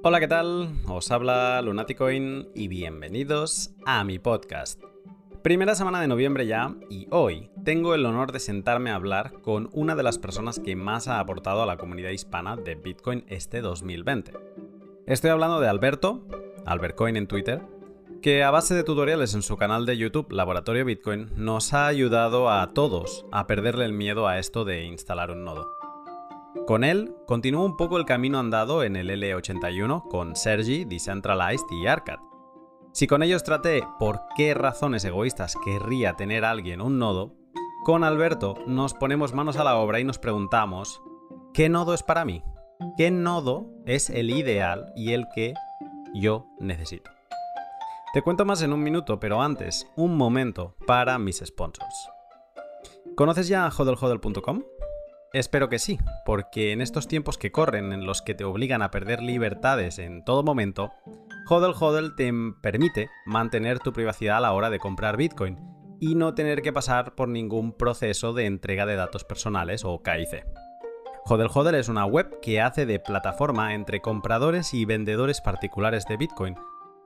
Hola, ¿qué tal? Os habla Lunaticoin y bienvenidos a mi podcast. Primera semana de noviembre ya y hoy tengo el honor de sentarme a hablar con una de las personas que más ha aportado a la comunidad hispana de Bitcoin este 2020. Estoy hablando de Alberto, Albertcoin en Twitter, que a base de tutoriales en su canal de YouTube Laboratorio Bitcoin nos ha ayudado a todos a perderle el miedo a esto de instalar un nodo. Con él continúo un poco el camino andado en el L81 con Sergi, Decentralized y Arcad. Si con ellos traté por qué razones egoístas querría tener alguien un nodo, con Alberto nos ponemos manos a la obra y nos preguntamos, ¿qué nodo es para mí? ¿Qué nodo es el ideal y el que yo necesito? Te cuento más en un minuto, pero antes, un momento para mis sponsors. ¿Conoces ya hodlhodl.com? Espero que sí, porque en estos tiempos que corren en los que te obligan a perder libertades en todo momento, Hodl Hodl te permite mantener tu privacidad a la hora de comprar Bitcoin y no tener que pasar por ningún proceso de entrega de datos personales o KIC. Hodl Hodl es una web que hace de plataforma entre compradores y vendedores particulares de Bitcoin,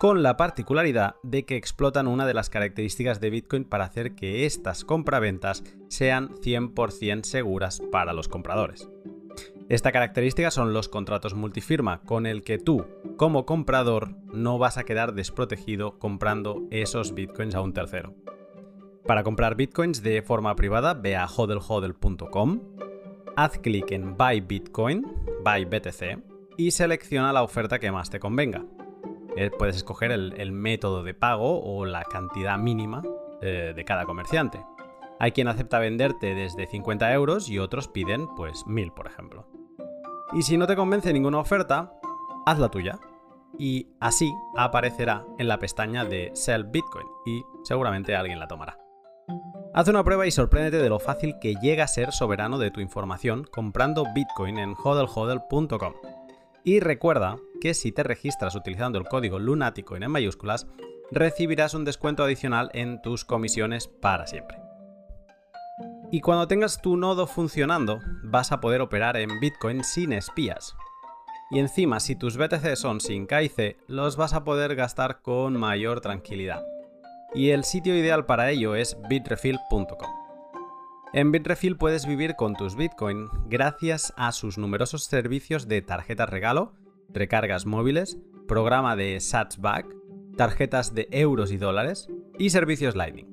con la particularidad de que explotan una de las características de Bitcoin para hacer que estas compraventas sean 100% seguras para los compradores. Esta característica son los contratos multifirma, con el que tú, como comprador, no vas a quedar desprotegido comprando esos bitcoins a un tercero. Para comprar bitcoins de forma privada, ve a hodlhodl.com, haz clic en Buy Bitcoin, Buy BTC, y selecciona la oferta que más te convenga. Eh, puedes escoger el, método de pago o la cantidad mínima eh, de cada comerciante. Hay quien acepta venderte desde 50 euros y otros piden pues 1000, por ejemplo. Y si no te convence ninguna oferta, haz la tuya. Y así aparecerá en la pestaña de Sell Bitcoin y seguramente alguien la tomará. Haz una prueba y sorpréndete de lo fácil que llega a ser soberano de tu información comprando Bitcoin en hodlhodl.com. Y recuerda que si te registras utilizando el código lunático en mayúsculas, recibirás un descuento adicional en tus comisiones para siempre. Y cuando tengas tu nodo funcionando, vas a poder operar en Bitcoin sin espías. Y encima, si tus BTC son sin KIC, los vas a poder gastar con mayor tranquilidad. Y el sitio ideal para ello es bitrefill.com. En Bitrefill puedes vivir con tus Bitcoin gracias a sus numerosos servicios de tarjetas regalo, recargas móviles, programa de Satsback, tarjetas de euros y dólares y servicios Lightning.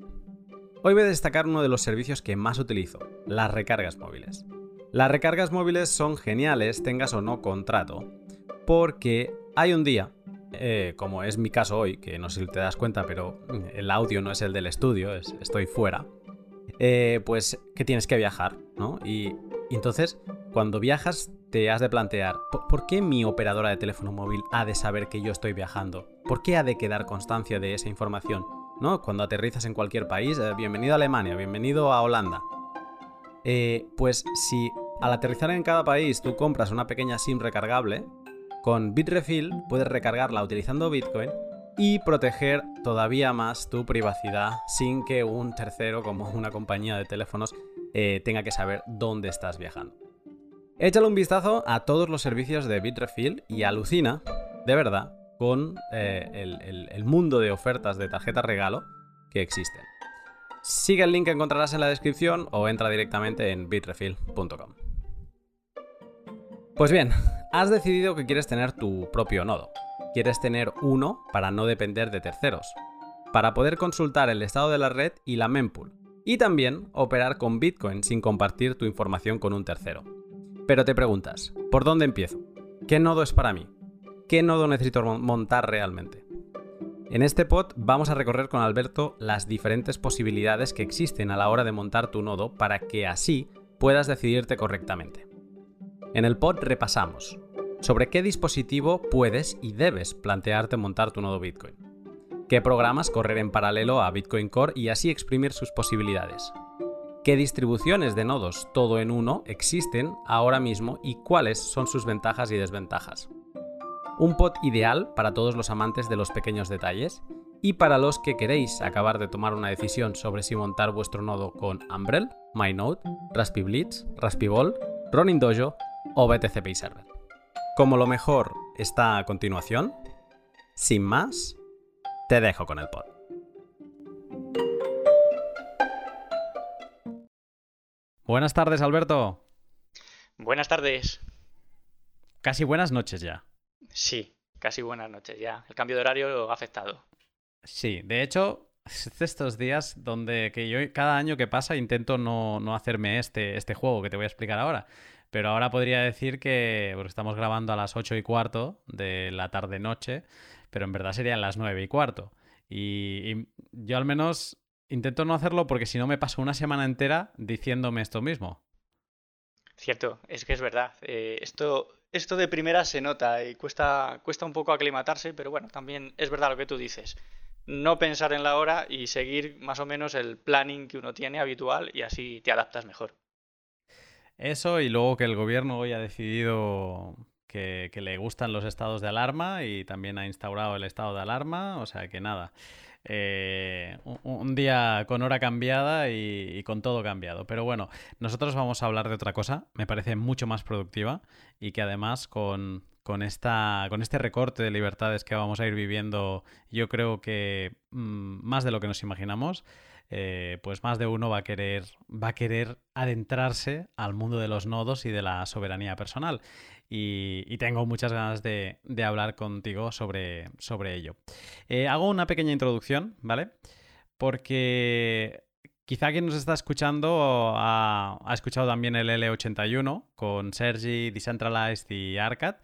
Hoy voy a destacar uno de los servicios que más utilizo, las recargas móviles. Las recargas móviles son geniales, tengas o no contrato, porque hay un día, eh, como es mi caso hoy, que no sé si te das cuenta, pero el audio no es el del estudio, estoy fuera, eh, pues que tienes que viajar, ¿no? Y, entonces, cuando viajas, te has de plantear, ¿por qué mi operadora de teléfono móvil ha de saber que yo estoy viajando? ¿Por qué ha de quedar constancia de esa información? ¿No? Cuando aterrizas en cualquier país, eh, bienvenido a Alemania, bienvenido a Holanda. Eh, pues si al aterrizar en cada país tú compras una pequeña SIM recargable, con Bitrefill puedes recargarla utilizando Bitcoin y proteger todavía más tu privacidad sin que un tercero como una compañía de teléfonos eh, tenga que saber dónde estás viajando. Échale un vistazo a todos los servicios de Bitrefill y alucina, de verdad, con eh, el, mundo de ofertas de tarjeta regalo que existen. Sigue el link que encontrarás en la descripción o entra directamente en bitrefill.com. Pues bien, has decidido que quieres tener tu propio nodo quieres tener uno para no depender de terceros, para poder consultar el estado de la red y la mempool, y también operar con Bitcoin sin compartir tu información con un tercero. Pero te preguntas, ¿por dónde empiezo? ¿Qué nodo es para mí? ¿Qué nodo necesito montar realmente? En este pod vamos a recorrer con Alberto las diferentes posibilidades que existen a la hora de montar tu nodo para que así puedas decidirte correctamente. En el pod repasamos sobre qué dispositivo puedes y debes plantearte montar tu nodo Bitcoin. Qué programas correr en paralelo a Bitcoin Core y así exprimir sus posibilidades. ¿Qué distribuciones de nodos todo en uno existen ahora mismo y cuáles son sus ventajas y desventajas? Un pod ideal para todos los amantes de los pequeños detalles y para los que queréis acabar de tomar una decisión sobre si montar vuestro nodo con Umbrel, MyNode, Raspberry Blitz, Ronin Dojo o BTC Pay Server. Como lo mejor está a continuación. Sin más, te dejo con el pod. Buenas tardes, Alberto. Buenas tardes. Casi buenas noches ya. Sí, casi buenas noches ya. El cambio de horario ha afectado. Sí, de hecho, es de estos días donde que yo cada año que pasa intento no, no hacerme este, este juego que te voy a explicar ahora. Pero ahora podría decir que porque estamos grabando a las 8 y cuarto de la tarde-noche, pero en verdad serían las 9 y cuarto. Y, yo al menos intento no hacerlo porque si no me paso una semana entera diciéndome esto mismo. Cierto, es que es verdad. Eh, esto, esto de primera se nota y cuesta, cuesta un poco aclimatarse, pero bueno, también es verdad lo que tú dices. No pensar en la hora y seguir más o menos el planning que uno tiene habitual y así te adaptas mejor. Eso y luego que el gobierno hoy ha decidido que, le gustan los estados de alarma y también ha instaurado el estado de alarma, o sea que nada. Eh, un, día con hora cambiada y, con todo cambiado. Pero bueno, nosotros vamos a hablar de otra cosa, me parece mucho más productiva y que además con, con, esta, con este recorte de libertades que vamos a ir viviendo, yo creo que mm, más de lo que nos imaginamos, eh, pues más de uno va a querer, va a querer adentrarse al mundo de los nodos y de la soberanía personal. Y, tengo muchas ganas de, hablar contigo sobre, sobre ello. Eh, hago una pequeña introducción, ¿vale? Porque quizá quien nos está escuchando ha, escuchado también el L81 con Sergi, Decentralized y Arcad.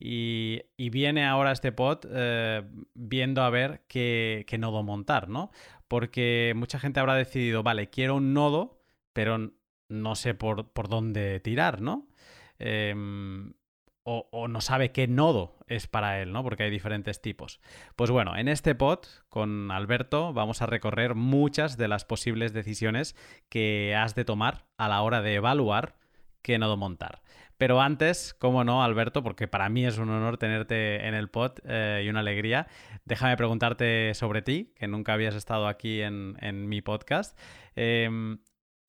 Y, viene ahora este pod eh, viendo a ver qué, nodo montar, ¿no? porque mucha gente habrá decidido, vale, quiero un nodo, pero no sé por, dónde tirar, ¿no? Em, o, no sabe qué nodo es para él, ¿no? Porque hay diferentes tipos. Pues bueno, en este pod con Alberto vamos a recorrer muchas de las posibles decisiones que has de tomar a la hora de evaluar qué nodo montar. Pero antes, como no, Alberto, porque para mí es un honor tenerte en el pod eh, y una alegría, déjame preguntarte sobre ti, que nunca habías estado aquí en, mi podcast. Em,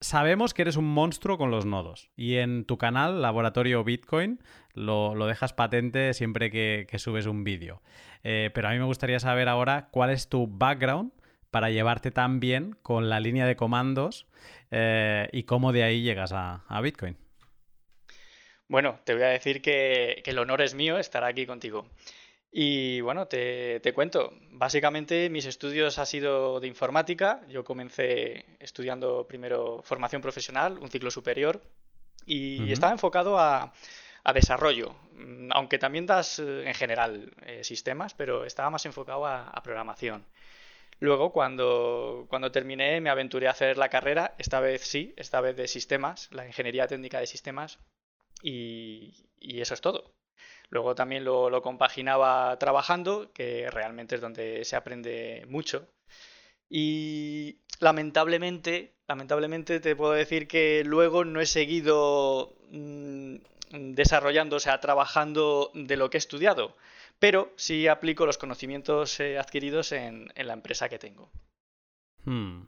sabemos que eres un monstruo con los nodos y en tu canal, Laboratorio Bitcoin, lo, dejas patente siempre que, subes un vídeo. Eh, pero a mí me gustaría saber ahora cuál es tu background para llevarte tan bien con la línea de comandos eh, y cómo de ahí llegas a Bitcoin. Bueno, te voy a decir que, el honor es mío estar aquí contigo. Y bueno, te, cuento. Básicamente mis estudios han sido de informática. Yo comencé estudiando primero formación profesional, un ciclo superior, y estaba enfocado a, desarrollo, aunque también das eh, en general eh, sistemas, pero estaba más enfocado a, a programación. Luego, cuando, cuando, terminé, me aventuré a hacer la carrera, esta vez sí, esta vez de sistemas, la ingeniería técnica de sistemas, y, eso es todo. Luego también lo, compaginaba trabajando, que realmente es donde se aprende mucho. Y lamentablemente, lamentablemente te puedo decir que luego no he seguido mm, desarrollando, o sea, trabajando de lo que he estudiado, pero sí aplico los conocimientos eh, adquiridos en, la empresa que tengo. Hmm.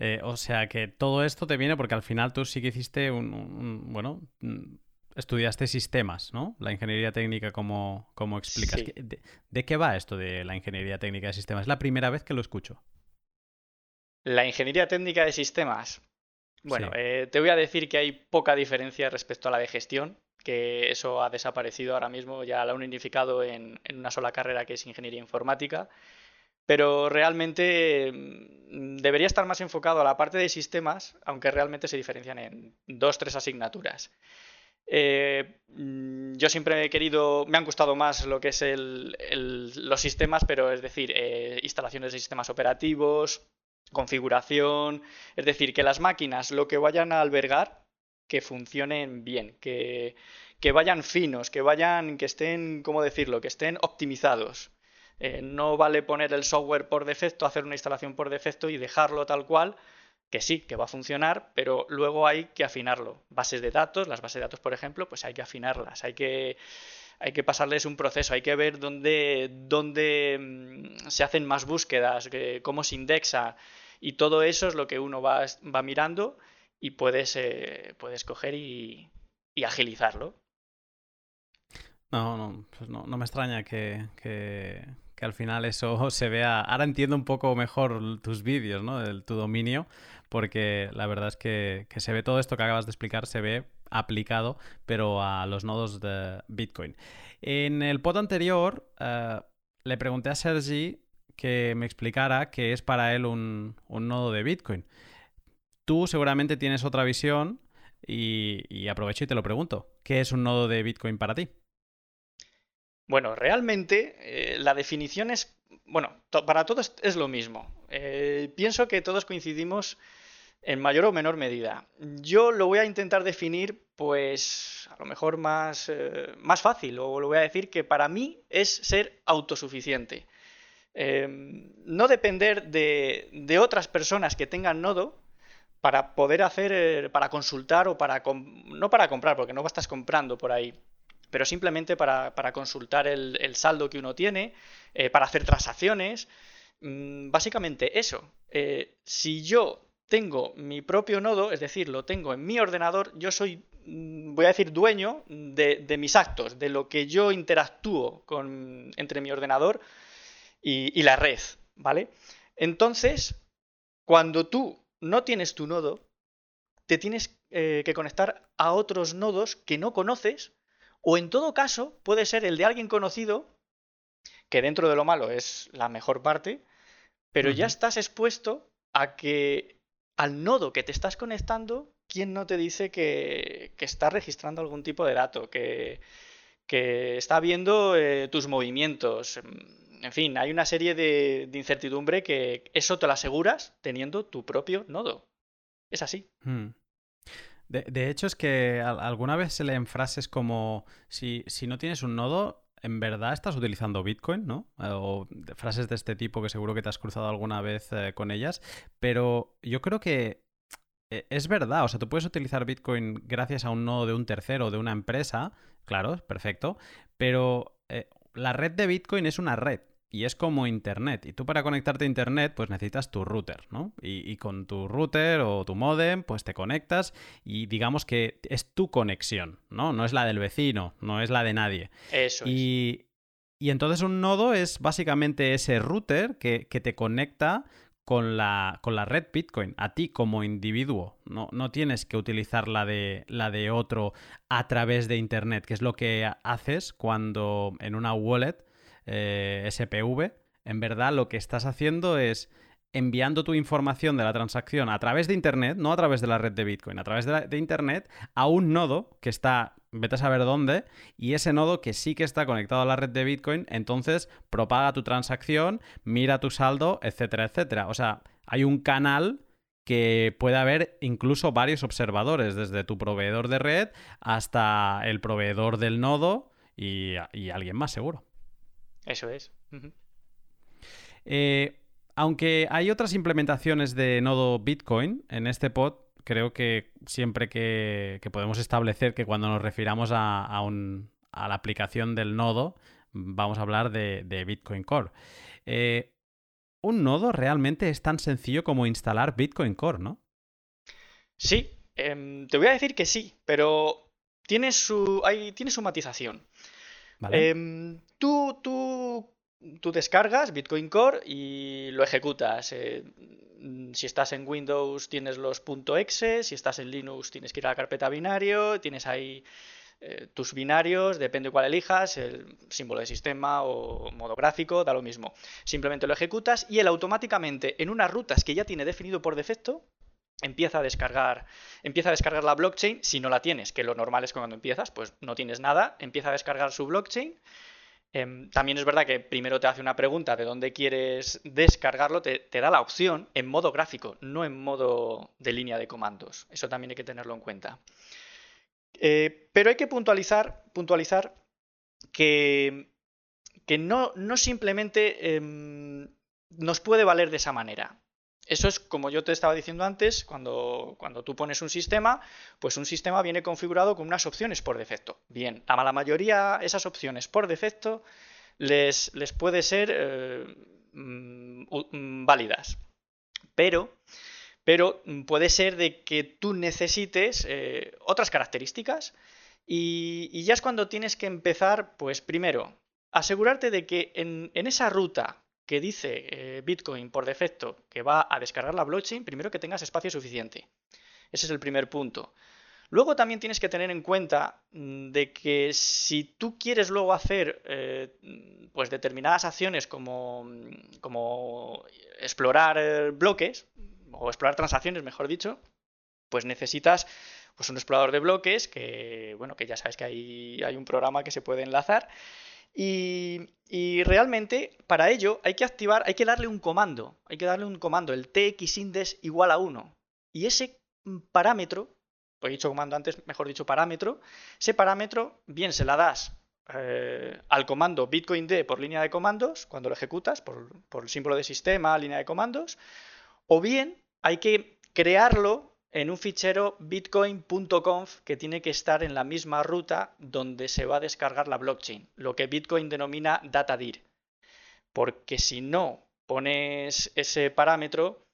Eh, o sea que todo esto te viene porque al final tú sí que hiciste un, bueno, mm, estudiaste sistemas, ¿no? La ingeniería técnica, como, como explicas. De, qué va esto de la ingeniería técnica de sistemas? Es la primera vez que lo escucho. La ingeniería técnica de sistemas. Bueno, eh, te voy a decir que hay poca diferencia respecto a la de gestión, que eso ha desaparecido ahora mismo, ya la han unificado en una sola carrera que es ingeniería informática pero realmente mm, debería estar más enfocado a la parte de sistemas, aunque realmente se diferencian en dos, tres asignaturas. Eh, mm, yo siempre he querido, me han gustado más lo que es los sistemas, pero es decir, eh, instalaciones de sistemas operativos, configuración, es decir, que las máquinas lo que vayan a albergar, que funcionen bien, que, que vayan finos, que vayan, que estén, ¿cómo decirlo?, que estén optimizados. Eh, no vale poner el software por defecto, hacer una instalación por defecto y dejarlo tal cual, que sí, que va a funcionar, pero luego hay que afinarlo. Bases de datos, las bases de datos, por ejemplo, pues hay que afinarlas, hay que, hay que pasarles un proceso, hay que ver dónde, dónde mm, se hacen más búsquedas, cómo se indexa, y todo eso es lo que uno va, va mirando y puedes, eh, puedes coger y agilizarlo. No, no, pues no, me extraña que, al final eso se vea. Ahora entiendo un poco mejor tus vídeos, ¿no? Tu dominio, porque la verdad es que, se ve todo esto que acabas de explicar, se ve aplicado, pero a los nodos de Bitcoin. En el pod anterior eh, le pregunté a Sergi que me explicara qué es para él un, nodo de Bitcoin. Tú seguramente tienes otra visión y, aprovecho y te lo pregunto. ¿Qué es un nodo de Bitcoin para ti? Bueno, realmente eh, la definición es, bueno, para todos es lo mismo. Eh, pienso que todos coincidimos en mayor o menor medida. Yo lo voy a intentar definir, pues, a lo mejor más, eh, más fácil, o lo voy a decir que para mí es ser autosuficiente. Em, no depender de, de, otras personas que tengan nodo para poder hacer, eh, para consultar o para, no para comprar, porque no estás comprando por ahí, pero simplemente para, consultar el, saldo que uno tiene, eh, para hacer transacciones. Mm, básicamente eso. si yo tengo mi propio nodo, es decir, lo tengo en mi ordenador, yo soy, mm, voy a decir, dueño de, mis actos, de lo que yo interactúo con, entre mi ordenador y, la red, ¿vale? Entonces, cuando tú no tienes tu nodo, te tienes eh, que conectar a otros nodos que no conoces, o en todo caso, puede ser el de alguien conocido, que dentro de lo malo es la mejor parte, pero ya estás expuesto a que al nodo que te estás conectando, ¿quién no te dice que, está registrando algún tipo de dato? Que, está viendo eh, tus movimientos. En fin, hay una serie de, incertidumbre que eso te lo aseguras teniendo tu propio nodo. Es así. Hmm. De, hecho, es que alguna vez se leen frases como si, si no tienes un nodo, en verdad estás utilizando Bitcoin, ¿no? Eh, o frases de este tipo que seguro que te has cruzado alguna vez eh, con ellas, pero yo creo que eh, es verdad, o sea, tú puedes utilizar Bitcoin gracias a un nodo de un tercero de una empresa, claro, perfecto, pero la red de Bitcoin es una red y es como Internet. Y tú para conectarte a Internet, pues necesitas tu router, ¿no? Y, con tu router o tu modem, pues te conectas y digamos que es tu conexión, ¿no? No es la del vecino, no es la de nadie. Eso y, es. Y entonces un nodo es básicamente ese router que, te conecta con la, con la, red Bitcoin, a ti como individuo. No, no, tienes que utilizar la de, la de otro a través de Internet, que es lo que haces cuando en una wallet eh, SPV, en verdad lo que estás haciendo es enviando tu información de la transacción a través de Internet, no a través de la red de Bitcoin, a través de, Internet a un nodo que está, vete a saber dónde, y ese nodo que sí que está conectado a la red de Bitcoin, entonces propaga tu transacción, mira tu saldo, etcétera, etcétera. O sea, hay un canal que puede haber incluso varios observadores, desde tu proveedor de red hasta el proveedor del nodo y alguien más seguro. Eso es. Eh, aunque hay otras implementaciones de nodo Bitcoin en este pod, creo que siempre que, podemos establecer que cuando nos refiramos a, la aplicación del nodo, vamos a hablar de, Bitcoin Core. Eh, un nodo realmente es tan sencillo como instalar Bitcoin Core, ¿no? Sí, em, te voy a decir que sí, pero tiene su, hay, tiene su matización. Em, tú, tú, descargas Bitcoin Core y lo ejecutas. Eh, si estás en Windows tienes los .exe, si estás en Linux tienes que ir a la carpeta binario, tienes ahí eh, tus binarios, depende cuál elijas, el símbolo de sistema o modo gráfico, da lo mismo. Simplemente lo ejecutas y él automáticamente en unas rutas que ya tiene definido por defecto, empieza a descargar empieza a descargar la blockchain si no la tienes que lo normal es que cuando empiezas pues no tienes nada empieza a descargar su blockchain. Em, también es verdad que primero te hace una pregunta de dónde quieres descargarlo te, da la opción en modo gráfico no en modo de línea de comandos. Eso también hay que tenerlo en cuenta. Eh, pero hay que puntualizar puntualizar que que no, no simplemente em, nos puede valer de esa manera eso es como yo te estaba diciendo antes, cuando, cuando, tú pones un sistema, pues un sistema viene configurado con unas opciones por defecto. Bien, a la mayoría esas opciones por defecto les, les puede ser eh, mm, mm, válidas. Pero, pero puede ser de que tú necesites eh, otras características Y, ya es cuando tienes que empezar, pues primero, asegurarte de que en, esa ruta que dice eh, Bitcoin por defecto que va a descargar la blockchain, primero que tengas espacio suficiente. Ese es el primer punto. Luego también tienes que tener en cuenta mm, de que si tú quieres luego hacer eh, pues determinadas acciones como, mm, como explorar eh, bloques o explorar transacciones, mejor dicho, pues necesitas pues un explorador de bloques que, bueno, que ya sabes que hay, hay un programa que se puede enlazar. Y, realmente para ello hay que activar, hay que darle un comando, hay que darle un comando, el txindex igual a 1. Y ese parámetro he dicho comando antes, mejor dicho parámetro, ese parámetro bien se la das eh, al comando bitcoin d por línea de comandos, cuando lo ejecutas, por, el símbolo de sistema, línea de comandos, o bien hay que crearlo en un fichero bitcoin.conf que tiene que estar en la misma ruta donde se va a descargar la blockchain, lo que Bitcoin denomina datadir. Porque si no pones ese parámetro,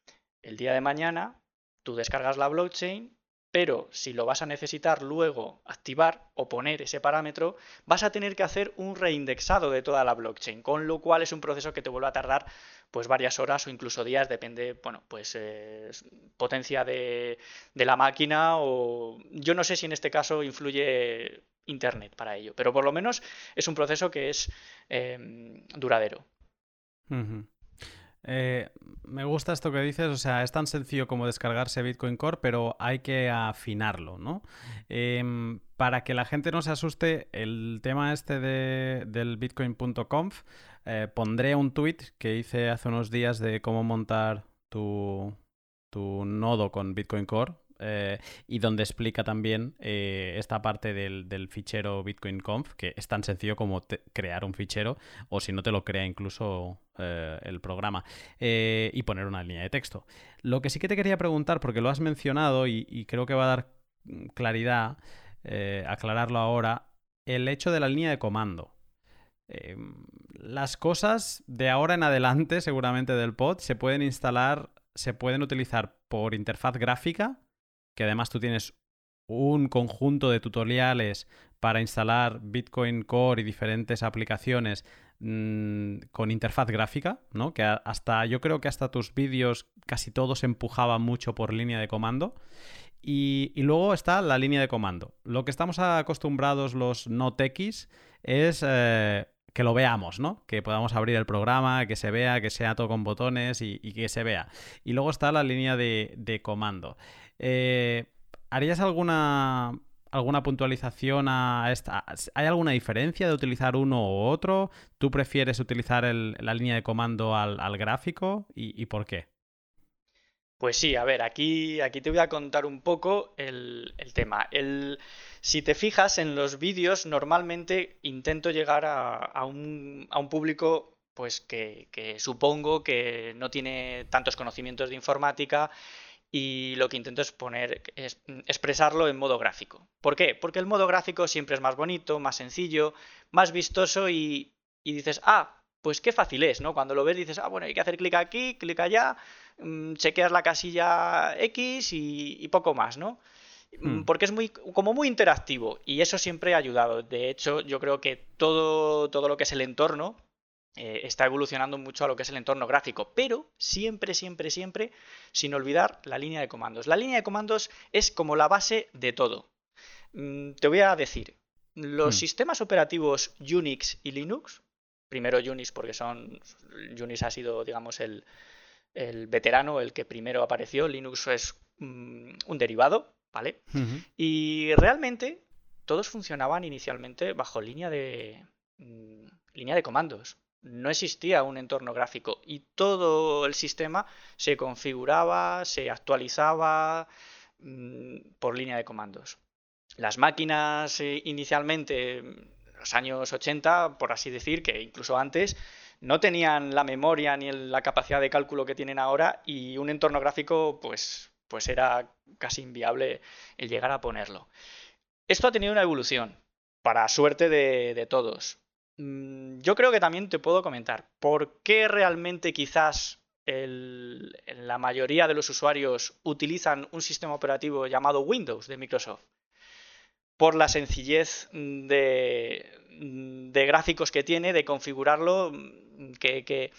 el día de mañana tú descargas la blockchain pero si lo vas a necesitar luego activar o poner ese parámetro, vas a tener que hacer un reindexado de toda la blockchain, con lo cual es un proceso que te vuelve a tardar pues varias horas o incluso días, depende, bueno, pues eh, potencia de, la máquina o yo no sé si en este caso influye internet para ello, pero por lo menos es un proceso que es em, duradero. Eh, me gusta esto que dices, o sea, es tan sencillo como descargarse Bitcoin Core, pero hay que afinarlo, ¿no? Em, para que la gente no se asuste, el tema este de, del bitcoin.conf, eh, pondré un tweet que hice hace unos días de cómo montar tu, tu nodo con Bitcoin Core, eh, y donde explica también eh, esta parte del, fichero Bitcoin Conf, que es tan sencillo como crear un fichero, o si no te lo crea incluso el programa, y poner una línea de texto. Lo que sí que te quería preguntar, porque lo has mencionado y, creo que va a dar claridad, aclararlo ahora, el hecho de la línea de comando. Las cosas de ahora en adelante, seguramente del pod, se pueden instalar, se pueden utilizar por interfaz gráfica que además tú tienes un conjunto de tutoriales para instalar Bitcoin Core y diferentes aplicaciones mm, con interfaz gráfica, ¿no? Que hasta yo creo que hasta tus vídeos casi todos empujaban mucho por línea de comando. Y, luego está la línea de comando. Lo que estamos acostumbrados los no techies es eh, que lo veamos, ¿no? Que podamos abrir el programa, que se vea, que sea todo con botones y, que se vea. Y luego está la línea de, de comando. Eh, ¿Harías alguna, alguna puntualización a esta? ¿Hay alguna diferencia de utilizar uno u otro? ¿Tú prefieres utilizar la línea de comando al, gráfico? ¿Y, por qué? Pues sí, a ver, aquí, aquí te voy a contar un poco el, tema. Si te fijas en los vídeos, normalmente intento llegar a, un, público pues que, supongo que no tiene tantos conocimientos de informática y lo que intento es poner, es expresarlo en modo gráfico. ¿Por qué? Porque el modo gráfico siempre es más bonito, más sencillo, más vistoso y, dices, ah, pues qué fácil es, ¿no? Cuando lo ves dices, ah, bueno, hay que hacer clic aquí, clic allá, mm, chequeas la casilla X y, poco más, ¿no? Mm, hmm. Porque es muy, como muy interactivo y eso siempre ha ayudado. De hecho, yo creo que todo, todo lo que es el entorno eh, está evolucionando mucho a lo que es el entorno gráfico, pero siempre, siempre, siempre sin olvidar la línea de comandos. La línea de comandos es como la base de todo. Mm, te voy a decir, los hmm. sistemas operativos Unix y Linux, primero Unix porque son, Unix ha sido, digamos, el, veterano, el que primero apareció, Linux es mm, un derivado, ¿vale? Y realmente todos funcionaban inicialmente bajo línea de, mm, línea de comandos no existía un entorno gráfico y todo el sistema se configuraba, se actualizaba mm, por línea de comandos. Las máquinas eh, inicialmente, en los años 80, por así decir, que incluso antes, no tenían la memoria ni la capacidad de cálculo que tienen ahora y un entorno gráfico pues, pues era casi inviable el llegar a ponerlo. Esto ha tenido una evolución, para suerte de todos. Mm, yo creo que también te puedo comentar por qué realmente quizás la mayoría de los usuarios utilizan un sistema operativo llamado Windows de Microsoft. por la sencillez de, de gráficos que tiene, de configurarlo, que,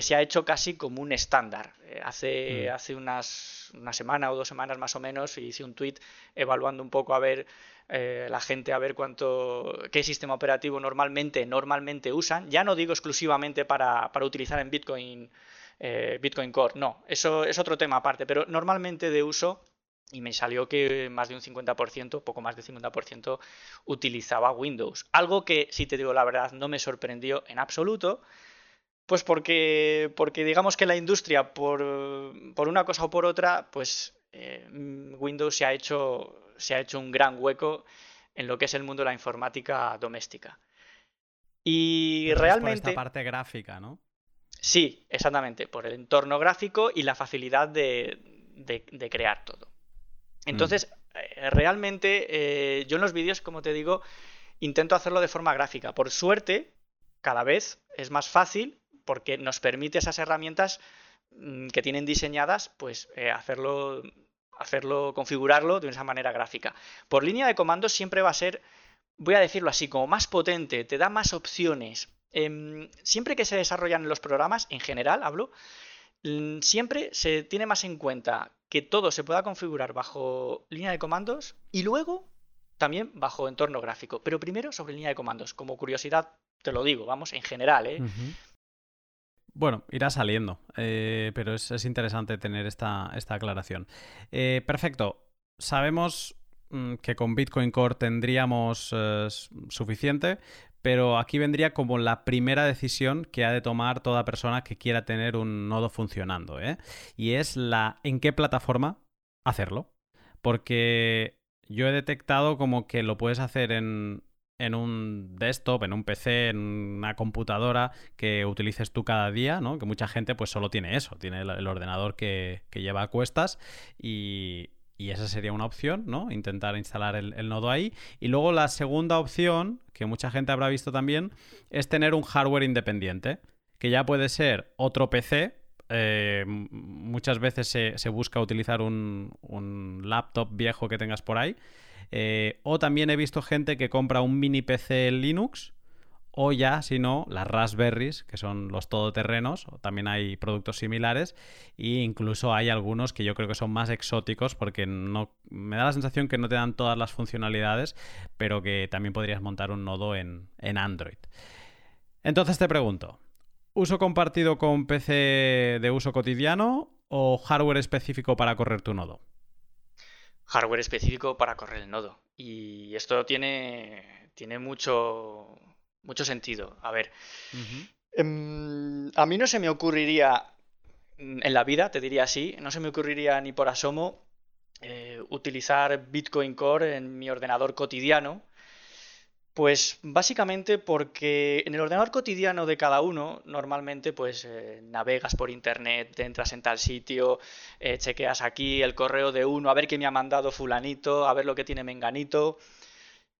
se ha hecho casi como un estándar. Eh, hace, mm. hace unas, una semana o dos semanas más o menos hice un tweet evaluando un poco a ver eh, la gente a ver cuánto qué sistema operativo normalmente normalmente usan. Ya no digo exclusivamente para, para utilizar en Bitcoin eh, Bitcoin Core, no, eso es otro tema aparte, pero normalmente de uso y me salió que más de un 50%, poco más de 50%, utilizaba Windows. Algo que, si te digo la verdad, no me sorprendió en absoluto, pues porque, porque digamos que la industria, por, una cosa o por otra, pues eh, Windows se ha, hecho, se ha hecho un gran hueco en lo que es el mundo de la informática doméstica. Y realmente... Por esta parte gráfica, ¿no? Sí, exactamente, por el entorno gráfico y la facilidad de crear todo. Entonces, eh, realmente eh, yo en los vídeos, como te digo, intento hacerlo de forma gráfica. Por suerte, cada vez es más fácil porque nos permite esas herramientas mm, que tienen diseñadas, pues eh, hacerlo, hacerlo, configurarlo de esa manera gráfica. Por línea de comandos siempre va a ser, voy a decirlo así, como más potente, te da más opciones. Em, siempre que se desarrollan los programas, en general hablo, mm, siempre se tiene más en cuenta que todo se pueda configurar bajo línea de comandos y luego también bajo entorno gráfico. Pero primero sobre línea de comandos. Como curiosidad, te lo digo, vamos, en general. ¿eh? Bueno, irá saliendo, eh, pero es, interesante tener esta, esta aclaración. Eh, perfecto. Sabemos mm, que con Bitcoin Core tendríamos suficiente, pero aquí vendría como la primera decisión que ha de tomar toda persona que quiera tener un nodo funcionando, ¿eh? Y es la en qué plataforma hacerlo. Porque yo he detectado como que lo puedes hacer en, en un desktop, en un PC, en una computadora que utilices tú cada día, ¿no? Que mucha gente pues solo tiene eso, tiene el, ordenador que, que lleva a cuestas y, y esa sería una opción, ¿no? Intentar instalar el, nodo ahí. Y luego la segunda opción, que mucha gente habrá visto también, es tener un hardware independiente, que ya puede ser otro PC. Eh, muchas veces se, busca utilizar un, laptop viejo que tengas por ahí. Eh, o también he visto gente que compra un mini PC Linux o ya, si no, las Raspberries, que son los todoterrenos, también hay productos similares, e incluso hay algunos que yo creo que son más exóticos porque no me da la sensación que no te dan todas las funcionalidades, pero que también podrías montar un nodo en, en Android. Entonces te pregunto, ¿uso compartido con PC de uso cotidiano o hardware específico para correr tu nodo? Hardware específico para correr el nodo. Y esto tiene, tiene mucho, mucho sentido. A ver, em, a mí no se me ocurriría mm, en la vida, te diría así, no se me ocurriría ni por asomo eh, utilizar Bitcoin Core en mi ordenador cotidiano. Pues básicamente porque en el ordenador cotidiano de cada uno normalmente pues eh, navegas por internet, entras en tal sitio, eh, chequeas aquí el correo de uno, a ver qué me ha mandado fulanito, a ver lo que tiene menganito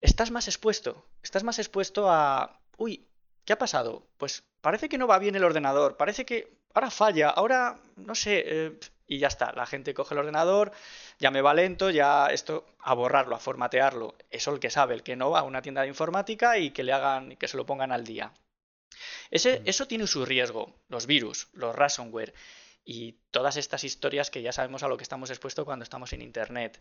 estás más expuesto, estás más expuesto a, uy, ¿qué ha pasado? Pues parece que no va bien el ordenador, parece que ahora falla, ahora, no sé, eh, y ya está, la gente coge el ordenador, ya me va lento, ya esto, a borrarlo, a formatearlo, eso el que sabe, el que no va a una tienda de informática y que le hagan, que se lo pongan al día. Ese, mm. Eso tiene su riesgo, los virus, los ransomware y todas estas historias que ya sabemos a lo que estamos expuestos cuando estamos en Internet.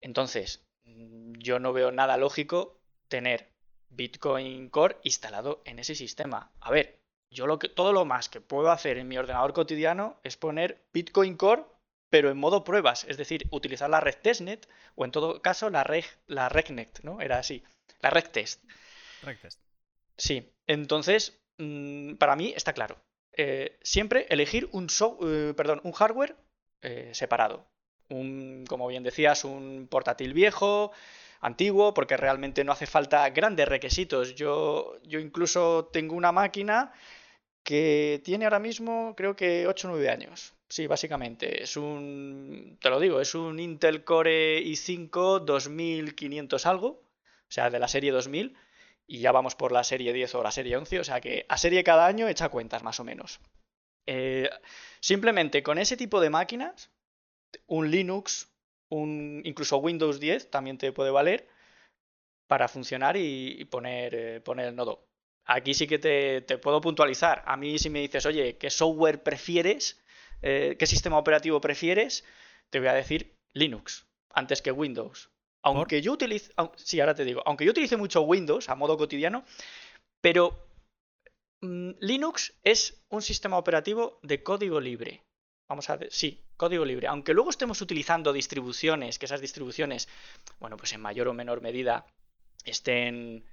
Entonces, Mm, yo no veo nada lógico tener Bitcoin Core instalado en ese sistema. A ver, yo lo que, todo lo más que puedo hacer en mi ordenador cotidiano es poner Bitcoin Core, pero en modo pruebas, es decir, utilizar la red testnet o en todo caso la red, la RegNet, ¿no? Era así, la red test. Sí, entonces, mm, para mí está claro. Eh, siempre elegir un, eh, perdón, un hardware eh, separado un, como bien decías, un portátil viejo, antiguo, porque realmente no hace falta grandes requisitos. Yo, yo incluso tengo una máquina que tiene ahora mismo creo que 8 o 9 años. Sí, básicamente. Es un, te lo digo, es un Intel Core i5 2500 algo, o sea, de la serie 2000, y ya vamos por la serie 10 o la serie 11, o sea que a serie cada año echa cuentas más o menos. Eh, simplemente con ese tipo de máquinas un Linux, un, incluso Windows 10 también te puede valer, para funcionar y, poner, eh, poner el nodo. Aquí sí que te, puedo puntualizar. A mí si me dices, oye, ¿qué software prefieres? Eh, ¿Qué sistema operativo prefieres? Te voy a decir Linux antes que Windows. Aunque yo utilice, sí, ahora te digo, aunque yo utilice mucho Windows a modo cotidiano, pero mm, Linux es un sistema operativo de código libre. Vamos a ver, sí, código libre. Aunque luego estemos utilizando distribuciones, que esas distribuciones, bueno, pues en mayor o menor medida estén,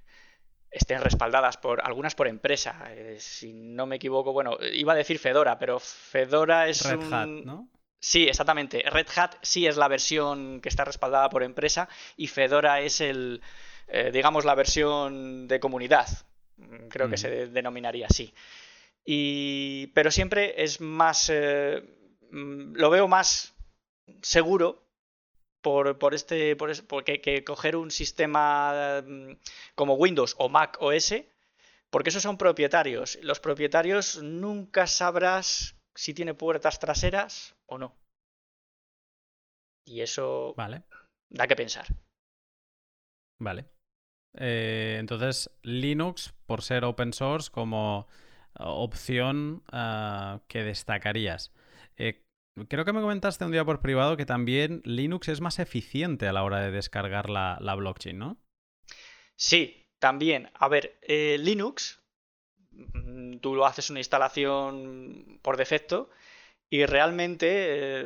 estén respaldadas por algunas por empresa. Eh, si no me equivoco, bueno, iba a decir Fedora, pero Fedora es Red Hat, ¿no? Sí, exactamente. Red Hat sí es la versión que está respaldada por empresa y Fedora es el, eh, digamos, la versión de comunidad. Creo que se denominaría así. Y, pero siempre es más, eh, lo veo más seguro por, por este, por, porque que coger un sistema mm, como Windows o Mac OS, porque esos son propietarios. Los propietarios nunca sabrás si tiene puertas traseras o no. Y eso vale. da que pensar. Vale. Eh, entonces, Linux, por ser open source, como opción ah, que destacarías. Eh, creo que me comentaste un día por privado que también Linux es más eficiente a la hora de descargar la, blockchain, ¿no? Sí, también. A ver, eh, Linux Mm, tú lo haces una instalación por defecto y realmente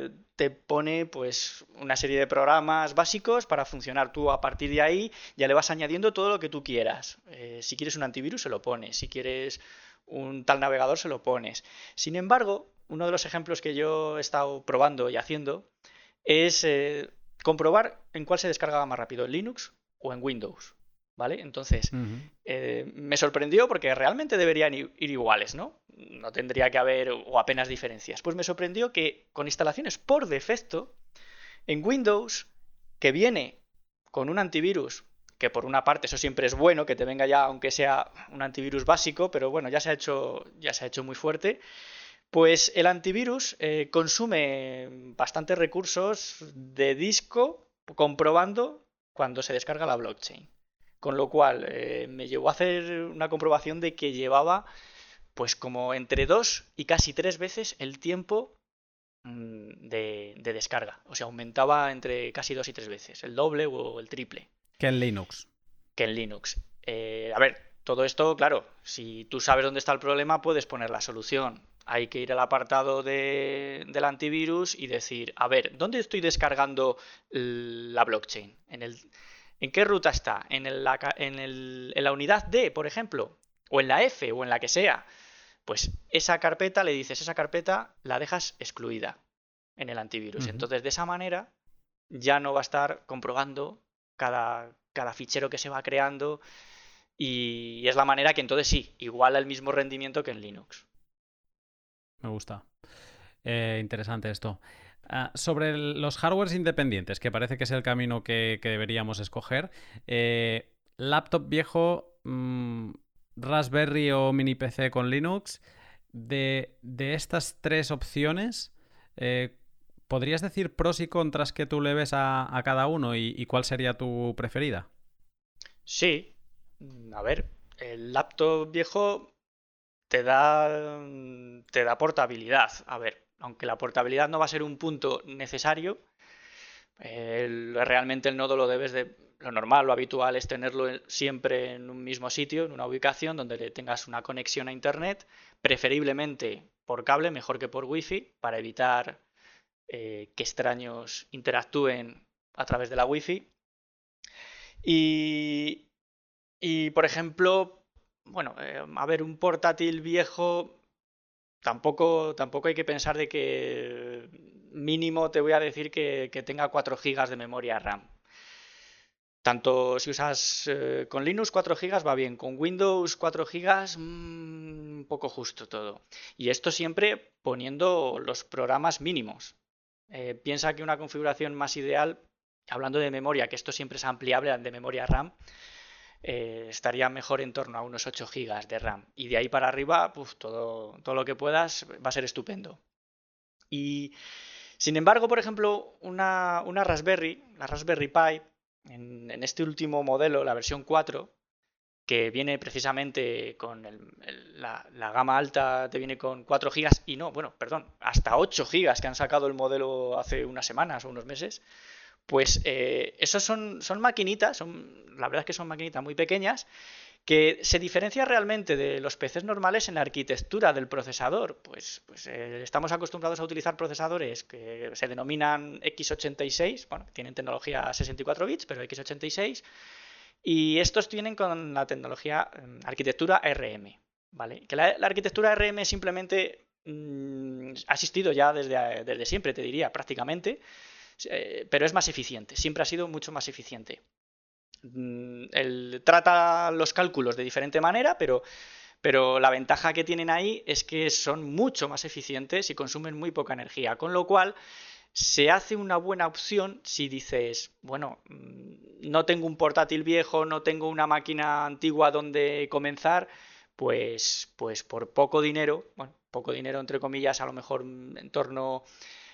eh, te pone pues una serie de programas básicos para funcionar. Tú a partir de ahí ya le vas añadiendo todo lo que tú quieras. Eh, si quieres un antivirus se lo pones, si quieres un tal navegador se lo pones. Sin embargo, uno de los ejemplos que yo he estado probando y haciendo es eh, comprobar en cuál se descargaba más rápido, en Linux o en Windows. ¿Vale? Entonces, eh, me sorprendió porque realmente deberían ir iguales, ¿no? No tendría que haber o apenas diferencias. Pues me sorprendió que con instalaciones por defecto, en Windows, que viene con un antivirus, que por una parte eso siempre es bueno, que te venga ya, aunque sea un antivirus básico, pero bueno, ya se ha hecho, ya se ha hecho muy fuerte. Pues el antivirus eh, consume bastantes recursos de disco comprobando cuando se descarga la blockchain. Con lo cual eh, me llevó a hacer una comprobación de que llevaba pues como entre dos y casi tres veces el tiempo mm, de, descarga. O sea, aumentaba entre casi dos y tres veces, el doble o el triple. Que en Linux. Que en Linux. Eh, a ver, todo esto, claro, si tú sabes dónde está el problema, puedes poner la solución. Hay que ir al apartado de, del antivirus y decir, a ver, ¿dónde estoy descargando la blockchain? En el, ¿En qué ruta está? ¿En, la, en, la unidad D, por ejemplo? ¿O en la F? ¿O en la que sea? Pues esa carpeta, le dices, esa carpeta la dejas excluida en el antivirus. Entonces, de esa manera, ya no va a estar comprobando cada, cada fichero que se va creando. Y es la manera que entonces sí, iguala el mismo rendimiento que en Linux. Me gusta. Eh, interesante esto. Ah, sobre los hardwares independientes, que parece que es el camino que, deberíamos escoger. Eh, laptop viejo, mm, Raspberry o mini PC con Linux. De, estas tres opciones, eh, ¿podrías decir pros y contras que tú le ves a, cada uno y, cuál sería tu preferida? Sí. A ver, el laptop viejo te da, te da portabilidad. A ver, aunque la portabilidad no va a ser un punto necesario, realmente el nodo lo debes de... Lo normal, lo habitual es tenerlo siempre en un mismo sitio, en una ubicación donde tengas una conexión a Internet, preferiblemente por cable, mejor que por Wi-Fi, para evitar eh, que extraños interactúen a través de la Wi-Fi. Y, y por ejemplo, bueno, eh, a ver, un portátil viejo tampoco, tampoco hay que pensar de que mínimo te voy a decir que, tenga 4 GB de memoria RAM. Tanto si usas eh, con Linux 4 GB va bien, con Windows 4 GB un poco justo todo. Y esto siempre poniendo los programas mínimos. Eh, piensa que una configuración más ideal, hablando de memoria, que esto siempre es ampliable de memoria RAM, eh, estaría mejor en torno a unos 8 GB de RAM. Y de ahí para arriba, todo, todo lo que puedas va a ser estupendo. Y sin embargo, por ejemplo, una, Raspberry, la Raspberry Pi, en, este último modelo, la versión 4, que viene precisamente con la, gama alta, te viene con 4 GB y no, bueno, perdón, hasta 8 GB que han sacado el modelo hace unas semanas o unos meses, pues eh, esos son, son maquinitas, son, la verdad es que son maquinitas muy pequeñas que se diferencia realmente de los PCs normales en la arquitectura del procesador. Pues, pues eh, estamos acostumbrados a utilizar procesadores que se denominan x86, bueno, tienen tecnología 64 bits, pero x86, y estos tienen con la tecnología mm, arquitectura ARM, ¿vale? Que la, arquitectura ARM simplemente mm, ha existido ya desde, desde, siempre, te diría, prácticamente, eh, pero es más eficiente, siempre ha sido mucho más eficiente. Mm, él trata los cálculos de diferente manera, pero, pero la ventaja que tienen ahí es que son mucho más eficientes y consumen muy poca energía, con lo cual se hace una buena opción si dices, bueno, mm, no tengo un portátil viejo, no tengo una máquina antigua donde comenzar, pues, pues por poco dinero, bueno, poco dinero entre comillas, a lo mejor en torno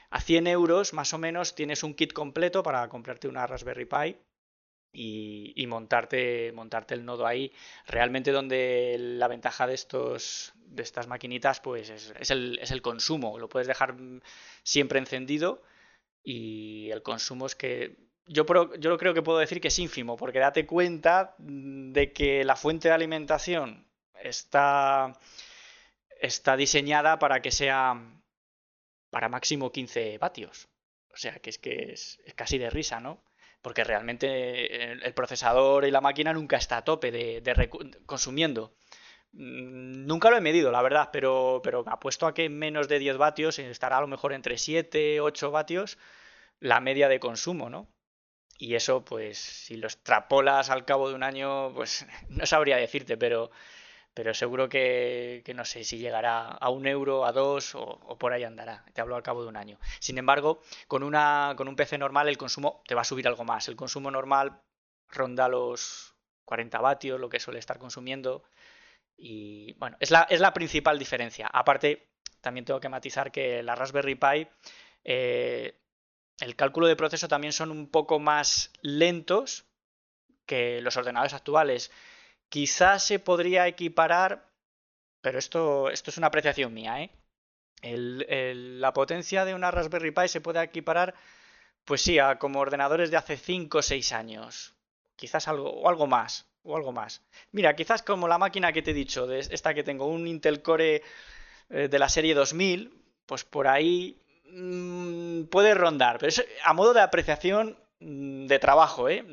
a 100 euros más o menos, tienes un kit completo para comprarte una Raspberry Pi y, montarte, montarte el nodo ahí. Realmente donde la ventaja de estos de estas maquinitas pues es, el, es el consumo. Lo puedes dejar siempre encendido y el consumo es que yo, yo creo que puedo decir que es ínfimo, porque date cuenta de que la fuente de alimentación está, está diseñada para que sea para máximo 15 vatios. O sea, que es que es casi de risa, ¿no? porque realmente el procesador y la máquina nunca está a tope de, consumiendo. Mm, nunca lo he medido, la verdad, pero, pero apuesto a que menos de 10 vatios estará a lo mejor entre 7, 8 vatios la media de consumo, ¿no? Y eso, pues, si lo extrapolas al cabo de un año, pues no sabría decirte, pero, pero seguro que, no sé si llegará a un euro, a dos o, por ahí andará. Te hablo al cabo de un año. Sin embargo, con, una, con un PC normal el consumo te va a subir algo más. El consumo normal ronda los 40 vatios, lo que suele estar consumiendo. Y bueno, es la, es la principal diferencia. Aparte, también tengo que matizar que la Raspberry Pi, eh, el cálculo de proceso también son un poco más lentos que los ordenadores actuales Quizás se podría equiparar, pero esto, esto es una apreciación mía, ¿eh? la potencia de una Raspberry Pi se puede equiparar, pues sí, a como ordenadores de hace 5 o 6 años. Quizás algo, o algo más, o algo más. Mira, quizás como la máquina que te he dicho, esta que tengo, un Intel Core eh, de la serie 2000, pues por ahí mm, puede rondar, pero es a modo de apreciación mm, de trabajo, ¿eh?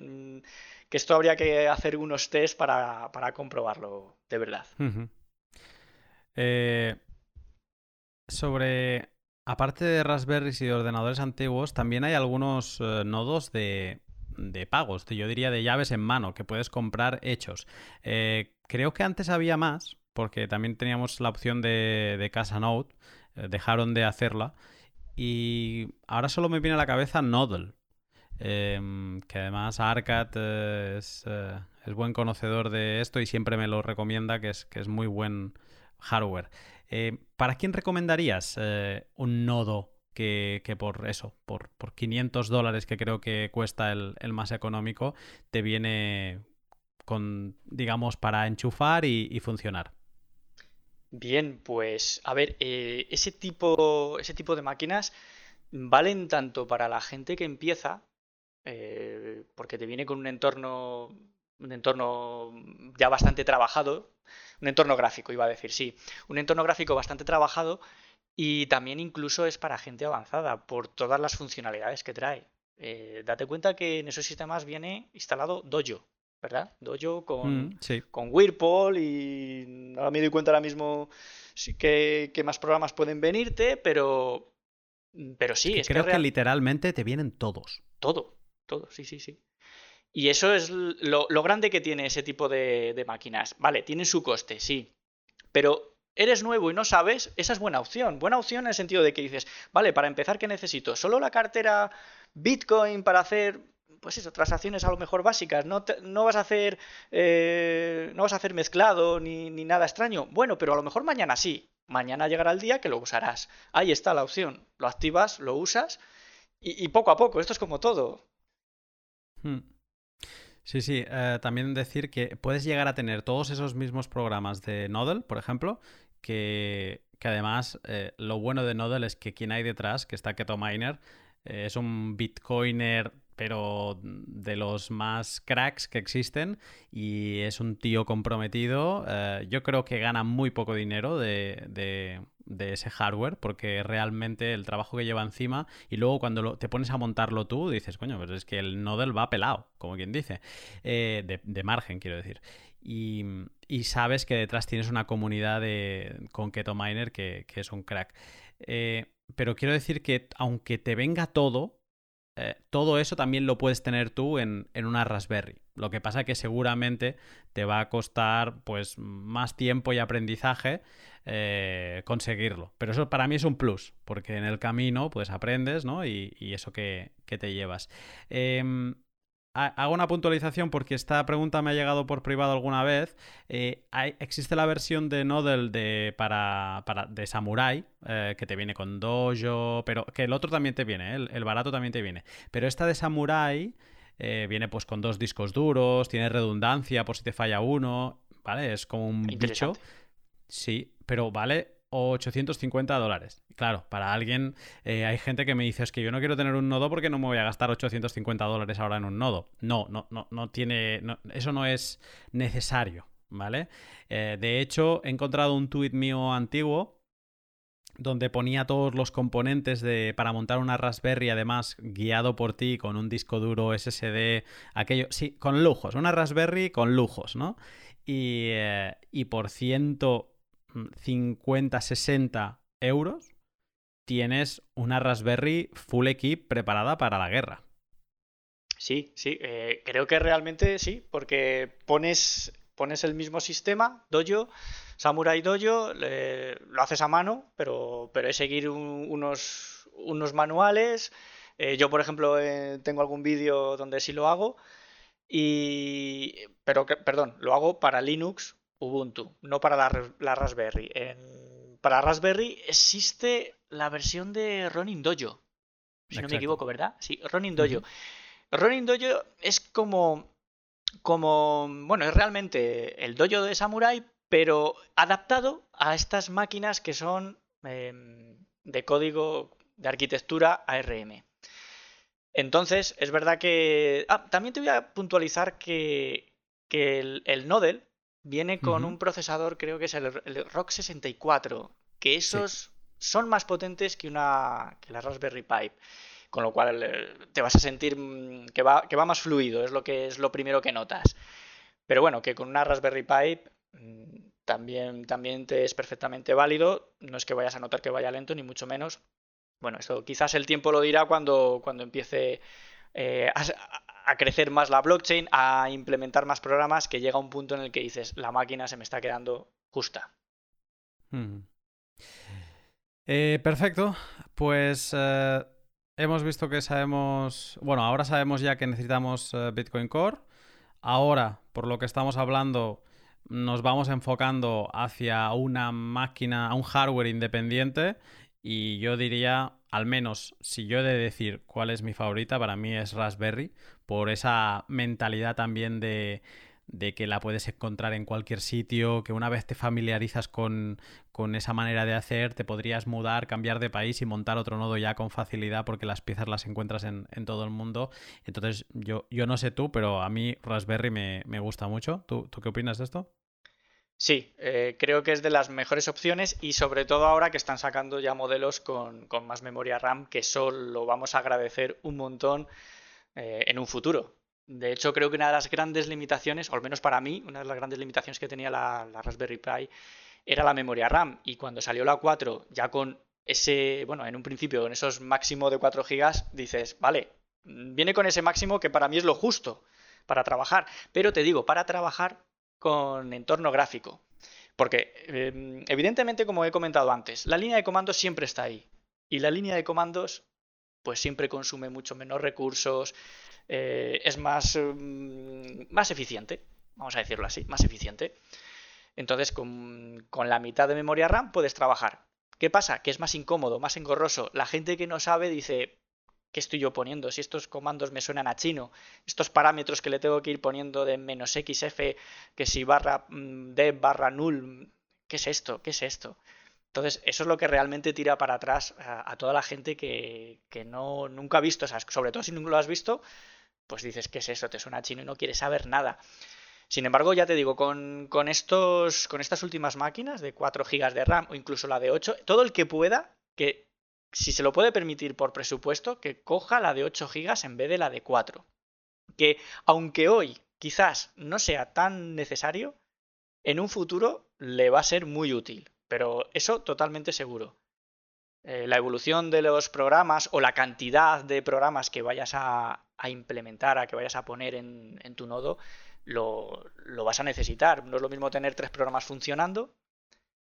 Que esto habría que hacer unos test para, comprobarlo de verdad. Eh, sobre, aparte de Raspberries y de ordenadores antiguos, también hay algunos eh, nodos de, de pagos, yo diría de llaves en mano, que puedes comprar hechos. Eh, creo que antes había más, porque también teníamos la opción de, de Casa Note, dejaron de hacerla. Y ahora solo me viene a la cabeza Nodle, Em, que además Arcad eh, es, eh, es, buen conocedor de esto y siempre me lo recomienda, que es, que es muy buen hardware. Eh, ¿Para quién recomendarías un nodo que, por eso, por, por 500 dólares que creo que cuesta el, más económico, te viene con, digamos, para enchufar y, funcionar? Bien, pues a ver, ese, tipo, ese tipo de máquinas valen tanto para la gente que empieza, eh, porque te viene con un entorno, un entorno ya bastante trabajado, un entorno gráfico, iba a decir, sí, un entorno gráfico bastante trabajado y también incluso es para gente avanzada por todas las funcionalidades que trae. Eh, date cuenta que en esos sistemas viene instalado Dojo, ¿verdad? Dojo con, mm, con Whirlpool y no me doy cuenta ahora mismo que, que, más programas pueden venirte, pero, pero sí. Es creo que literalmente te vienen todos. Todo, todo, sí, sí, sí. Y eso es lo, grande que tiene ese tipo de, máquinas. Vale, tiene su coste, sí. Pero eres nuevo y no sabes, esa es buena opción. Buena opción en el sentido de que dices, vale, para empezar, ¿qué necesito? Solo la cartera Bitcoin para hacer, pues eso, transacciones a lo mejor básicas. No, no vas a hacer, eh, no vas a hacer mezclado ni, nada extraño. Bueno, pero a lo mejor mañana sí. Mañana llegará el día que lo usarás. Ahí está la opción. Lo activas, lo usas y poco a poco. Esto es como todo. Hmm. Sí, sí, eh, también decir que puedes llegar a tener todos esos mismos programas de Nodel, por ejemplo, que, además eh, lo bueno de Nodel es que quien hay detrás, que está Keto Miner, eh, es un bitcoiner pero de los más cracks que existen y es un tío comprometido. yo creo que gana muy poco dinero de, de ese hardware, porque realmente el trabajo que lleva encima, y luego cuando te pones a montarlo tú, dices, coño, pero es que el Nodel va pelado, como quien dice, eh, de, margen, quiero decir. Y, sabes que detrás tienes una comunidad de, con Keto Miner que, es un crack. Eh, pero quiero decir que aunque te venga todo, eh, todo eso también lo puedes tener tú en, en, una Raspberry. Lo que pasa que seguramente te va a costar pues más tiempo y aprendizaje eh, conseguirlo. Pero eso para mí es un plus, porque en el camino pues aprendes, ¿no? Y, eso que, te llevas. Em, hago una puntualización porque esta pregunta me ha llegado por privado alguna vez. Eh, existe la versión de Nodel de, para, de Samurai, eh, que te viene con Dojo, pero que el otro también te viene, el, el, barato también te viene. Pero esta de Samurai viene pues con dos discos duros, tiene redundancia por si te falla uno, ¿vale? Es como un bicho. Sí, pero vale 850 dólares. Claro, para alguien, eh, hay gente que me dice, es que yo no quiero tener un nodo porque no me voy a gastar 850 dólares ahora en un nodo. No, no, no, no tiene, eso no es necesario, ¿vale? Eh, de hecho, he encontrado un tuit mío antiguo donde ponía todos los componentes de, para montar una Raspberry, además guiado por ti con un disco duro SSD, aquello, sí, con lujos, una Raspberry con lujos, ¿no? Y, eh, y por ciento 50, 60 euros, tienes una Raspberry Full Equip preparada para la guerra. Sí, sí, eh, creo que realmente sí, porque pones, pones el mismo sistema, Dojo, Samurai Dojo, lo haces a mano, pero, pero es seguir unos, unos manuales. Eh, yo, por ejemplo, eh, tengo algún vídeo donde sí lo hago. Y. Pero, perdón, lo hago para Linux Ubuntu, no para la, Raspberry. para Raspberry existe la versión de Ronin Dojo. Si no me equivoco, ¿verdad? Sí, Ronin Dojo. Ronin Dojo es como. como. Bueno, es realmente el dojo de Samurai, pero adaptado a estas máquinas que son em, de código de arquitectura ARM. Entonces, es verdad que. Ah, también te voy a puntualizar que, que el, el Nodel, viene con un procesador, creo que es el, ROC 64, que esos son más potentes que, una, que la Raspberry Pi. Con lo cual eh, te vas a sentir mm, que va, que va más fluido, es lo que es lo primero que notas. Pero bueno, que con una Raspberry Pi mm, también, también te es perfectamente válido. No es que vayas a notar que vaya lento, ni mucho menos. Bueno, esto quizás el tiempo lo dirá cuando, cuando empiece eh, a, a crecer más la blockchain, a implementar más programas, que llega un punto en el que dices, la máquina se me está quedando justa. Eh, perfecto, pues eh, hemos visto que sabemos, bueno, ahora sabemos ya que necesitamos eh, Bitcoin Core. Ahora, por lo que estamos hablando, nos vamos enfocando hacia una máquina, un hardware independiente y yo diría, al menos si yo he de decir cuál es mi favorita, para mí es Raspberry, por esa mentalidad también de, que la puedes encontrar en cualquier sitio, que una vez te familiarizas con, esa manera de hacer, te podrías mudar, cambiar de país y montar otro nodo ya con facilidad porque las piezas las encuentras en, todo el mundo. Entonces, yo, yo no sé tú, pero a mí Raspberry me, gusta mucho. ¿Tú, ¿Tú qué opinas de esto? Sí, eh, creo que es de las mejores opciones y sobre todo ahora que están sacando ya modelos con, más memoria RAM, que eso lo vamos a agradecer un montón eh, en un futuro. De hecho, creo que una de las grandes limitaciones, o al menos para mí, una de las grandes limitaciones que tenía la, Raspberry Pi era la memoria RAM. Y cuando salió la 4, ya con ese, bueno, en un principio con esos máximo de 4 GB, dices, vale, viene con ese máximo que para mí es lo justo para trabajar. Pero te digo, para trabajar con entorno gráfico. Porque, em, evidentemente, como he comentado antes, la línea de comandos siempre está ahí. Y la línea de comandos, pues siempre consume mucho menos recursos, eh, es más, em, más eficiente, vamos a decirlo así, más eficiente. Entonces, con, con la mitad de memoria RAM puedes trabajar. ¿Qué pasa? Que es más incómodo, más engorroso. La gente que no sabe dice, ¿qué estoy yo poniendo? Si estos comandos me suenan a chino, estos parámetros que le tengo que ir poniendo de menos xf, que si barra mm, d barra null, ¿qué es esto? ¿Qué es esto? Entonces, eso es lo que realmente tira para atrás a, toda la gente que, no, nunca ha visto sobre todo si nunca lo has visto, pues dices, ¿qué es eso? Te suena chino y no quieres saber nada. Sin embargo, ya te digo, con, estos, con estas últimas máquinas de 4 GB de RAM o incluso la de 8, todo el que pueda, que si se lo puede permitir por presupuesto, que coja la de 8 GB en vez de la de 4. Que aunque hoy quizás no sea tan necesario, en un futuro le va a ser muy útil. Pero eso totalmente seguro. Eh, la evolución de los programas o la cantidad de programas que vayas a, implementar, a que vayas a poner en, tu nodo, lo, vas a necesitar. No es lo mismo tener tres programas funcionando,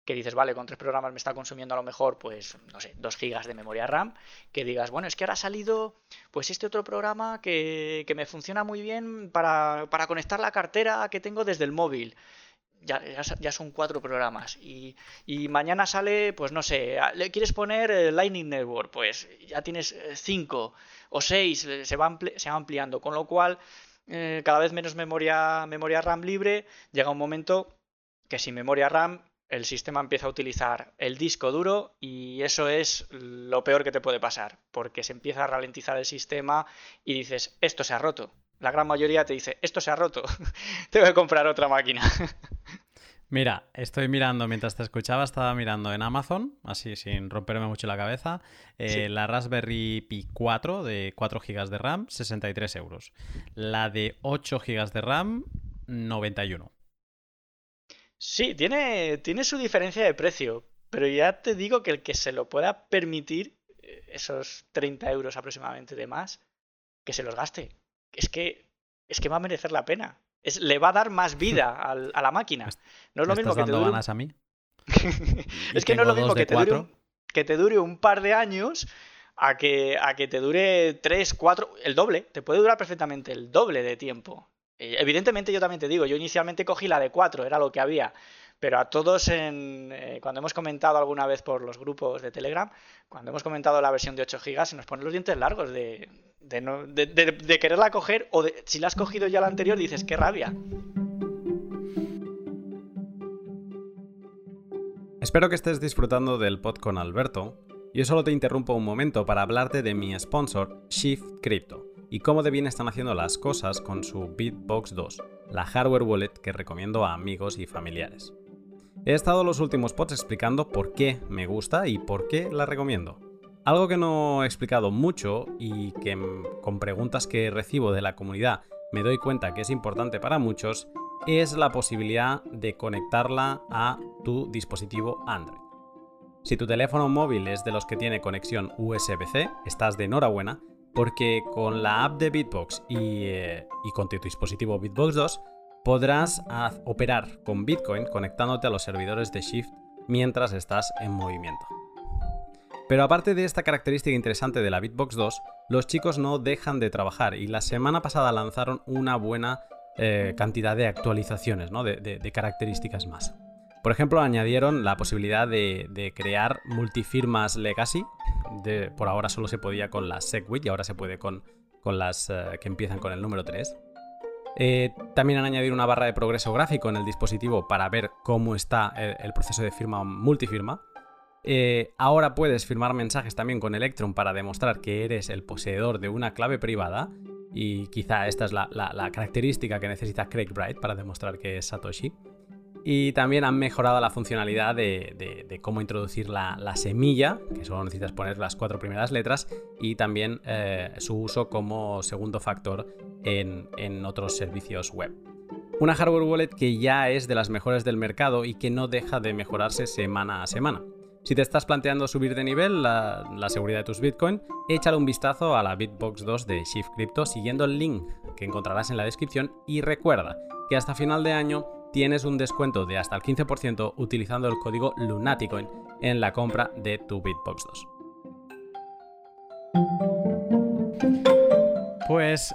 que dices, vale, con tres programas me está consumiendo a lo mejor, pues, no sé, dos gigas de memoria RAM, que digas, bueno, es que ahora ha salido, pues, este otro programa que, que me funciona muy bien para, para conectar la cartera que tengo desde el móvil ya, son cuatro programas. Y, mañana sale, pues no sé, le quieres poner eh, Lightning Network, pues ya tienes eh, cinco o seis, eh, se va, se va ampliando. Con lo cual, cada vez menos memoria, memoria RAM libre. Llega un momento que sin memoria RAM el sistema empieza a utilizar el disco duro y eso es lo peor que te puede pasar, porque se empieza a ralentizar el sistema y dices, esto se ha roto. La gran mayoría te dice, esto se ha roto, tengo que comprar otra máquina. Mira, estoy mirando, mientras te escuchaba, estaba mirando en Amazon, así sin romperme mucho la cabeza, eh, la Raspberry Pi 4 de 4 GB de RAM, 63 euros. La de 8 GB de RAM, 91. Sí, tiene, tiene su diferencia de precio, pero ya te digo que el que se lo pueda permitir, eh, esos 30 euros aproximadamente de más, que se los gaste. Es que, es que va a merecer la pena le va a dar más vida a la máquina. No es lo mismo que te dure. ganas a mí? es que no es lo mismo que te, dure un, que te dure un par de años a que, a que te dure 3, 4, el doble. Te puede durar perfectamente el doble de tiempo. Eh, evidentemente yo también te digo, yo inicialmente cogí la de 4, era lo que había. Pero a todos, en, eh, cuando hemos comentado alguna vez por los grupos de Telegram, cuando hemos comentado la versión de 8 GB, se nos ponen los dientes largos de, de, quererla coger o si la has cogido ya la anterior dices, qué rabia. Espero que estés disfrutando del pod con Alberto. Yo solo te interrumpo un momento para hablarte de mi sponsor, Shift Crypto, y cómo de bien están haciendo las cosas con su Bitbox 2, la hardware wallet que recomiendo a amigos y familiares. He estado los últimos pods explicando por qué me gusta y por qué la recomiendo. Algo que no he explicado mucho y que con preguntas que recibo de la comunidad me doy cuenta que es importante para muchos es la posibilidad de conectarla a tu dispositivo Android. Si tu teléfono móvil es de los que tiene conexión USB-C, estás de enhorabuena porque con la app de Bitbox y, eh, con tu dispositivo Bitbox 2 podrás operar con Bitcoin conectándote a los servidores de Shift mientras estás en movimiento. Pero aparte de esta característica interesante de la Bitbox 2, los chicos no dejan de trabajar y la semana pasada lanzaron una buena eh, cantidad de actualizaciones, de, características más. Por ejemplo, añadieron la posibilidad de, crear multifirmas legacy. por ahora solo se podía con las SegWit y ahora se puede con, las eh, que empiezan con el número 3. Eh, también han añadido una barra de progreso gráfico en el dispositivo para ver cómo está el, proceso de firma multifirma. Eh, ahora puedes firmar mensajes también con Electron para demostrar que eres el poseedor de una clave privada. Y quizá esta es la, característica que necesita Craig Bright para demostrar que es Satoshi. Y también han mejorado la funcionalidad de, cómo introducir la, semilla, que solo necesitas poner las cuatro primeras letras, y también eh, su uso como segundo factor en, otros servicios web. Una hardware wallet que ya es de las mejores del mercado y que no deja de mejorarse semana a semana. Si te estás planteando subir de nivel la, la, seguridad de tus Bitcoin, échale un vistazo a la Bitbox 2 de Shift Crypto siguiendo el link que encontrarás en la descripción y recuerda que hasta final de año tienes un descuento de hasta el 15% utilizando el código Lunaticoin en la compra de tu Bitbox 2. Pues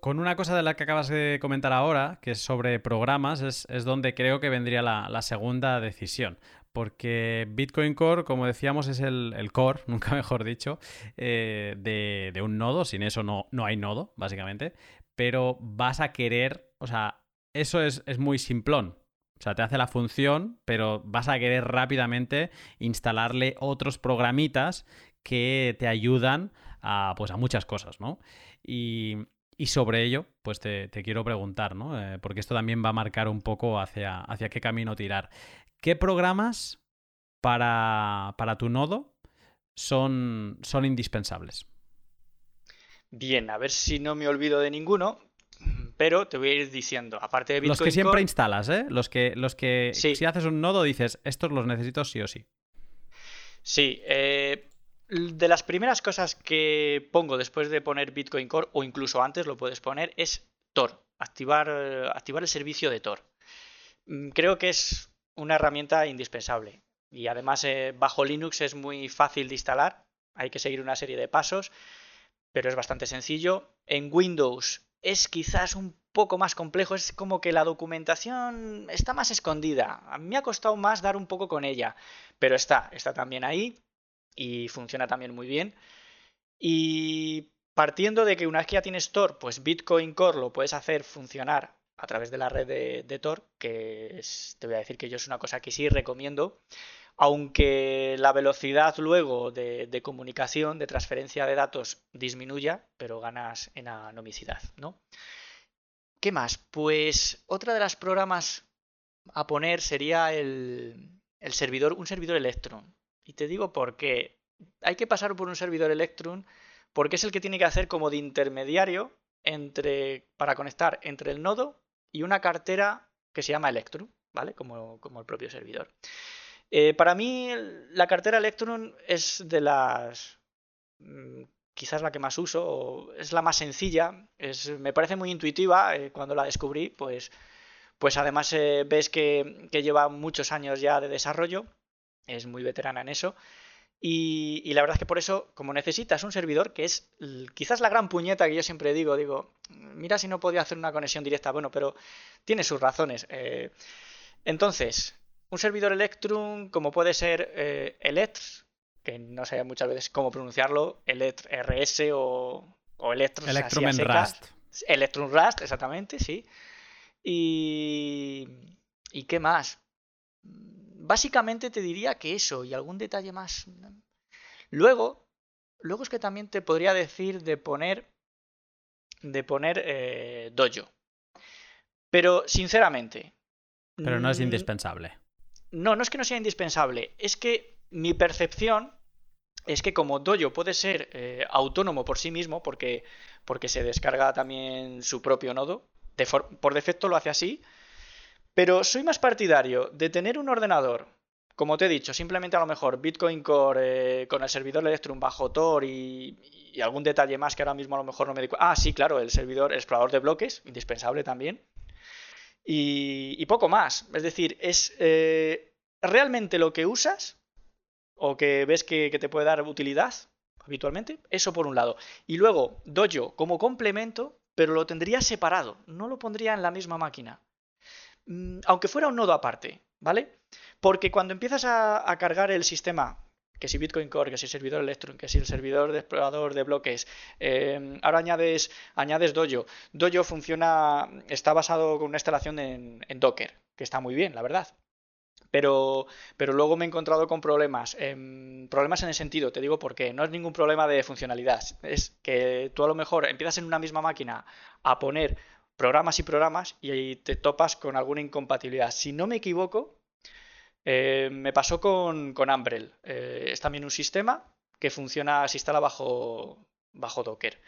con una cosa de la que acabas de comentar ahora, que es sobre programas, es, donde creo que vendría la, segunda decisión. porque Bitcoin Core, como decíamos, es el, core, nunca mejor dicho, eh, de, un nodo. Sin eso no, no hay nodo, básicamente. Pero vas a querer, o sea, eso es, es muy simplón. O sea, te hace la función, pero vas a querer rápidamente instalarle otros programitas que te ayudan a, pues, a muchas cosas, ¿no? Y, sobre ello, pues te, quiero preguntar, ¿no? Eh, porque esto también va a marcar un poco hacia, hacia qué camino tirar. ¿Qué programas para, para tu nodo son, son indispensables? Bien, a ver si no me olvido de ninguno, pero te voy a ir diciendo, aparte de Bitcoin Los que siempre instalas, ¿eh? Los que, los que si haces un nodo dices, estos los necesito sí o sí. Sí, eh, de las primeras cosas que pongo después de poner Bitcoin Core, o incluso antes lo puedes poner, es Tor, activar, eh, activar el servicio de Tor. Mm, creo que es una herramienta indispensable. Y además eh, bajo Linux es muy fácil de instalar, hay que seguir una serie de pasos, pero es bastante sencillo. En Windows es quizás un poco más complejo, es como que la documentación está más escondida. A mí me ha costado más dar un poco con ella, pero está, está también ahí y funciona también muy bien. Y partiendo de que una vez que ya tienes Tor, pues Bitcoin Core lo puedes hacer funcionar a través de la red de, Tor, que te voy a decir que yo es una cosa que sí recomiendo, aunque la velocidad luego de, comunicación, de transferencia de datos disminuya, pero ganas en anomicidad, ¿no? ¿Qué más? Pues otra de las programas a poner sería el, servidor, un servidor Electron. Y te digo por qué. Hay que pasar por un servidor Electron porque es el que tiene que hacer como de intermediario entre, para conectar entre el nodo y una cartera que se llama Electron, ¿vale? Como el propio servidor. Eh, para mí, la cartera Electron es de las. Mm, quizás la que más uso, es la más sencilla, es, me parece muy intuitiva. Eh, cuando la descubrí, pues, pues además eh, ves que, que, lleva muchos años ya de desarrollo es muy veterana en eso. Y, la verdad es que por eso, como necesitas un servidor, que es quizás la gran puñeta que yo siempre digo, digo, mira si no podía hacer una conexión directa, bueno, pero tiene sus razones. Entonces, un servidor Electrum, como puede ser eh, que no sé muchas veces cómo pronunciarlo, Elect RS o, o Electrum, Electrum en Rust. Electrum Rust, exactamente, sí. Y, ¿Y qué más? básicamente te diría que eso y algún detalle más. Luego, luego es que también te podría decir de poner de poner eh, dojo. Pero sinceramente. Pero no es indispensable. No, no es que no sea indispensable. Es que mi percepción es que como dojo puede ser eh, autónomo por sí mismo, porque, porque se descarga también su propio nodo, por defecto lo hace así, pero soy más partidario de tener un ordenador, como te he dicho, simplemente a lo mejor Bitcoin Core eh, con el servidor Electrum bajo Tor y, algún detalle más que ahora mismo a lo mejor no me digo. Ah, sí, claro, el servidor explorador de bloques, indispensable también. Y, poco más. Es decir, es eh, realmente lo que usas o que ves que, que te puede dar utilidad habitualmente. Eso por un lado. Y luego, Dojo como complemento, pero lo tendría separado. No lo pondría en la misma máquina. Mm, aunque fuera un nodo aparte, ¿vale? Porque cuando empiezas a, cargar el sistema, que si Bitcoin Core, que si servidor Electron, que si el servidor de explorador de bloques, em, ahora añades, añades Dojo. Dojo funciona, está basado con una instalación en, Docker, que está muy bien, la verdad. Pero, pero, luego me he encontrado con problemas. Em, problemas en el sentido, te digo por qué. No es ningún problema de funcionalidad. Es que tú a lo mejor empiezas en una misma máquina a poner programas y programas y ahí te topas con alguna incompatibilidad. Si no me equivoco, eh, me pasó con, con Umbrel. Eh, es también un sistema que funciona, se instala bajo, bajo Docker.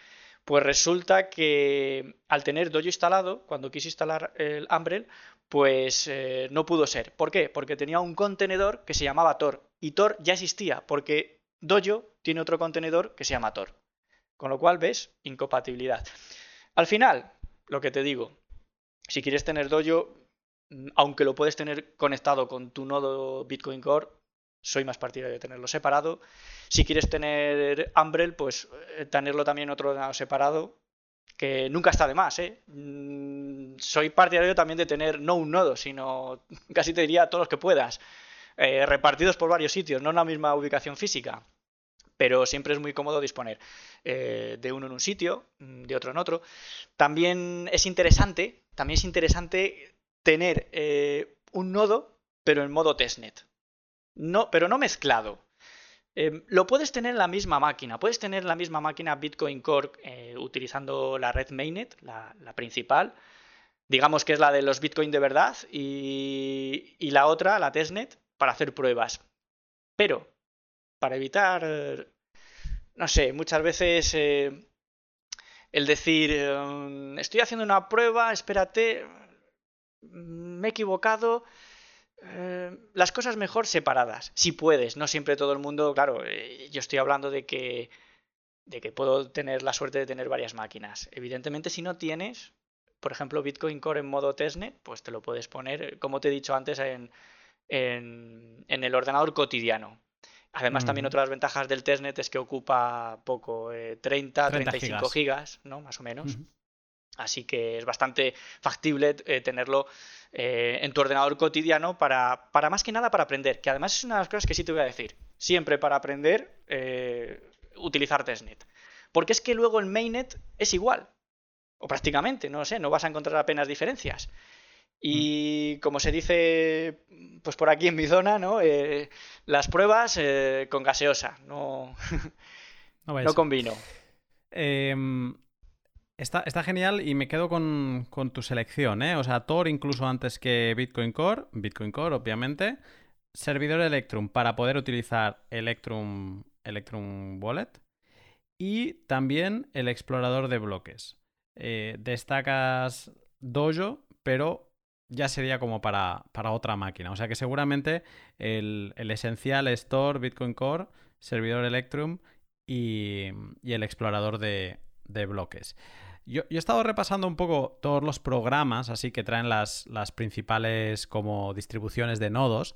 Pues resulta que al tener Dojo instalado, cuando quise instalar el Umbrel, pues eh, no pudo ser. ¿Por qué? Porque tenía un contenedor que se llamaba Tor. Y Tor ya existía, porque Dojo tiene otro contenedor que se llama Tor. Con lo cual, ves, incompatibilidad. Al final, lo que te digo, si quieres tener Dojo, aunque lo puedes tener conectado con tu nodo Bitcoin Core, soy más partidario de tenerlo separado. Si quieres tener Umbrel, pues eh, tenerlo también otro lado separado, que nunca está de más. ¿eh? Mm, soy partidario también de tener no un nodo, sino casi te diría todos los que puedas. eh, repartidos por varios sitios, no en la misma ubicación física. Pero siempre es muy cómodo disponer eh, de uno en un sitio, mm, de otro en otro. También es interesante, también es interesante tener un nodo, pero en modo testnet. No, pero no mezclado. Em, lo puedes tener en la misma máquina. Puedes tener en la misma máquina Bitcoin Core eh, utilizando la red mainnet, la, principal. Digamos que es la de los Bitcoin de verdad. Y, la otra, la testnet, para hacer pruebas. Pero, para evitar, no sé, muchas veces eh, el decir, em, estoy haciendo una prueba, espérate, me he equivocado eh, las cosas mejor separadas, si puedes, no siempre todo el mundo, claro, eh, yo estoy hablando de que, de que puedo tener la suerte de tener varias máquinas. Evidentemente, si no tienes, por ejemplo, Bitcoin Core en modo testnet, pues te lo puedes poner, como te he dicho antes, en, en, el ordenador cotidiano. Además, también otras ventajas del testnet es que ocupa poco, 30, eh, 35 gigas. ¿no? Más o menos. Así que es bastante factible tenerlo eh, en tu ordenador cotidiano para, para, más que nada para aprender, que además es una de las cosas que sí te voy a decir, siempre para aprender eh, utilizar testnet. Porque es que luego el mainnet es igual, o prácticamente, no lo sé, no vas a encontrar apenas diferencias. Y mm. como se dice, pues por aquí en mi zona, ¿no? Eh, las pruebas con gaseosa, no, no, no combino. Eh, Está, genial y me quedo con, tu selección, ¿eh? O sea, Tor incluso antes que Bitcoin Core, Bitcoin Core obviamente, servidor Electrum para poder utilizar Electrum, Electrum Wallet y también el explorador de bloques. Eh, destacas Dojo, pero ya sería como para, otra máquina. O sea que seguramente el, esencial es Tor, Bitcoin Core, servidor Electrum y, el explorador de bloques. Yo, he estado repasando un poco todos los programas, así que traen las, principales como distribuciones de nodos.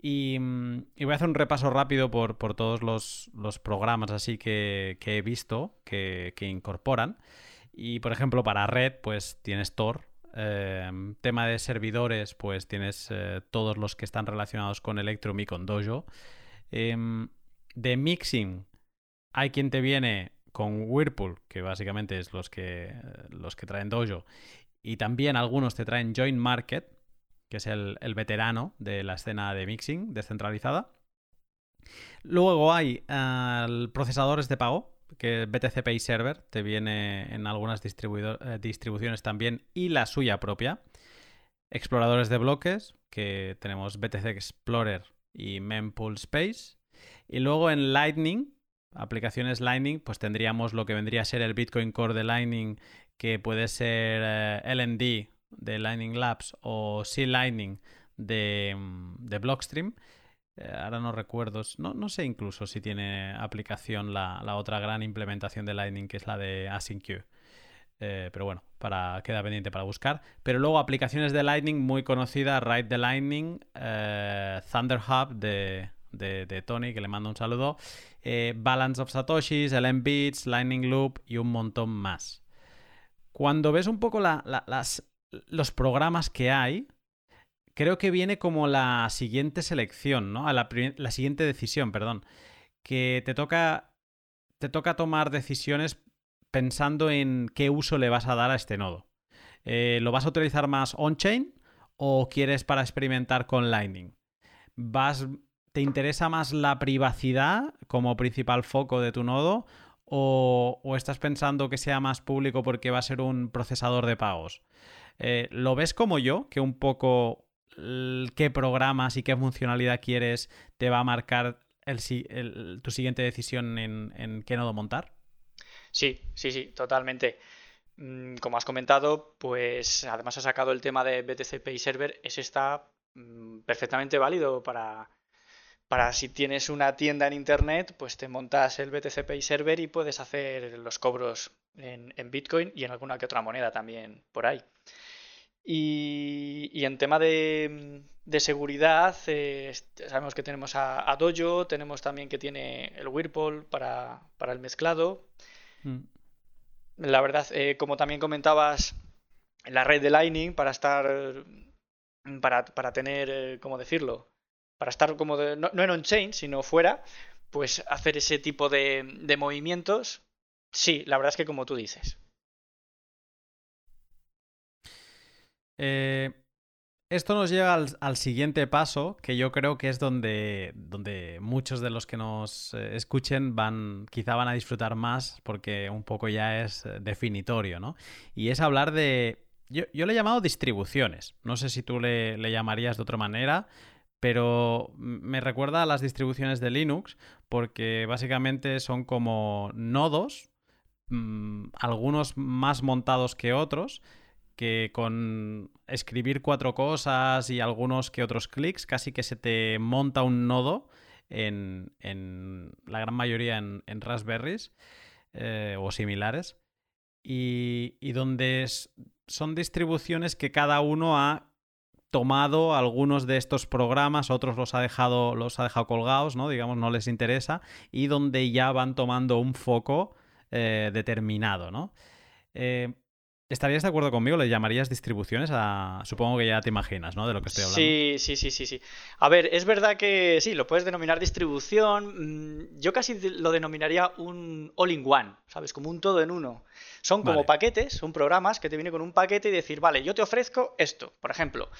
Y, voy a hacer un repaso rápido por, todos los, programas así que, he visto que, incorporan. Y por ejemplo, para red, pues tienes Tor. Em, tema de servidores, pues tienes eh, todos los que están relacionados con Electrum y con Dojo. Em, de mixing, hay quien te viene con Whirlpool, que básicamente es los que, los que traen Dojo, y también algunos te traen Joint Market, que es el, veterano de la escena de mixing descentralizada. Luego hay procesadores de pago, que BTC Pay Server te viene en algunas eh, distribuciones también y la suya propia. Exploradores de bloques, que tenemos BTC Explorer y Mempool Space. Y luego en Lightning aplicaciones Lightning, pues tendríamos lo que vendría a ser el Bitcoin Core de Lightning, que puede ser eh, LND de Lightning Labs o C Lightning de, mm, de Blockstream. Eh, ahora no recuerdo, no, no, sé incluso si tiene aplicación la, otra gran implementación de Lightning, que es la de AsyncQ. Eh, pero bueno, para, queda pendiente para buscar. Pero luego aplicaciones de Lightning muy conocidas, Ride the Lightning, Thunder Hub de, de, Tony, que le mando un saludo, eh, Balance of Satoshis, el Bits, Lightning Loop y un montón más. Cuando ves un poco las, los programas que hay, creo que viene como la siguiente selección, ¿no? A la, siguiente decisión, perdón. Que te toca, te toca tomar decisiones pensando en qué uso le vas a dar a este nodo. Eh, ¿Lo vas a utilizar más on-chain o quieres para experimentar con Lightning? ¿Vas ¿Te interesa más la privacidad como principal foco de tu nodo o, estás pensando que sea más público porque va a ser un procesador de pagos? Eh, ¿Lo ves como yo, que un poco qué programas y qué funcionalidad quieres te va a marcar tu siguiente decisión en, qué nodo montar? Sí, sí, sí, totalmente. Mm, como has comentado, pues además has sacado el tema de BTC Pay Server, ese está mm, perfectamente válido para, para si tienes una tienda en internet, pues te montas el BTC Pay Server y puedes hacer los cobros en, Bitcoin y en alguna que otra moneda también por ahí. Y, en tema de, seguridad, eh, sabemos que tenemos a, Dojo, tenemos también que tiene el Whirlpool para, el mezclado. Mm. La verdad, eh, como también comentabas, la red de Lightning para estar, para, para tener, eh, ¿cómo decirlo? Para estar como no, en on-chain, sino fuera, pues hacer ese tipo de, de movimientos, sí, la verdad es que como tú dices. Eh, esto nos lleva al, siguiente paso, que yo creo que es donde, donde muchos de los que nos eh, escuchen van, quizá van a disfrutar más, porque un poco ya es eh, definitorio, ¿no? Y es hablar de. Yo, yo le he llamado distribuciones. No sé si tú le, llamarías de otra manera, pero me recuerda a las distribuciones de Linux, porque básicamente son como nodos, mm, algunos más montados que otros que con escribir cuatro cosas y algunos que otros clics, casi que se te monta un nodo en, la gran mayoría en, Raspberries eh, o similares. Y, donde son distribuciones que cada uno ha tomado algunos de estos programas, otros los ha dejado, los ha dejado colgados, ¿no? Digamos, no les interesa, y donde ya van tomando un foco eh, determinado, ¿no? Eh, ¿Estarías de acuerdo conmigo? ¿Le llamarías distribuciones a... Supongo que ya te imaginas, ¿no? De lo que estoy hablando. Sí, sí, sí, sí, sí. A ver, es verdad que sí, lo puedes denominar distribución. Mm, yo casi lo denominaría un all-in-one, ¿sabes? Como un todo en uno. Son como paquetes, son programas que te vienen con un paquete y decir, vale, yo te ofrezco esto. Por ejemplo,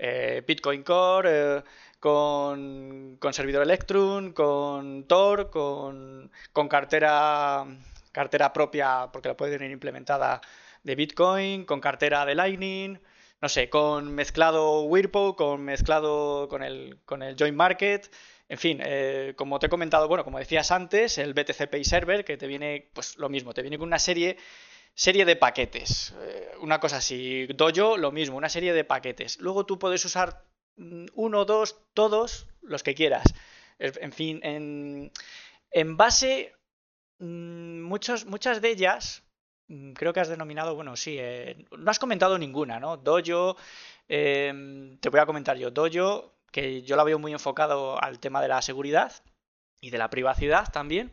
eh, Bitcoin Core, eh, con, con, servidor Electrum, con Tor, con, con cartera, cartera propia, porque la puede tener implementada de Bitcoin, con cartera de Lightning, no sé, con mezclado Whirlpool, con mezclado con el, con el Joint Market. En fin, eh, como te he comentado, bueno, como decías antes, el BTC Pay Server, que te viene, pues lo mismo, te viene con una serie, serie de paquetes. Eh, una cosa así, Dojo, lo mismo, una serie de paquetes. Luego tú puedes usar mm, uno, dos, todos, los que quieras. En fin, en, en base, mm, muchos, muchas de ellas creo que has denominado, bueno, sí, eh, no has comentado ninguna, ¿no? Dojo, em, te voy a comentar yo, Dojo, que yo la veo muy enfocado al tema de la seguridad y de la privacidad también.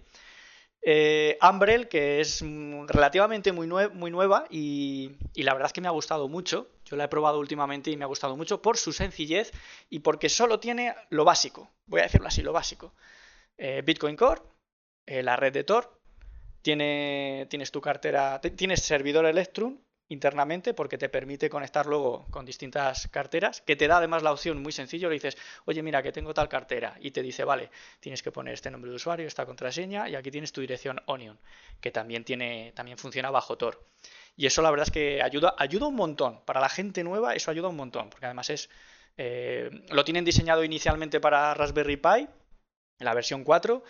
Eh, Umbrel, que es mm, relativamente muy, muy nueva y, la verdad es que me ha gustado mucho. Yo la he probado últimamente y me ha gustado mucho por su sencillez y porque solo tiene lo básico. Voy a decirlo así, lo básico. Eh, Bitcoin Core, la red de Tor, tienes tu cartera, tienes servidor Electrum internamente porque te permite conectar luego con distintas carteras, que te da además la opción muy sencillo, le dices, oye mira que tengo tal cartera y te dice, vale, tienes que poner este nombre de usuario, esta contraseña y aquí tienes tu dirección Onion, que también tiene, también funciona bajo Tor. Y eso la verdad es que ayuda, ayuda un montón. Para la gente nueva eso ayuda un montón, porque además es, eh, lo tienen diseñado inicialmente para Raspberry Pi, en la versión 4,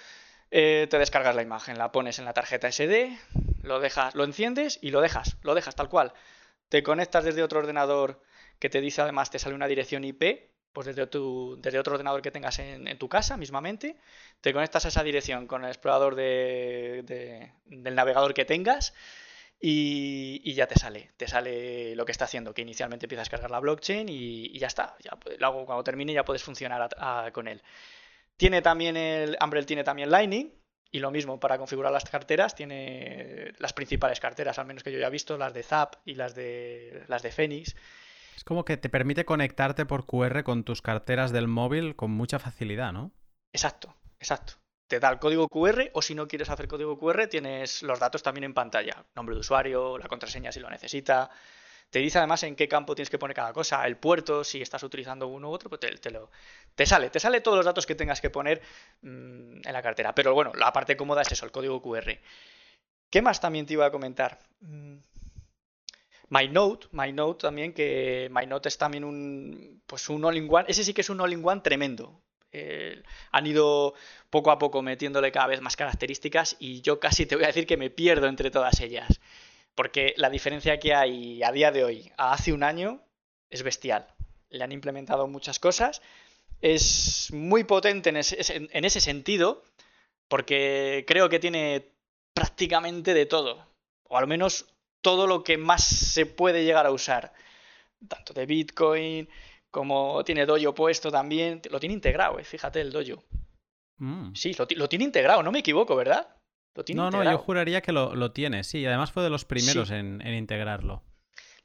eh, te descargas la imagen, la pones en la tarjeta SD, lo dejas, lo enciendes y lo dejas, lo dejas tal cual. Te conectas desde otro ordenador que te dice además te sale una dirección IP, pues desde, desde otro ordenador que tengas en, tu casa mismamente, te conectas a esa dirección con el explorador de, del navegador que tengas y, ya te sale, te sale lo que está haciendo, que inicialmente empiezas a cargar la blockchain y, ya está, luego cuando termine ya puedes funcionar con él. Tiene también el Umbrel tiene también Lightning y lo mismo para configurar las carteras tiene las principales carteras, al menos que yo ya he visto, las de Zap y las de las de Phoenix. Es como que te permite conectarte por QR con tus carteras del móvil con mucha facilidad, ¿no? Exacto, exacto. Te da el código QR o si no quieres hacer código QR tienes los datos también en pantalla, nombre de usuario, la contraseña si lo necesita, te dice además en qué campo tienes que poner cada cosa, el puerto, si estás utilizando uno u otro, pues te, lo, te sale, te sale todos los datos que tengas que poner mm, en la cartera. Pero bueno, la parte cómoda es eso, el código QR. ¿Qué más también te iba a comentar? Mm, MyNote, MyNote también, que MyNote es también un, pues un all-in-one, ese sí que es un all-in-one tremendo. Eh, han ido poco a poco metiéndole cada vez más características y yo casi te voy a decir que me pierdo entre todas ellas. Porque la diferencia que hay a día de hoy a hace un año es bestial. Le han implementado muchas cosas. Es muy potente en ese, sentido, porque creo que tiene prácticamente de todo. O al menos todo lo que más se puede llegar a usar. Tanto de Bitcoin como tiene Dojo puesto también. Lo tiene integrado, eh, fíjate el Dojo. Mm. Sí, lo, tiene integrado, no me equivoco, ¿verdad? No, no, yo juraría que lo, tiene, sí. Además fue de los primeros en, integrarlo.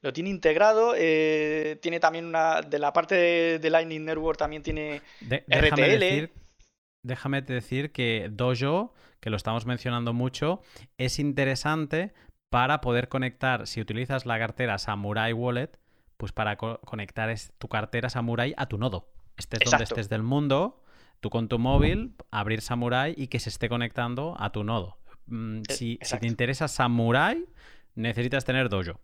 Lo tiene integrado, eh, tiene también una. De la parte de, Lightning Network también tiene RTL. déjame decir que Dojo, que lo estamos mencionando mucho, es interesante para poder conectar, si utilizas la cartera Samurai Wallet, pues para conectar tu cartera Samurai a tu nodo. Estés donde estés del mundo, tú con tu móvil, abrir Samurai y que se esté conectando a tu nodo. Mm, e, si, si, te interesa Samurai, necesitas tener Dojo.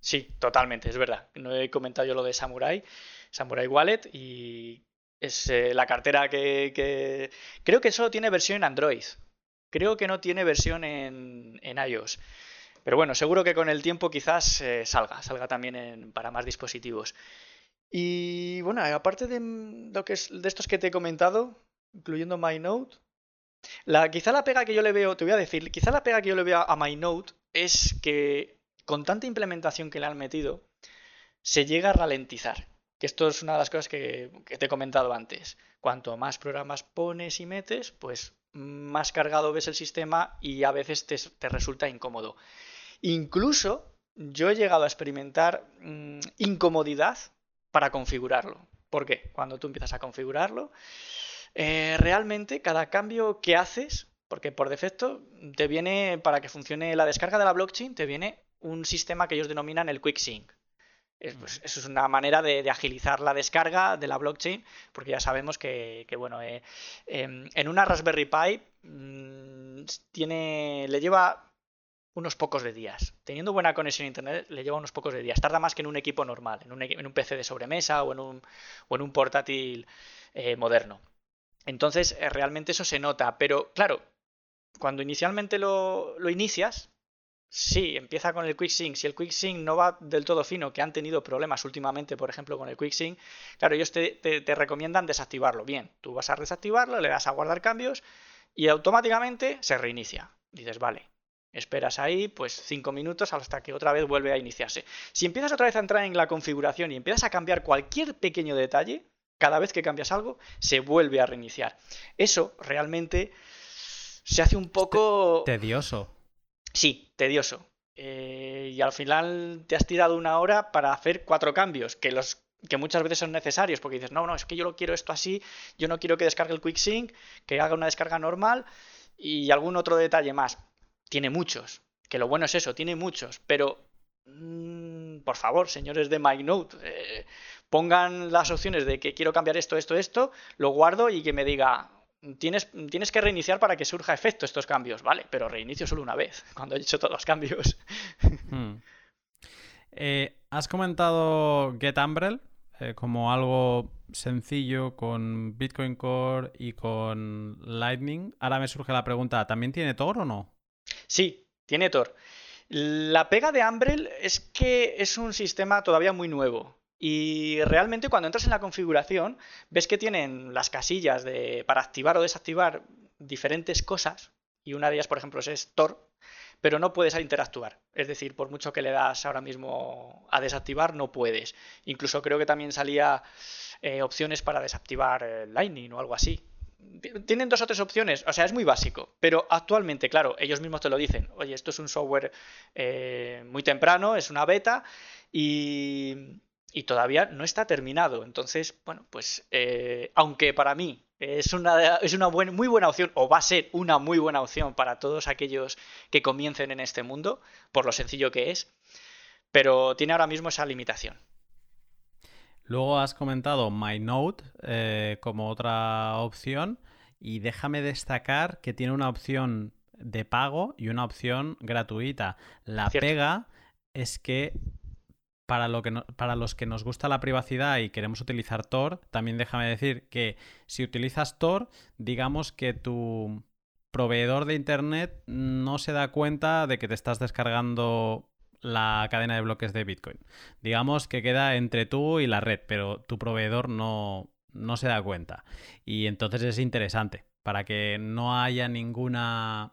Sí, totalmente, es verdad. No he comentado yo lo de Samurai, Samurai Wallet y es eh, la cartera que, Creo que solo tiene versión en Android. Creo que no tiene versión en, iOS. Pero bueno, seguro que con el tiempo quizás eh, salga, salga también para más dispositivos. Y bueno, aparte de, lo que es, de estos que te he comentado, incluyendo MyNote, la, quizá la pega que yo le veo, te voy a decir, quizá la pega que yo le veo a MyNote es que con tanta implementación que le han metido, se llega a ralentizar. Que esto es una de las cosas que, te he comentado antes. Cuanto más programas pones y metes, pues más cargado ves el sistema y a veces te, resulta incómodo. Incluso yo he llegado a experimentar mm, incomodidad para configurarlo. ¿Por qué? Cuando tú empiezas a configurarlo, eh, realmente cada cambio que haces, porque por defecto te viene, para que funcione la descarga de la blockchain, te viene un sistema que ellos denominan el Quick Sync. Pues, eso es una manera de, agilizar la descarga de la blockchain, porque ya sabemos que, bueno, eh, em, en una Raspberry Pi mm, tiene, le lleva unos pocos de días. Teniendo buena conexión a Internet, le lleva unos pocos de días. Tarda más que en un equipo normal, en un, PC de sobremesa o en un, o en un portátil eh, moderno. Entonces, eh, realmente eso se nota. Pero, claro, cuando inicialmente lo, lo inicias, Sí, empieza con el QuickSync. Si el QuickSync no va del todo fino, que han tenido problemas últimamente, por ejemplo, con el QuickSync, claro, ellos te, recomiendan desactivarlo. Bien, tú vas a desactivarlo, le das a guardar cambios y automáticamente se reinicia. Dices, vale, esperas ahí pues 5 minutos hasta que otra vez vuelve a iniciarse. Si empiezas otra vez a entrar en la configuración y empiezas a cambiar cualquier pequeño detalle, cada vez que cambias algo, se vuelve a reiniciar. Eso realmente se hace un poco... Tedioso. Sí, tedioso. Eh, y al final te has tirado una hora para hacer cuatro cambios, que los que muchas veces son necesarios, porque dices, no, no, es que yo lo quiero esto así, yo no quiero que descargue el QuickSync, que haga una descarga normal y algún otro detalle más. Tiene muchos, que lo bueno es eso, tiene muchos, pero mm, por favor, señores de MyNote, eh, pongan las opciones de que quiero cambiar esto, esto, esto, lo guardo y que me diga, Tienes, tienes, que reiniciar para que surja efecto estos cambios, ¿vale? Pero reinicio solo una vez, cuando he hecho todos los cambios. Hmm. Eh, has comentado GetUmbrel eh, como algo sencillo con Bitcoin Core y con Lightning. Ahora me surge la pregunta, ¿también tiene Tor o no? Sí, tiene Tor. La pega de Umbrel es que es un sistema todavía muy nuevo. Y realmente cuando entras en la configuración, ves que tienen las casillas de, para activar o desactivar diferentes cosas. Y una de ellas, por ejemplo, es Tor, pero no puedes interactuar. Es decir, por mucho que le das ahora mismo a desactivar, no puedes. Incluso creo que también salía eh, opciones para desactivar Lightning o algo así. Tienen dos o tres opciones, o sea, es muy básico, pero actualmente, claro, ellos mismos te lo dicen, oye, esto es un software eh, muy temprano, es una beta y, todavía no está terminado. Entonces, bueno, pues eh, aunque para mí es una, es una muy buena opción, o va a ser una muy buena opción para todos aquellos que comiencen en este mundo, por lo sencillo que es, pero tiene ahora mismo esa limitación. Luego has comentado MyNote eh, como otra opción y déjame destacar que tiene una opción de pago y una opción gratuita. La pega es que para, lo que para los que nos gusta la privacidad y queremos utilizar Tor, también déjame decir que si utilizas Tor, digamos que tu proveedor de Internet no se da cuenta de que te estás descargando la cadena de bloques de Bitcoin. Digamos que queda entre tú y la red, pero tu proveedor no, no se da cuenta. Y entonces es interesante, para que no haya ninguna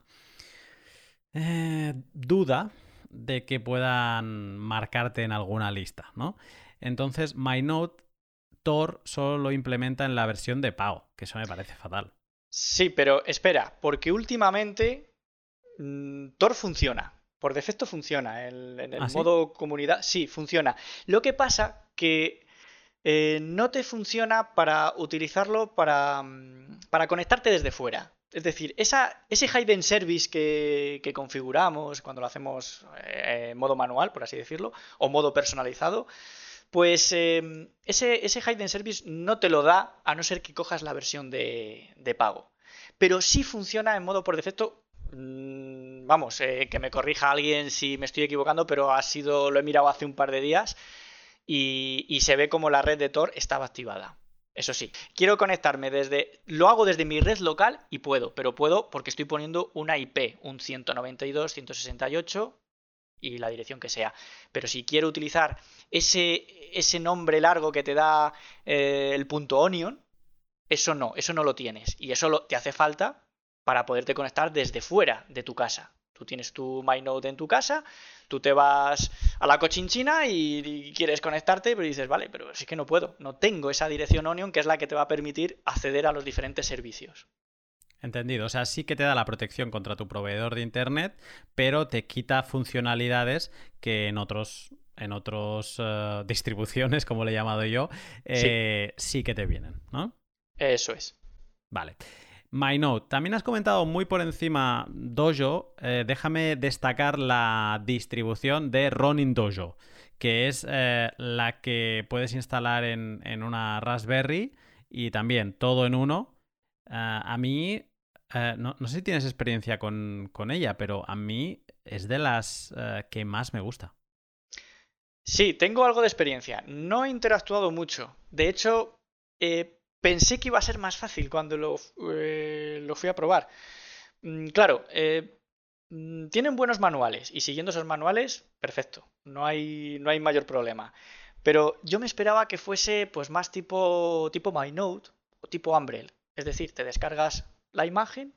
eh, duda de que puedan marcarte en alguna lista, ¿no? Entonces, MyNote, Tor solo lo implementa en la versión de pago, que eso me parece fatal. Sí, pero espera, porque últimamente mm, Tor funciona. Por defecto funciona. En, el ¿Ah, modo comunidad, sí, funciona. Lo que pasa que eh, no te funciona para utilizarlo para, mm, para conectarte desde fuera. Es decir, esa, ese hidden service que, configuramos cuando lo hacemos eh, en modo manual, por así decirlo, o modo personalizado, pues ese, ese hidden service no te lo da a no ser que cojas la versión de, pago. Pero sí funciona en modo por defecto. Mm, vamos, eh, que me corrija alguien si me estoy equivocando, pero ha sido, lo he mirado hace un par de días y, se ve como la red de Tor estaba activada. Eso sí, quiero conectarme desde. Lo hago desde mi red local y puedo, pero puedo porque estoy poniendo una IP, un 192, 168 y la dirección que sea. Pero si quiero utilizar ese, ese nombre largo que te da eh, el punto onion, eso no, eso no lo tienes. Y eso te hace falta para poderte conectar desde fuera de tu casa. Tú tienes tu MyNode en tu casa, tú te vas a la cochinchina y, quieres conectarte, pero dices, vale, pero es que no puedo, no tengo esa dirección Onion que es la que te va a permitir acceder a los diferentes servicios. Entendido, o sea, sí que te da la protección contra tu proveedor de internet, pero te quita funcionalidades que en otros en otras eh, distribuciones, como le he llamado yo, eh, sí que te vienen, ¿no? Eso es. Vale. MyNote. También has comentado muy por encima Dojo. Eh, déjame destacar la distribución de Ronin Dojo, que es eh, la que puedes instalar en, una Raspberry y también todo en uno. Eh, a mí, no, sé si tienes experiencia con, ella, pero a mí es de las que más me gusta. Sí, tengo algo de experiencia. No he interactuado mucho. De hecho, pensé que iba a ser más fácil cuando lo, eh, fui a probar. Mm, claro, eh, mm, tienen buenos manuales y siguiendo esos manuales, perfecto, no hay, no hay mayor problema. Pero yo me esperaba que fuese pues más tipo, tipo MyNote o tipo Umbrel. Es decir, te descargas la imagen,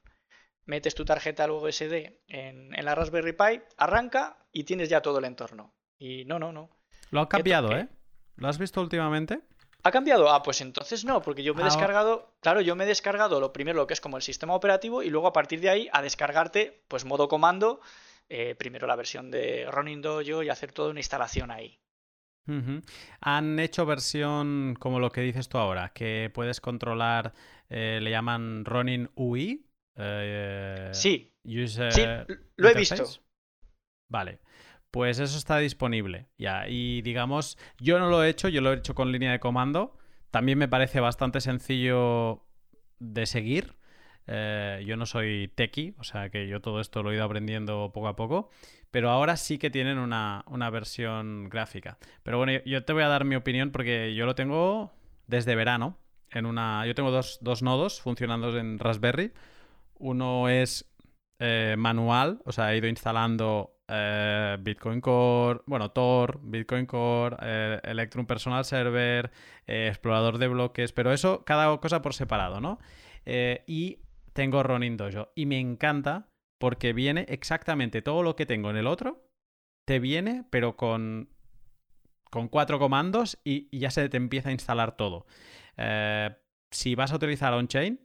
metes tu tarjeta al USB en, en la Raspberry Pi, arranca y tienes ya todo el entorno. Y no, no, no. Lo ha cambiado, ¿eh? ¿Lo has visto últimamente? ¿Ha cambiado? Ah, pues entonces no, porque yo me he descargado, claro, yo me he descargado lo primero lo que es como el sistema operativo y luego a partir de ahí a descargarte, pues modo comando, eh, primero la versión de Ronin Dojo y hacer toda una instalación ahí. Han hecho versión como lo que dices tú ahora, que puedes controlar, eh, le llaman Ronin UI. Eh, sí, sí, lo he visto. Vale pues eso está disponible ya. Y digamos, yo no lo he hecho, yo lo he hecho con línea de comando. También me parece bastante sencillo de seguir. Eh, yo no soy techie, o sea que yo todo esto lo he ido aprendiendo poco a poco. Pero ahora sí que tienen una, versión gráfica. Pero bueno, yo te voy a dar mi opinión porque yo lo tengo desde verano. En una, yo tengo dos, nodos funcionando en Raspberry. Uno es eh, manual, o sea, he ido instalando eh, Bitcoin Core, bueno, Tor, Bitcoin Core, eh, Electrum Personal Server, eh, explorador de bloques, pero eso, cada cosa por separado, ¿no? y tengo Ronin Dojo. Y me encanta porque viene exactamente todo lo que tengo en el otro, te viene, pero con, con cuatro comandos y, y ya se te empieza a instalar todo. si vas a utilizar on-chain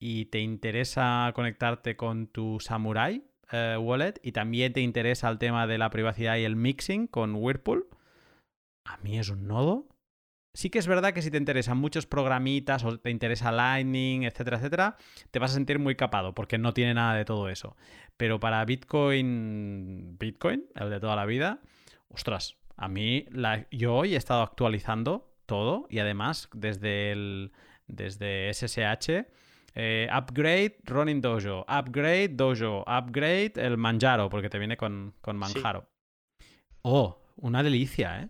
y te interesa conectarte con tu Samurai, eh, wallet y también te interesa el tema de la privacidad y el mixing con Whirlpool, a mí es un nodo. Sí que es verdad que si te interesan muchos programitas o te interesa Lightning, etcétera, etcétera, te vas a sentir muy capado porque no tiene nada de todo eso. Pero para Bitcoin, Bitcoin, el de toda la vida, ostras, a mí yo hoy he estado actualizando todo y además desde el desde SSH eh, upgrade Running Dojo, upgrade Dojo, upgrade el Manjaro, porque te viene con, con Manjaro. Oh, una delicia, ¿eh?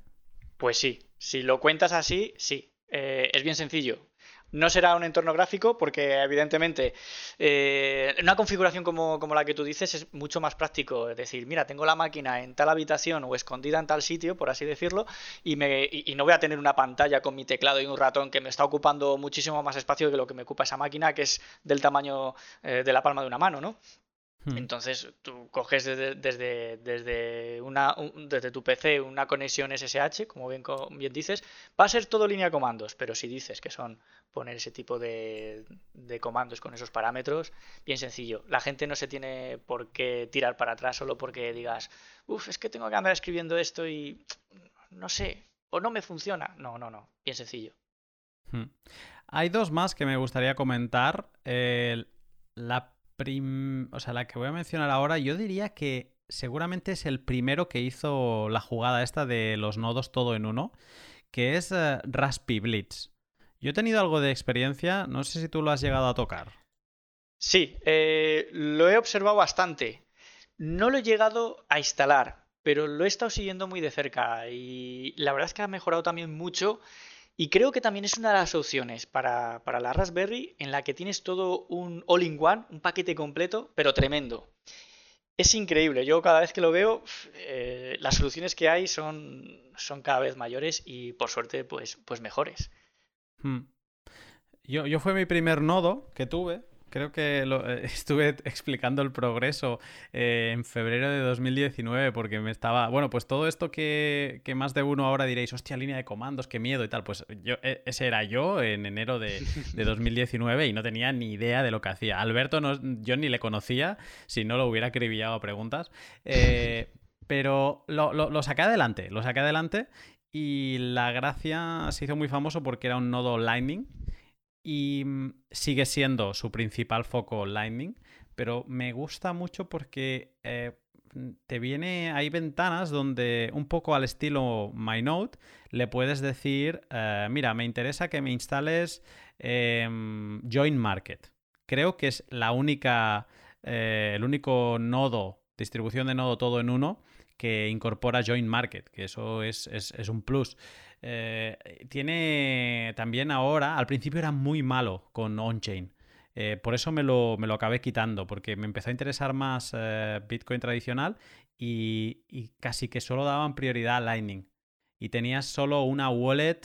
Pues sí, si lo cuentas así, sí. Eh, es bien sencillo. No será un entorno gráfico porque evidentemente eh, una configuración como, la que tú dices es mucho más práctico. Es decir, mira, tengo la máquina en tal habitación o escondida en tal sitio, por así decirlo, y, me, y, no voy a tener una pantalla con mi teclado y un ratón que me está ocupando muchísimo más espacio que lo que me ocupa esa máquina, que es del tamaño eh, de la palma de una mano, ¿no? Hmm. Entonces tú coges desde, desde, una, desde tu PC una conexión SSH, como bien, bien dices, va a ser todo línea de comandos, pero si dices que son poner ese tipo de, comandos con esos parámetros, bien sencillo. La gente no se tiene por qué tirar para atrás solo porque digas, uff, es que tengo que andar escribiendo esto y no sé, o no me funciona. No, no, no, bien sencillo. Hmm. Hay dos más que me gustaría comentar. la o sea, la que voy a mencionar ahora, yo diría que seguramente es el primero que hizo la jugada esta de los nodos todo en uno, que es uh, Blitz. Yo he tenido algo de experiencia, no sé si tú lo has llegado a tocar. Sí, eh, lo he observado bastante. No lo he llegado a instalar, pero lo he estado siguiendo muy de cerca y la verdad es que ha mejorado también mucho y creo que también es una de las opciones para, la Raspberry en la que tienes todo un all-in-one, un paquete completo, pero tremendo. Es increíble, yo cada vez que lo veo, eh, las soluciones que hay son, son cada vez mayores y por suerte pues, pues mejores. Hmm. Yo, yo fue mi primer nodo que tuve, Creo que lo, eh, estuve explicando el progreso eh, en febrero de 2019 porque me estaba... Bueno, pues todo esto que, más de uno ahora diréis, hostia, línea de comandos, qué miedo y tal. Pues yo, e, ese era yo en enero de, 2019 y no tenía ni idea de lo que hacía. Alberto no, yo ni le conocía si no lo hubiera acribillado a preguntas. Eh, pero lo, lo saqué adelante, lo saqué adelante y la gracia se hizo muy famoso porque era un nodo Lightning y mm, sigue siendo su principal foco Lightning, pero me gusta mucho porque eh, mm, te viene, hay ventanas donde un poco al estilo MyNote le puedes decir, eh, mira, me interesa que me instales em, Join Market. Creo que es la única, eh, el único nodo, distribución de nodo todo en uno que incorpora Join Market, que eso es, es un plus. Eh, tiene también ahora, al principio era muy malo con on-chain. Eh, por eso me lo, me lo, acabé quitando, porque me empezó a interesar más eh, Bitcoin tradicional y, casi que solo daban prioridad a Lightning. Y tenías solo una wallet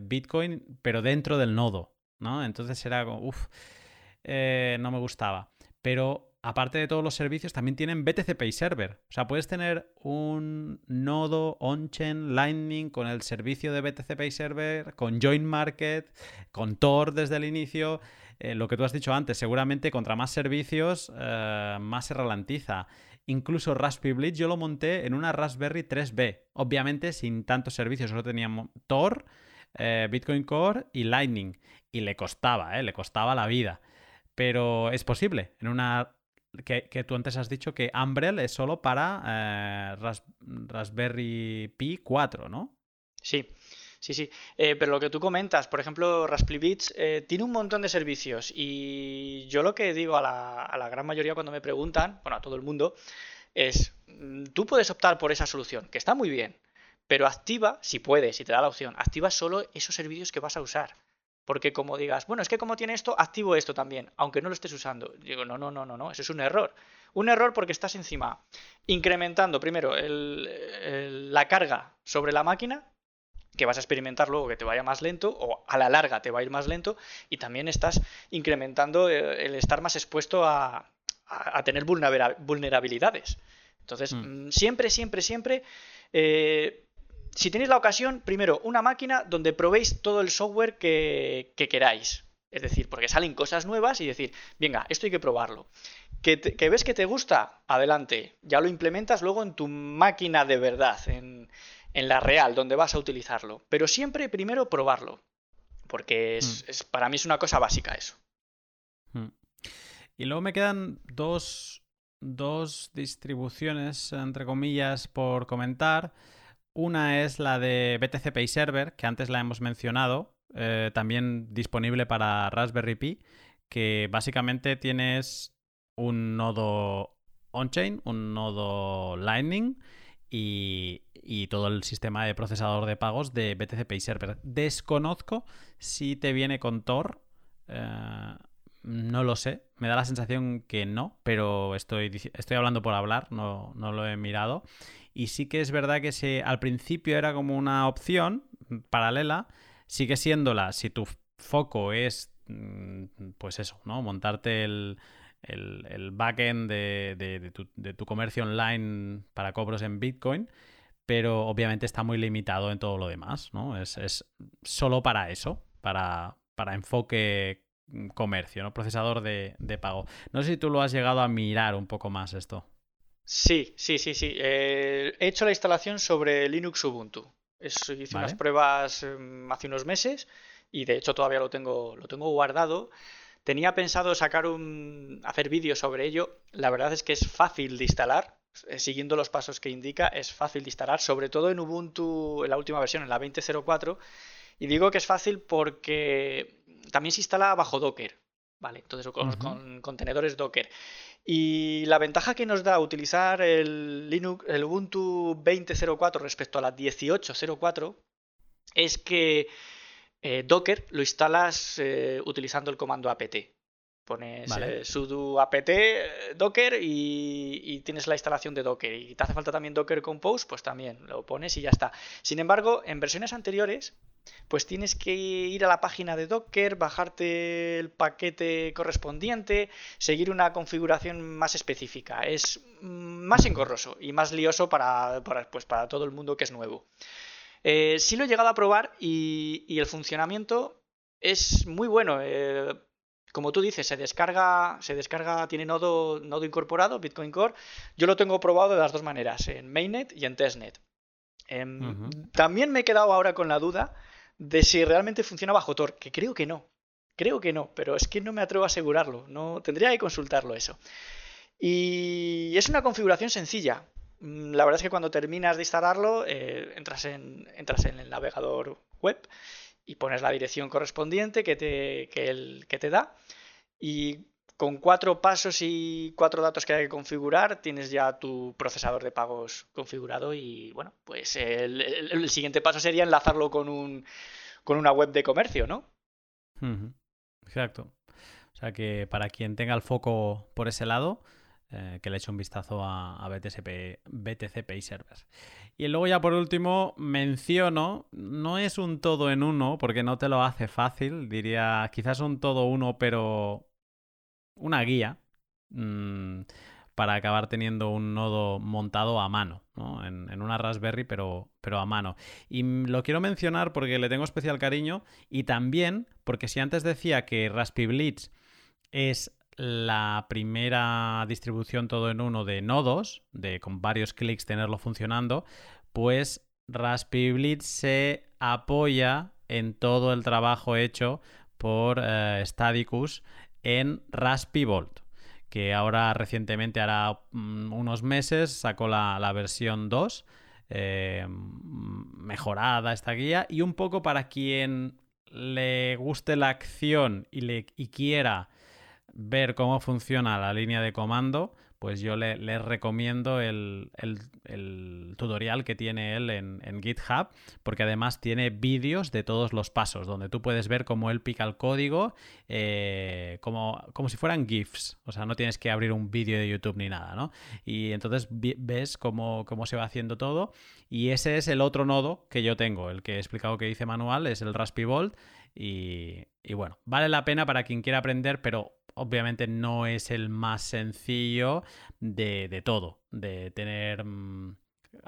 Bitcoin, pero dentro del nodo, ¿no? Entonces era como, uff, no me gustaba. Pero aparte de todos los servicios, también tienen BTC Pay Server. O sea, puedes tener un nodo on-chain Lightning con el servicio de BTC Pay Server, con Join Market, con Tor desde el inicio. Eh, lo que tú has dicho antes, seguramente contra más servicios, eh, más se ralentiza. Incluso Raspberry Blitz yo lo monté en una Raspberry 3B. Obviamente sin tantos servicios, solo teníamos Tor, eh, Bitcoin Core y Lightning. Y le costaba, le costaba la vida. Pero es posible. En una que, tú antes has dicho que Umbrel es solo para eh, Raspberry Pi 4, ¿no? Sí, sí, sí. Eh, pero lo que tú comentas, por ejemplo, Raspberry Bits eh, tiene un montón de servicios y yo lo que digo a la, a la, gran mayoría cuando me preguntan, bueno, a todo el mundo, es, mm, tú puedes optar por esa solución, que está muy bien, pero activa, si puedes, si te da la opción, activa solo esos servicios que vas a usar. Porque como digas, bueno, es que como tiene esto, activo esto también, aunque no lo estés usando. Digo, no, no, no, no, no, eso es un error. Un error porque estás encima incrementando primero la carga sobre la máquina, que vas a experimentar luego que te vaya más lento, o a la larga te va a ir más lento, y también estás incrementando eh, el estar más expuesto a, tener vulnerabilidades. Entonces, mm. Mm, siempre, siempre, siempre eh, si tenéis la ocasión, primero, una máquina donde probéis todo el software que, queráis. Es decir, porque salen cosas nuevas y decir, venga, esto hay que probarlo. Que, ves que te gusta, adelante. Ya lo implementas luego en tu máquina de verdad, en, la real, donde vas a utilizarlo. Pero siempre primero probarlo. Porque es, hmm. para mí es una cosa básica eso. Hmm. Y luego me quedan dos, dos distribuciones, entre comillas, por comentar. Una es la de BTC Pay Server, que antes la hemos mencionado, eh, también disponible para Raspberry Pi, que básicamente tienes un nodo on-chain, un nodo Lightning y, todo el sistema de procesador de pagos de BTC Pay Server. Desconozco si te viene con Tor. Eh, no lo sé. Me da la sensación que no, pero estoy, estoy hablando por hablar, no, no lo he mirado. Y sí que es verdad que se, al principio era como una opción paralela, sigue siéndola si tu foco es, mm, pues eso, ¿no? Montarte el, el, backend de, tu, comercio online para cobros en Bitcoin, pero obviamente está muy limitado en todo lo demás, ¿no? Es, es solo para eso, para, para enfoque comercio, ¿no? Procesador de, pago. No sé si tú lo has llegado a mirar un poco más esto. Sí, sí, sí, sí. Eh, he hecho la instalación sobre Linux Ubuntu. hice unas pruebas em, hace unos meses y de hecho todavía lo tengo, lo tengo guardado. Tenía pensado sacar un. hacer vídeos sobre ello. La verdad es que es fácil de instalar. Eh, siguiendo los pasos que indica, es fácil de instalar, sobre todo en Ubuntu, en la última versión, en la 20.04. Y digo que es fácil porque también se instala bajo Docker. Vale, entonces con, contenedores Docker. Y la ventaja que nos da utilizar el, Linux, el Ubuntu 20.04 respecto a la 18.04 es que eh, Docker lo instalas eh, utilizando el comando apt. Pones eh, sudo apt docker y, tienes la instalación de docker. Y te hace falta también docker compose, pues también lo pones y ya está. Sin embargo, en versiones anteriores, pues tienes que ir a la página de docker, bajarte el paquete correspondiente, seguir una configuración más específica. Es más engorroso y más lioso para, pues para todo el mundo que es nuevo. Eh, sí lo he llegado a probar y, el funcionamiento es muy bueno. Eh, como tú dices, se descarga, se descarga, tiene nodo, nodo incorporado, Bitcoin Core. Yo lo tengo probado de las dos maneras, en mainnet y en testnet. Em, también me he quedado ahora con la duda de si realmente funciona bajo Tor, que creo que no. Creo que no, pero es que no me atrevo a asegurarlo. No, tendría que consultarlo eso. Y es una configuración sencilla. Mm, la verdad es que cuando terminas de instalarlo, eh, entras, en, entras en el navegador web y pones la dirección correspondiente que te, que que te da. Y con cuatro pasos y cuatro datos que hay que configurar, tienes ya tu procesador de pagos configurado. Y bueno, pues el, siguiente paso sería enlazarlo con, un, con una web de comercio, ¿no? Exacto. O sea que para quien tenga el foco por ese lado, eh, que le eche un vistazo a, BTCP, BTC y Servers. Y luego ya por último menciono, no es un todo en uno, porque no te lo hace fácil, diría quizás un todo uno, pero una guía mm, para acabar teniendo un nodo montado a mano, ¿no? en, una Raspberry, pero, pero a mano. Y lo quiero mencionar porque le tengo especial cariño y también porque si antes decía que Raspberry es la primera distribución todo en uno de nodos, de con varios clics tenerlo funcionando, pues Raspberry se apoya en todo el trabajo hecho por eh, Stadicus en Raspibolt, que ahora recientemente, hará mm, unos meses, sacó la, versión 2, eh, mejorada esta guía, y un poco para quien le guste la acción y, le, y quiera ver cómo funciona la línea de comando, pues yo le, recomiendo el, tutorial que tiene él en, GitHub, porque además tiene vídeos de todos los pasos, donde tú puedes ver cómo él pica el código, eh, como, como, si fueran GIFs, o sea, no tienes que abrir un vídeo de YouTube ni nada, ¿no? Y entonces ves cómo, cómo se va haciendo todo, y ese es el otro nodo que yo tengo, el que he explicado que hice manual, es el Raspberry Bolt, y bueno, vale la pena para quien quiera aprender, pero obviamente no es el más sencillo de, todo, de tener mm,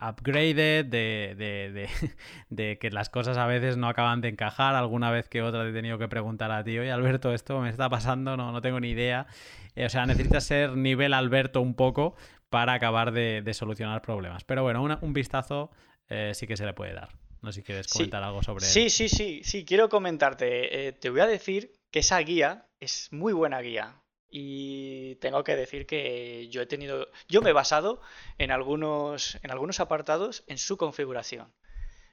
upgraded, de, de, que las cosas a veces no acaban de encajar, alguna vez que otra te he tenido que preguntar a ti, oye Alberto, esto me está pasando, no, no tengo ni idea. Eh, o sea, necesitas ser nivel Alberto un poco para acabar de, solucionar problemas. Pero bueno, un vistazo eh, sí que se le puede dar. No sé si quieres comentar algo sobre Sí, sí, sí, sí, quiero comentarte. Eh, te voy a decir que esa guía es muy buena guía. Y tengo que decir que yo he tenido. Yo me he basado en algunos, en algunos apartados en su configuración.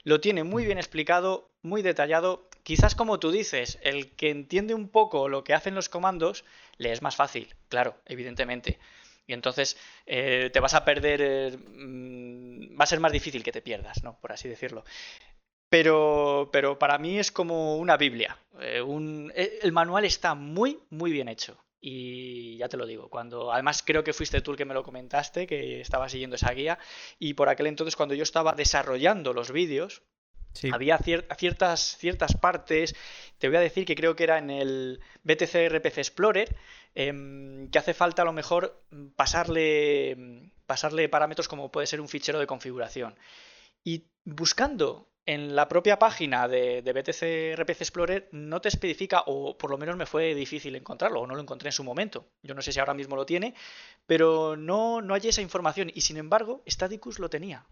Lo tiene muy bien explicado, muy detallado. Quizás como tú dices, el que entiende un poco lo que hacen los comandos, le es más fácil, claro, evidentemente. Y entonces eh, te vas a perder, eh, mm, va a ser más difícil que te pierdas, ¿no? Por así decirlo. Pero, pero para mí es como una Biblia. Eh, eh, el manual está muy, muy bien hecho. Y ya te lo digo, cuando además creo que fuiste tú el que me lo comentaste, que estaba siguiendo esa guía, y por aquel entonces cuando yo estaba desarrollando los vídeos, Había ciertas, ciertas partes, te voy a decir que creo que era en el BTC RPC Explorer, em, que hace falta a lo mejor pasarle, pasarle parámetros como puede ser un fichero de configuración. Y buscando en la propia página de, BTC RPC Explorer no te especifica, o por lo menos me fue difícil encontrarlo, o no lo encontré en su momento. Yo no sé si ahora mismo lo tiene, pero no, no hay esa información. Y sin embargo, Staticus lo tenía.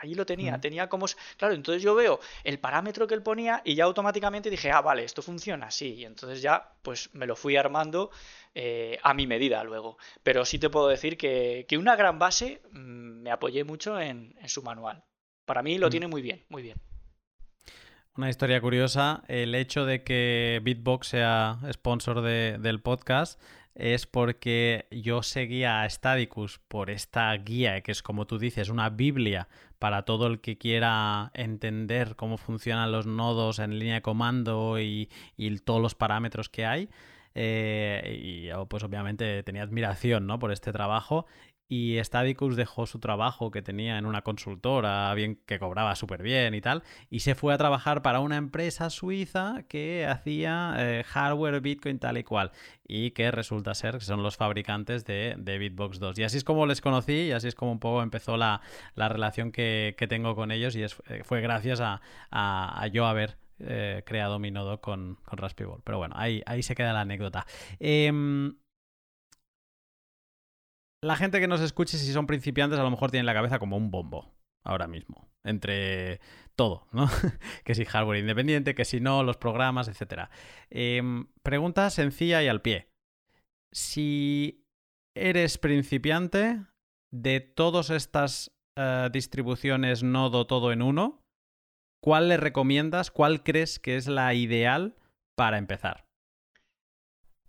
Allí lo tenía, tenía como... Claro, entonces yo veo el parámetro que él ponía y ya automáticamente dije, ah, vale, esto funciona, sí. Y entonces ya, pues me lo fui armando eh, a mi medida luego. Pero sí te puedo decir que, una gran base mm, me apoyé mucho en, su manual. Para mí lo mm. tiene muy bien, muy bien. Una historia curiosa, el hecho de que Bitbox sea sponsor del podcast es porque yo seguía a Stadicus por esta guía, que es como tú dices, una Biblia para todo el que quiera entender cómo funcionan los nodos en línea de comando y, todos los parámetros que hay. Eh, y pues obviamente tenía admiración ¿no? por este trabajo y Stadicus dejó su trabajo que tenía en una consultora, bien que cobraba súper bien y tal, y se fue a trabajar para una empresa suiza que hacía eh, hardware Bitcoin tal y cual, y que resulta ser que son los fabricantes de, Bitbox 2. Y así es como les conocí y así es como un poco empezó la, relación que, tengo con ellos y eh, fue gracias a, yo haber eh, creado mi nodo con, con Raspberry Pero bueno, ahí, ahí se queda la anécdota. Em, la gente que nos escuche, si son principiantes, a lo mejor tienen la cabeza como un bombo ahora mismo. Entre todo, ¿no? que si hardware independiente, que si no, los programas, etc. Em, pregunta sencilla y al pie. Si eres principiante, de todas estas eh, distribuciones nodo todo en uno, ¿cuál le recomiendas? ¿Cuál crees que es la ideal para empezar?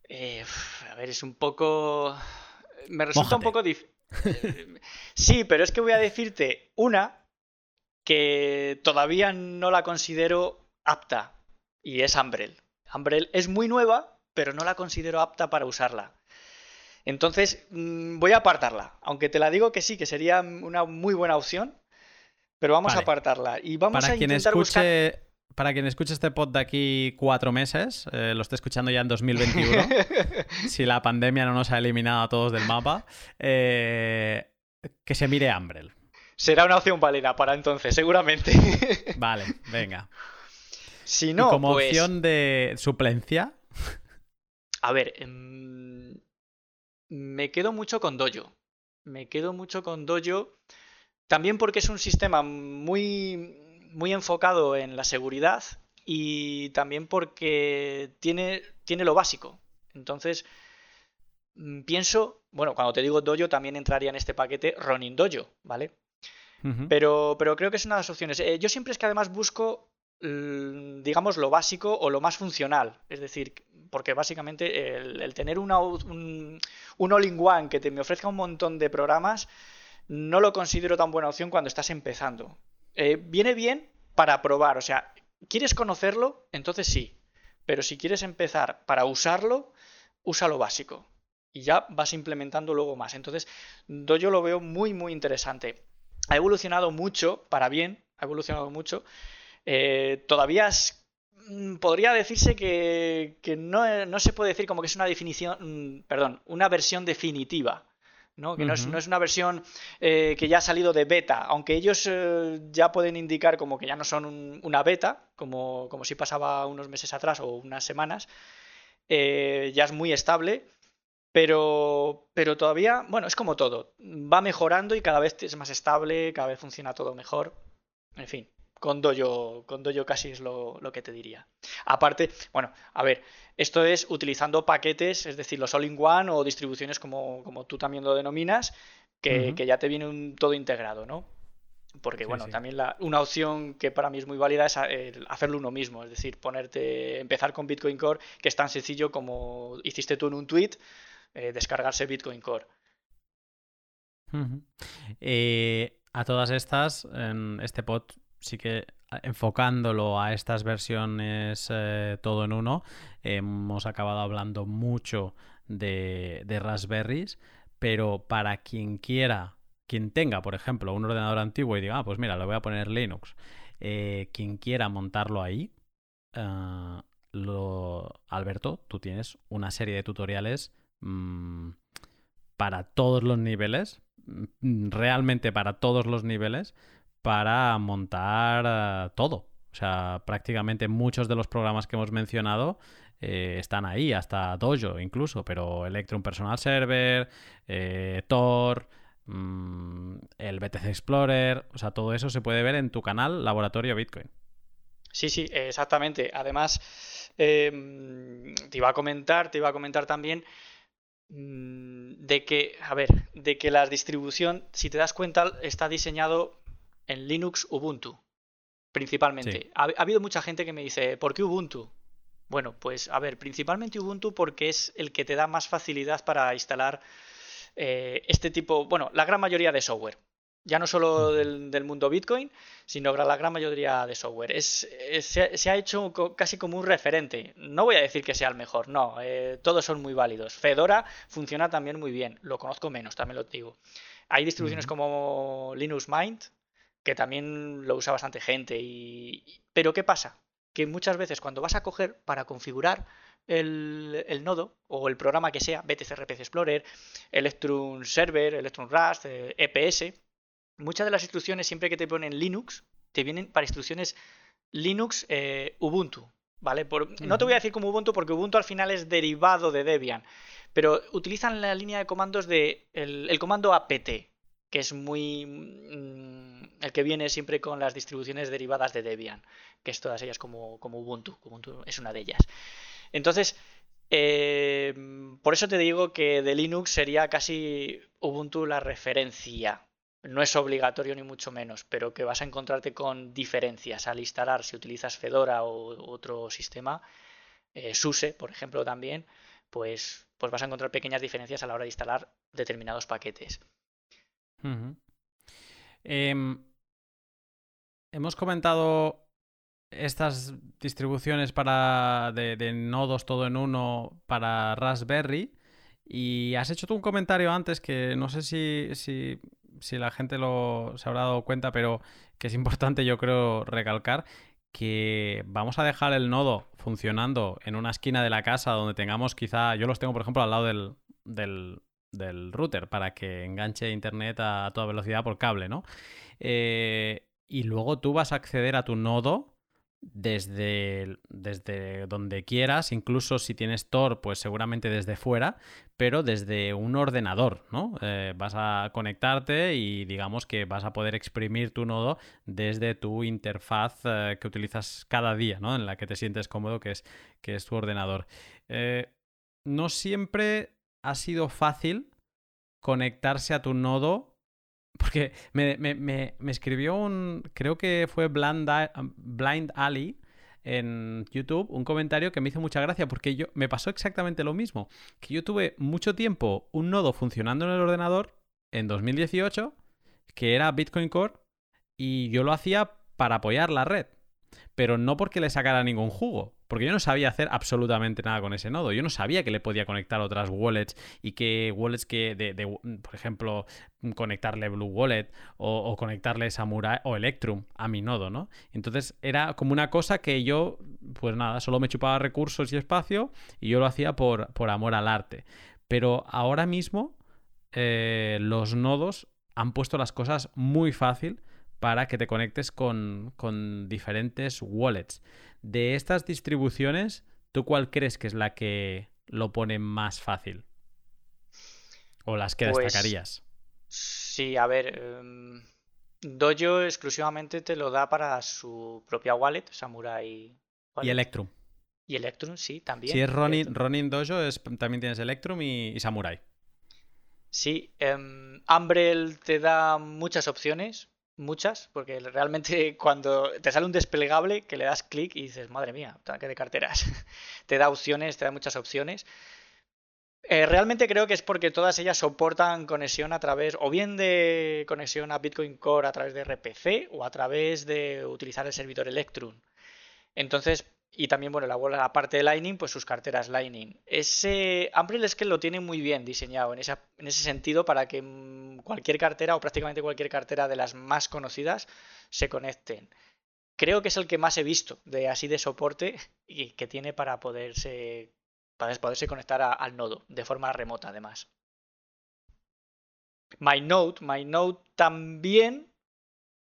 Eh, a ver, es un poco me resulta un poco difícil. sí, pero es que voy a decirte una que todavía no la considero apta y es Umbrel. Umbrel es muy nueva, pero no la considero apta para usarla. Entonces, mm, voy a apartarla, aunque te la digo que sí, que sería una muy buena opción, pero vamos a apartarla y vamos para a quien intentar escuche, Para quien escuche este pod de aquí cuatro meses, eh, lo esté escuchando ya en 2021, si la pandemia no nos ha eliminado a todos del mapa, eh, que se mire Umbrel. Será una opción válida para entonces, seguramente. vale, venga. Si no, como pues opción de suplencia. A ver, em, me quedo mucho con Dojo. Me quedo mucho con Dojo. También porque es un sistema muy, muy enfocado en la seguridad y también porque tiene, tiene lo básico. Entonces, mm, pienso, bueno, cuando te digo Dojo también entraría en este paquete Ronin Dojo, ¿vale? pero, pero creo que es una de las opciones. Eh, yo siempre es que además busco, digamos, lo básico o lo más funcional. Es decir, porque básicamente el, tener un, un all-in-one que te me ofrezca un montón de programas, no lo considero tan buena opción cuando estás empezando. Eh, viene bien para probar, o sea, ¿quieres conocerlo? Entonces sí. Pero si quieres empezar para usarlo, usa lo básico. Y ya vas implementando luego más. Entonces, yo lo veo muy, muy interesante ha evolucionado mucho, para bien, ha evolucionado mucho. Eh, todavía mm, podría decirse que, no, se puede decir como que es una definición, mm, perdón, una versión definitiva. ¿No? Que no, es, una versión eh, que ya ha salido de beta, aunque ellos eh, ya pueden indicar como que ya no son una beta, como, como si pasaba unos meses atrás o unas semanas, ya es muy estable pero, pero todavía, bueno, es como todo. Va mejorando y cada vez es más estable, cada vez funciona todo mejor. En fin, con Dojo, con Dojo casi es lo, que te diría. Aparte, bueno, a ver, esto es utilizando paquetes, es decir, los all-in-one o distribuciones como, como, tú también lo denominas, que, ya te viene un, todo integrado, ¿no? Porque, bueno, también la, una opción que para mí es muy válida es hacerlo uno mismo, es decir, ponerte, empezar con Bitcoin Core, que es tan sencillo como hiciste tú en un tweet, eh, descargarse Bitcoin Core. Eh, a todas estas, en este pod sí que enfocándolo a estas versiones eh, todo en uno, hemos acabado hablando mucho de, de Raspberries, pero para quien quiera, quien tenga, por ejemplo, un ordenador antiguo y diga, ah, pues mira, le voy a poner Linux eh, quien quiera montarlo ahí, eh, Alberto, tú tienes una serie de tutoriales mm, para todos los niveles, mm, realmente para todos los niveles, para montar eh, todo. O sea, prácticamente muchos de los programas que hemos mencionado eh, están ahí, hasta Dojo incluso, pero Electron Personal Server, eh, Tor, mm, el BTC Explorer, o sea, todo eso se puede ver en tu canal Laboratorio Bitcoin. Sí, sí, exactamente. Además, em, te iba a comentar, te iba a comentar también mm, de que, a ver, de que la distribución, si te das cuenta, está diseñado en Linux Ubuntu, principalmente. Ha, ha, habido mucha gente que me dice, ¿por qué Ubuntu? Bueno, pues a ver, principalmente Ubuntu porque es el que te da más facilidad para instalar eh, este tipo, bueno, la gran mayoría de software. Ya no solo del, mundo Bitcoin, sino la gran mayoría de software. Es, se, ha hecho casi como un referente. No voy a decir que sea el mejor, no, eh, todos son muy válidos. Fedora funciona también muy bien, lo conozco menos, también lo digo. Hay distribuciones como Linux Mint, que también lo usa bastante gente. Y... Pero ¿qué pasa? que muchas veces cuando vas a coger para configurar el, nodo o el programa que sea, BTC RPC Explorer, Electron Server, Electron Rust, EPS, eh, e muchas de las instrucciones siempre que te ponen Linux, te vienen para instrucciones Linux eh, Ubuntu. ¿Vale? No te voy a decir como Ubuntu porque Ubuntu al final es derivado de Debian, pero utilizan la línea de comandos de el comando apt, que es muy... Mm, el que viene siempre con las distribuciones derivadas de Debian, que es todas ellas como, como Ubuntu. Ubuntu es una de ellas. Entonces, eh, por eso te digo que de Linux sería casi Ubuntu la referencia. No es obligatorio ni mucho menos, pero que vas a encontrarte con diferencias al instalar si utilizas Fedora o otro sistema, eh, SUSE, por ejemplo, también, pues, pues vas a encontrar pequeñas diferencias a la hora de instalar determinados paquetes. Em, hemos comentado estas distribuciones para de, nodos todo en uno para Raspberry. Y has hecho tú un comentario antes que no sé si, si, si, la gente lo se habrá dado cuenta, pero que es importante yo creo recalcar que vamos a dejar el nodo funcionando en una esquina de la casa donde tengamos quizá, yo los tengo por ejemplo al lado del, del, del router para que enganche internet a toda velocidad por cable, ¿no? Eh, y luego tú vas a acceder a tu nodo desde, desde donde quieras, incluso si tienes Tor, pues seguramente desde fuera, pero desde un ordenador, ¿no? Eh, vas a conectarte y digamos que vas a poder exprimir tu nodo desde tu interfaz eh, que utilizas cada día, ¿no? En la que te sientes cómodo, que es, que es tu ordenador. no siempre ha sido fácil conectarse a tu nodo. Porque me, escribió un. Creo que fue Blind, Blind Ali en YouTube un comentario que me hizo mucha gracia porque yo me pasó exactamente lo mismo. Que yo tuve mucho tiempo un nodo funcionando en el ordenador en 2018 que era Bitcoin Core y yo lo hacía para apoyar la red pero no porque le sacara ningún jugo, porque yo no sabía hacer absolutamente nada con ese nodo. Yo no sabía que le podía conectar otras wallets y que wallets que, de, por ejemplo, conectarle Blue Wallet o, conectarle Samurai o Electrum a mi nodo, ¿no? Entonces era como una cosa que yo, pues nada, solo me chupaba recursos y espacio y yo lo hacía por, por amor al arte. Pero ahora mismo eh, los nodos han puesto las cosas muy fácil para que te conectes con, diferentes wallets. De estas distribuciones, ¿tú cuál crees que es la que lo pone más fácil? ¿O las que pues, destacarías? Sí, a ver. Em, Dojo exclusivamente te lo da para su propia wallet, Samurai. Y Electrum. Y Electrum, sí, también. Si es Ronin, Dojo, también tienes Electrum y, Samurai. Sí, um, Umbrel te da muchas opciones muchas, porque realmente cuando te sale un desplegable que le das clic y dices, madre mía, tanque de carteras, te da opciones, te da muchas opciones. Eh, realmente creo que es porque todas ellas soportan conexión a través, o bien de conexión a Bitcoin Core a través de RPC, o a través de utilizar el servidor Electrum. Entonces, y también, bueno, la, parte de Lightning, pues sus carteras Lightning. Ese Umbrel es que lo tiene muy bien diseñado en, en ese sentido para que mm, cualquier cartera o prácticamente cualquier cartera de las más conocidas se conecten. creo que es el que más he visto de así de soporte y que tiene para poderse, para poderse conectar al nodo de forma remota además. MyNode, MyNode también,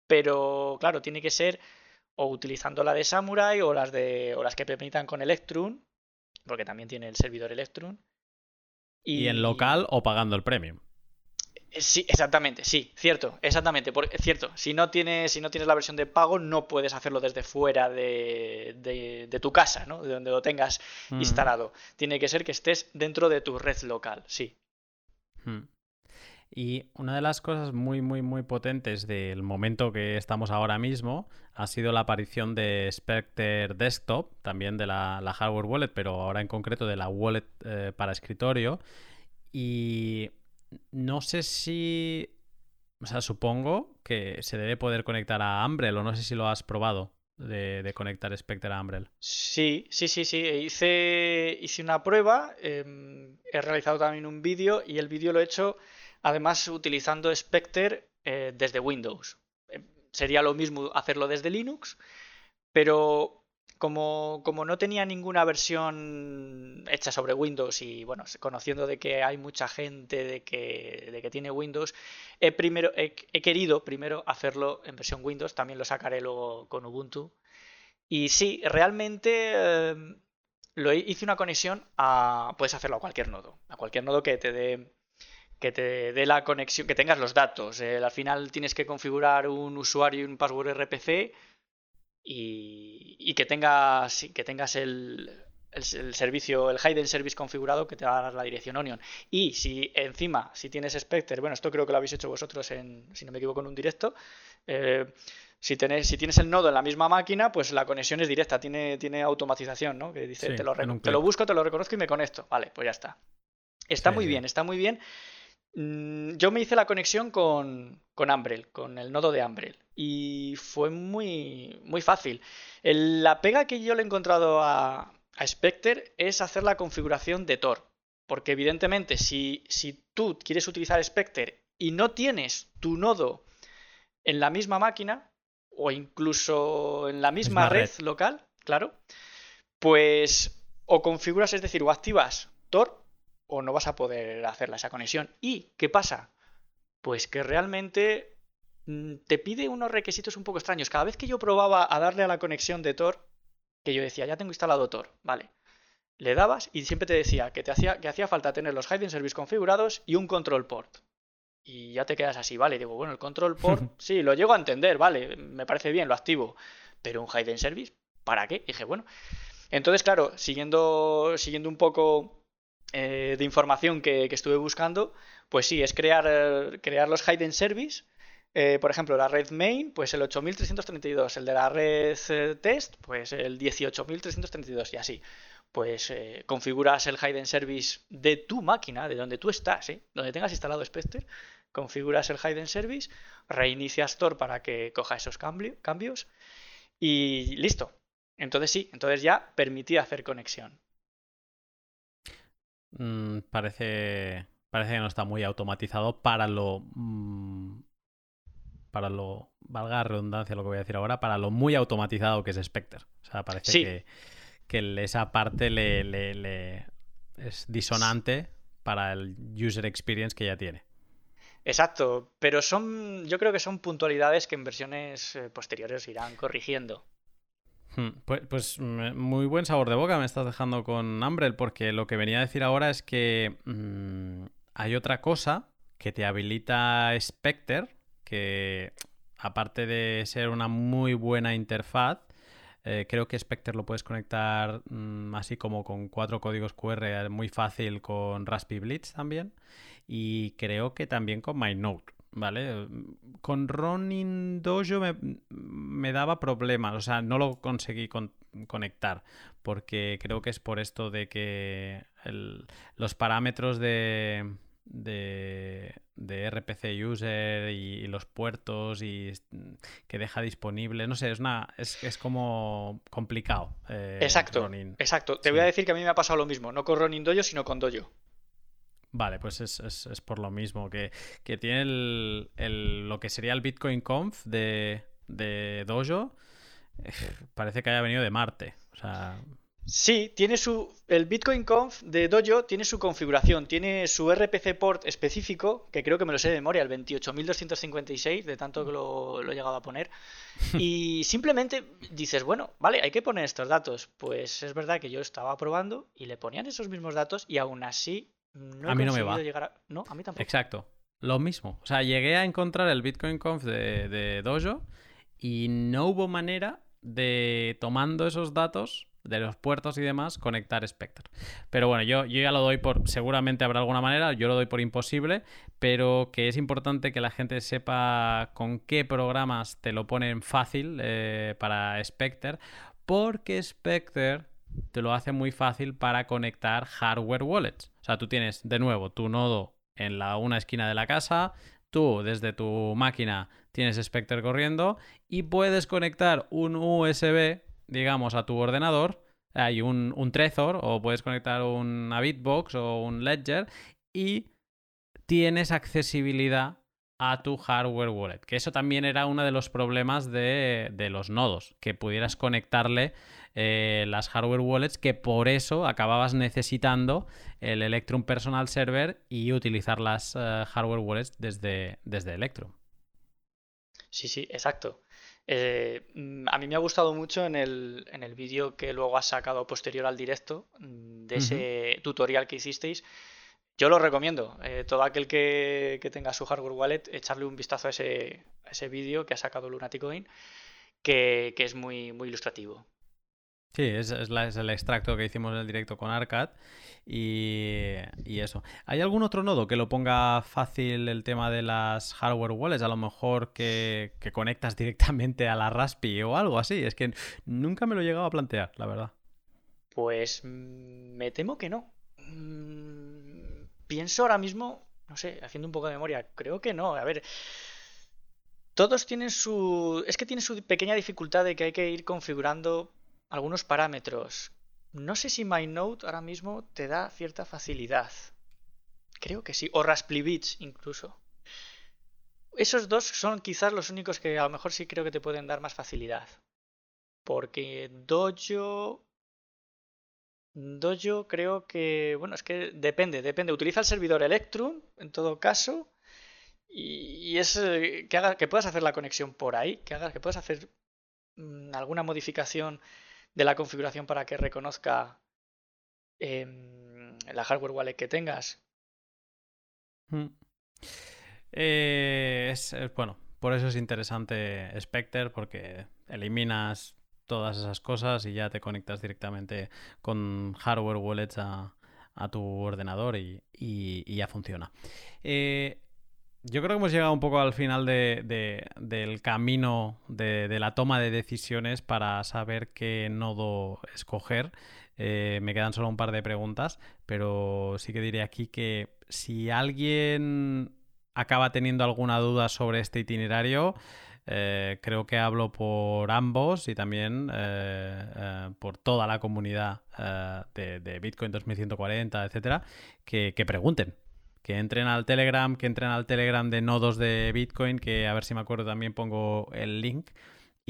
pero claro, tiene que ser o utilizando la de Samurai o las de o las que permitan con Electrum, porque también tiene el servidor Electrum. Y, en local o pagando el premium. Eh, sí, exactamente, sí, cierto, exactamente, porque, cierto. Si no tienes, si no tienes la versión de pago, no puedes hacerlo desde fuera de, de, tu casa, ¿no? De donde lo tengas mm. instalado. Tiene que ser que estés dentro de tu red local, sí. Mm. Y una de las cosas muy, muy, muy potentes del momento que estamos ahora mismo ha sido la aparición de Spectre Desktop, también de la, hardware wallet, pero ahora en concreto de la wallet eh, para escritorio. Y no sé si... O sea, supongo que se debe poder conectar a Umbrel o no sé si lo has probado. De, conectar Spectre a Umbrel. Sí, sí, sí, sí. Hice, hice una prueba, em, he realizado también un vídeo y el vídeo lo he hecho además utilizando Spectre eh, desde Windows. Eh, sería lo mismo hacerlo desde Linux, pero como, como, no tenía ninguna versión hecha sobre Windows y bueno, conociendo de que hay mucha gente de que, de que tiene Windows, he, primero, he, querido primero hacerlo en versión Windows, también lo sacaré luego con Ubuntu. Y sí, realmente eh, lo hice una conexión a. Puedes hacerlo a cualquier nodo, a cualquier nodo que te dé que te dé la conexión, que tengas los datos. Eh, al final tienes que configurar un usuario y un password RPC y, que tengas, que tengas el, servicio, el hidden service configurado que te va a dar la dirección Onion. Y si encima, si tienes Spectre, bueno, esto creo que lo habéis hecho vosotros en, si no me equivoco, en un directo. Eh, si, tenés, si tienes el nodo en la misma máquina, pues la conexión es directa, tiene, tiene automatización, ¿no? Que dice, te, lo te, lo busco, te lo reconozco y me conecto. Vale, pues ya está. Está muy bien, está muy bien. Mm, yo me hice la conexión con, con Umbrel, con el nodo de Umbrel. Y fue muy, muy fácil. la pega que yo le he encontrado a, a Spectre es hacer la configuración de Tor. Porque evidentemente, si, si tú quieres utilizar Spectre y no tienes tu nodo en la misma máquina, o incluso en la misma, red, local, claro, pues o configuras, es decir, o activas Tor o no vas a poder hacerla esa conexión. ¿Y qué pasa? Pues que realmente mm, te pide unos requisitos un poco extraños. Cada vez que yo probaba a darle a la conexión de Tor, que yo decía, ya tengo instalado Tor, vale. Le dabas y siempre te decía que, te hacía, que hacía falta tener los hidden service configurados y un control port. Y ya te quedas así, vale. Digo, bueno, el control port, sí, lo llego a entender, vale, me parece bien, lo activo. Pero un hidden service, ¿para qué? dije, bueno. Entonces, claro, siguiendo, siguiendo un poco eh, de información que, estuve buscando, pues sí, es crear, eh, crear los hidden service. Eh, por ejemplo, la red main, pues el 8332, el de la red test, pues el 18332 y así. Pues configuras el hidden service de tu máquina, de donde tú estás, donde tengas instalado Spectre, configuras el hidden service, reinicias Tor para que coja esos cambios y listo. Entonces sí, entonces ya permitía hacer conexión. Mm, parece, parece que no está muy automatizado para lo... Mm, para lo... Valga la redundancia lo que voy a decir ahora, para lo muy automatizado que es Spectre. O sea, parece que, esa parte le, le, es disonante para el user experience que ya tiene. Exacto, pero son, yo creo que son puntualidades que en versiones eh, posteriores irán corrigiendo. Hmm, pues, muy buen sabor de boca me estás dejando con Umbrel, porque lo que venía a decir ahora es que mm, hay otra cosa que te habilita Spectre, que aparte de ser una muy buena interfaz, eh, creo que Spectre lo puedes conectar mm, así como con cuatro códigos QR muy fácil con Raspberry Blitz también. Y creo que también con MyNote. ¿Vale? Con Ronin Dojo me, daba problemas, o sea, no lo conseguí conectar, porque creo que es por esto de que los parámetros de, de, RPC user y, los puertos y que deja disponible, no sé, es una es, como complicado. Eh, exacto, exacto. Te voy a decir que a mí me ha pasado lo mismo, no con Ronin Dojo, sino con Dojo. Vale, pues es, por lo mismo, que, tiene el, lo que sería el Bitcoin Conf de, de Dojo. parece que haya venido de Marte. O sea, Sí, tiene su. El Bitcoin Conf de Dojo tiene su configuración, tiene su RPC port específico, que creo que me lo sé de memoria, el 28256, de tanto que lo, lo he llegado a poner. Y simplemente dices, bueno, vale, hay que poner estos datos. Pues es verdad que yo estaba probando y le ponían esos mismos datos y aún así no he A mí no me va. llegar a. No, a mí tampoco. Exacto. Lo mismo. O sea, llegué a encontrar el Bitcoin Conf de, de Dojo y no hubo manera de, tomando esos datos de los puertos y demás, conectar Spectre. Pero bueno, yo, yo ya lo doy por, seguramente habrá alguna manera, yo lo doy por imposible, pero que es importante que la gente sepa con qué programas te lo ponen fácil eh, para Spectre, porque Spectre te lo hace muy fácil para conectar hardware wallets. Sea, tú tienes de nuevo tu nodo en la una esquina de la casa, tú desde tu máquina tienes Spectre corriendo y puedes conectar un USB digamos, a tu ordenador, hay un, un Trezor o puedes conectar una Bitbox o un Ledger y tienes accesibilidad a tu hardware wallet. Que eso también era uno de los problemas de, de los nodos, que pudieras conectarle eh, las hardware wallets, que por eso acababas necesitando el Electrum Personal Server y utilizar las eh, hardware wallets desde, desde Electrum. Sí, sí, exacto. Eh, a mí me ha gustado mucho en el, en el vídeo que luego has sacado posterior al directo, mm, de ese tutorial que hicisteis. Yo lo recomiendo. Eh, todo aquel que, tenga su hardware wallet, echarle un vistazo a ese, ese vídeo que ha sacado Lunaticoin, que, que es muy, muy ilustrativo. Sí, es, el extracto que hicimos en el directo con Arcad y, eso. ¿Hay algún otro nodo que lo ponga fácil el tema de las hardware wallets? A lo mejor que, conectas directamente a la Raspi o algo así. Es que nunca me lo he llegado a plantear, la verdad. Pues mm, me temo que no. Mm, pienso ahora mismo, no sé, haciendo un poco de memoria, creo que no. A ver, todos tienen su... Es que tiene su pequeña dificultad de que hay que ir configurando algunos parámetros. No sé si MyNote ahora mismo te da cierta facilidad. Creo que sí. O Raspberry incluso. Esos dos son quizás los únicos que a lo mejor sí creo que te pueden dar más facilidad. Porque Dojo... Dojo creo que... Bueno, es que depende, depende. Utiliza el servidor Electrum, en todo caso. Y, es eh, que, haga, que puedas hacer la conexión por ahí. Que, haga, que puedas hacer mm, alguna modificación de la configuración para que reconozca em, la hardware wallet que tengas. Mm. Eh, es, bueno, por eso es interesante Spectre, porque eliminas todas esas cosas y ya te conectas directamente con hardware wallets a, tu ordenador y, ya funciona. Eh, yo creo que hemos llegado un poco al final del camino de, la toma de decisiones para saber qué nodo escoger. Eh, me quedan solo un par de preguntas, pero sí que diré aquí que si alguien acaba teniendo alguna duda sobre este itinerario, eh, creo que hablo por ambos y también eh, por toda la comunidad de, Bitcoin 2140, etcétera, que pregunten, que entren al Telegram, que entren al Telegram de nodos de Bitcoin, que a ver si me acuerdo también pongo el link.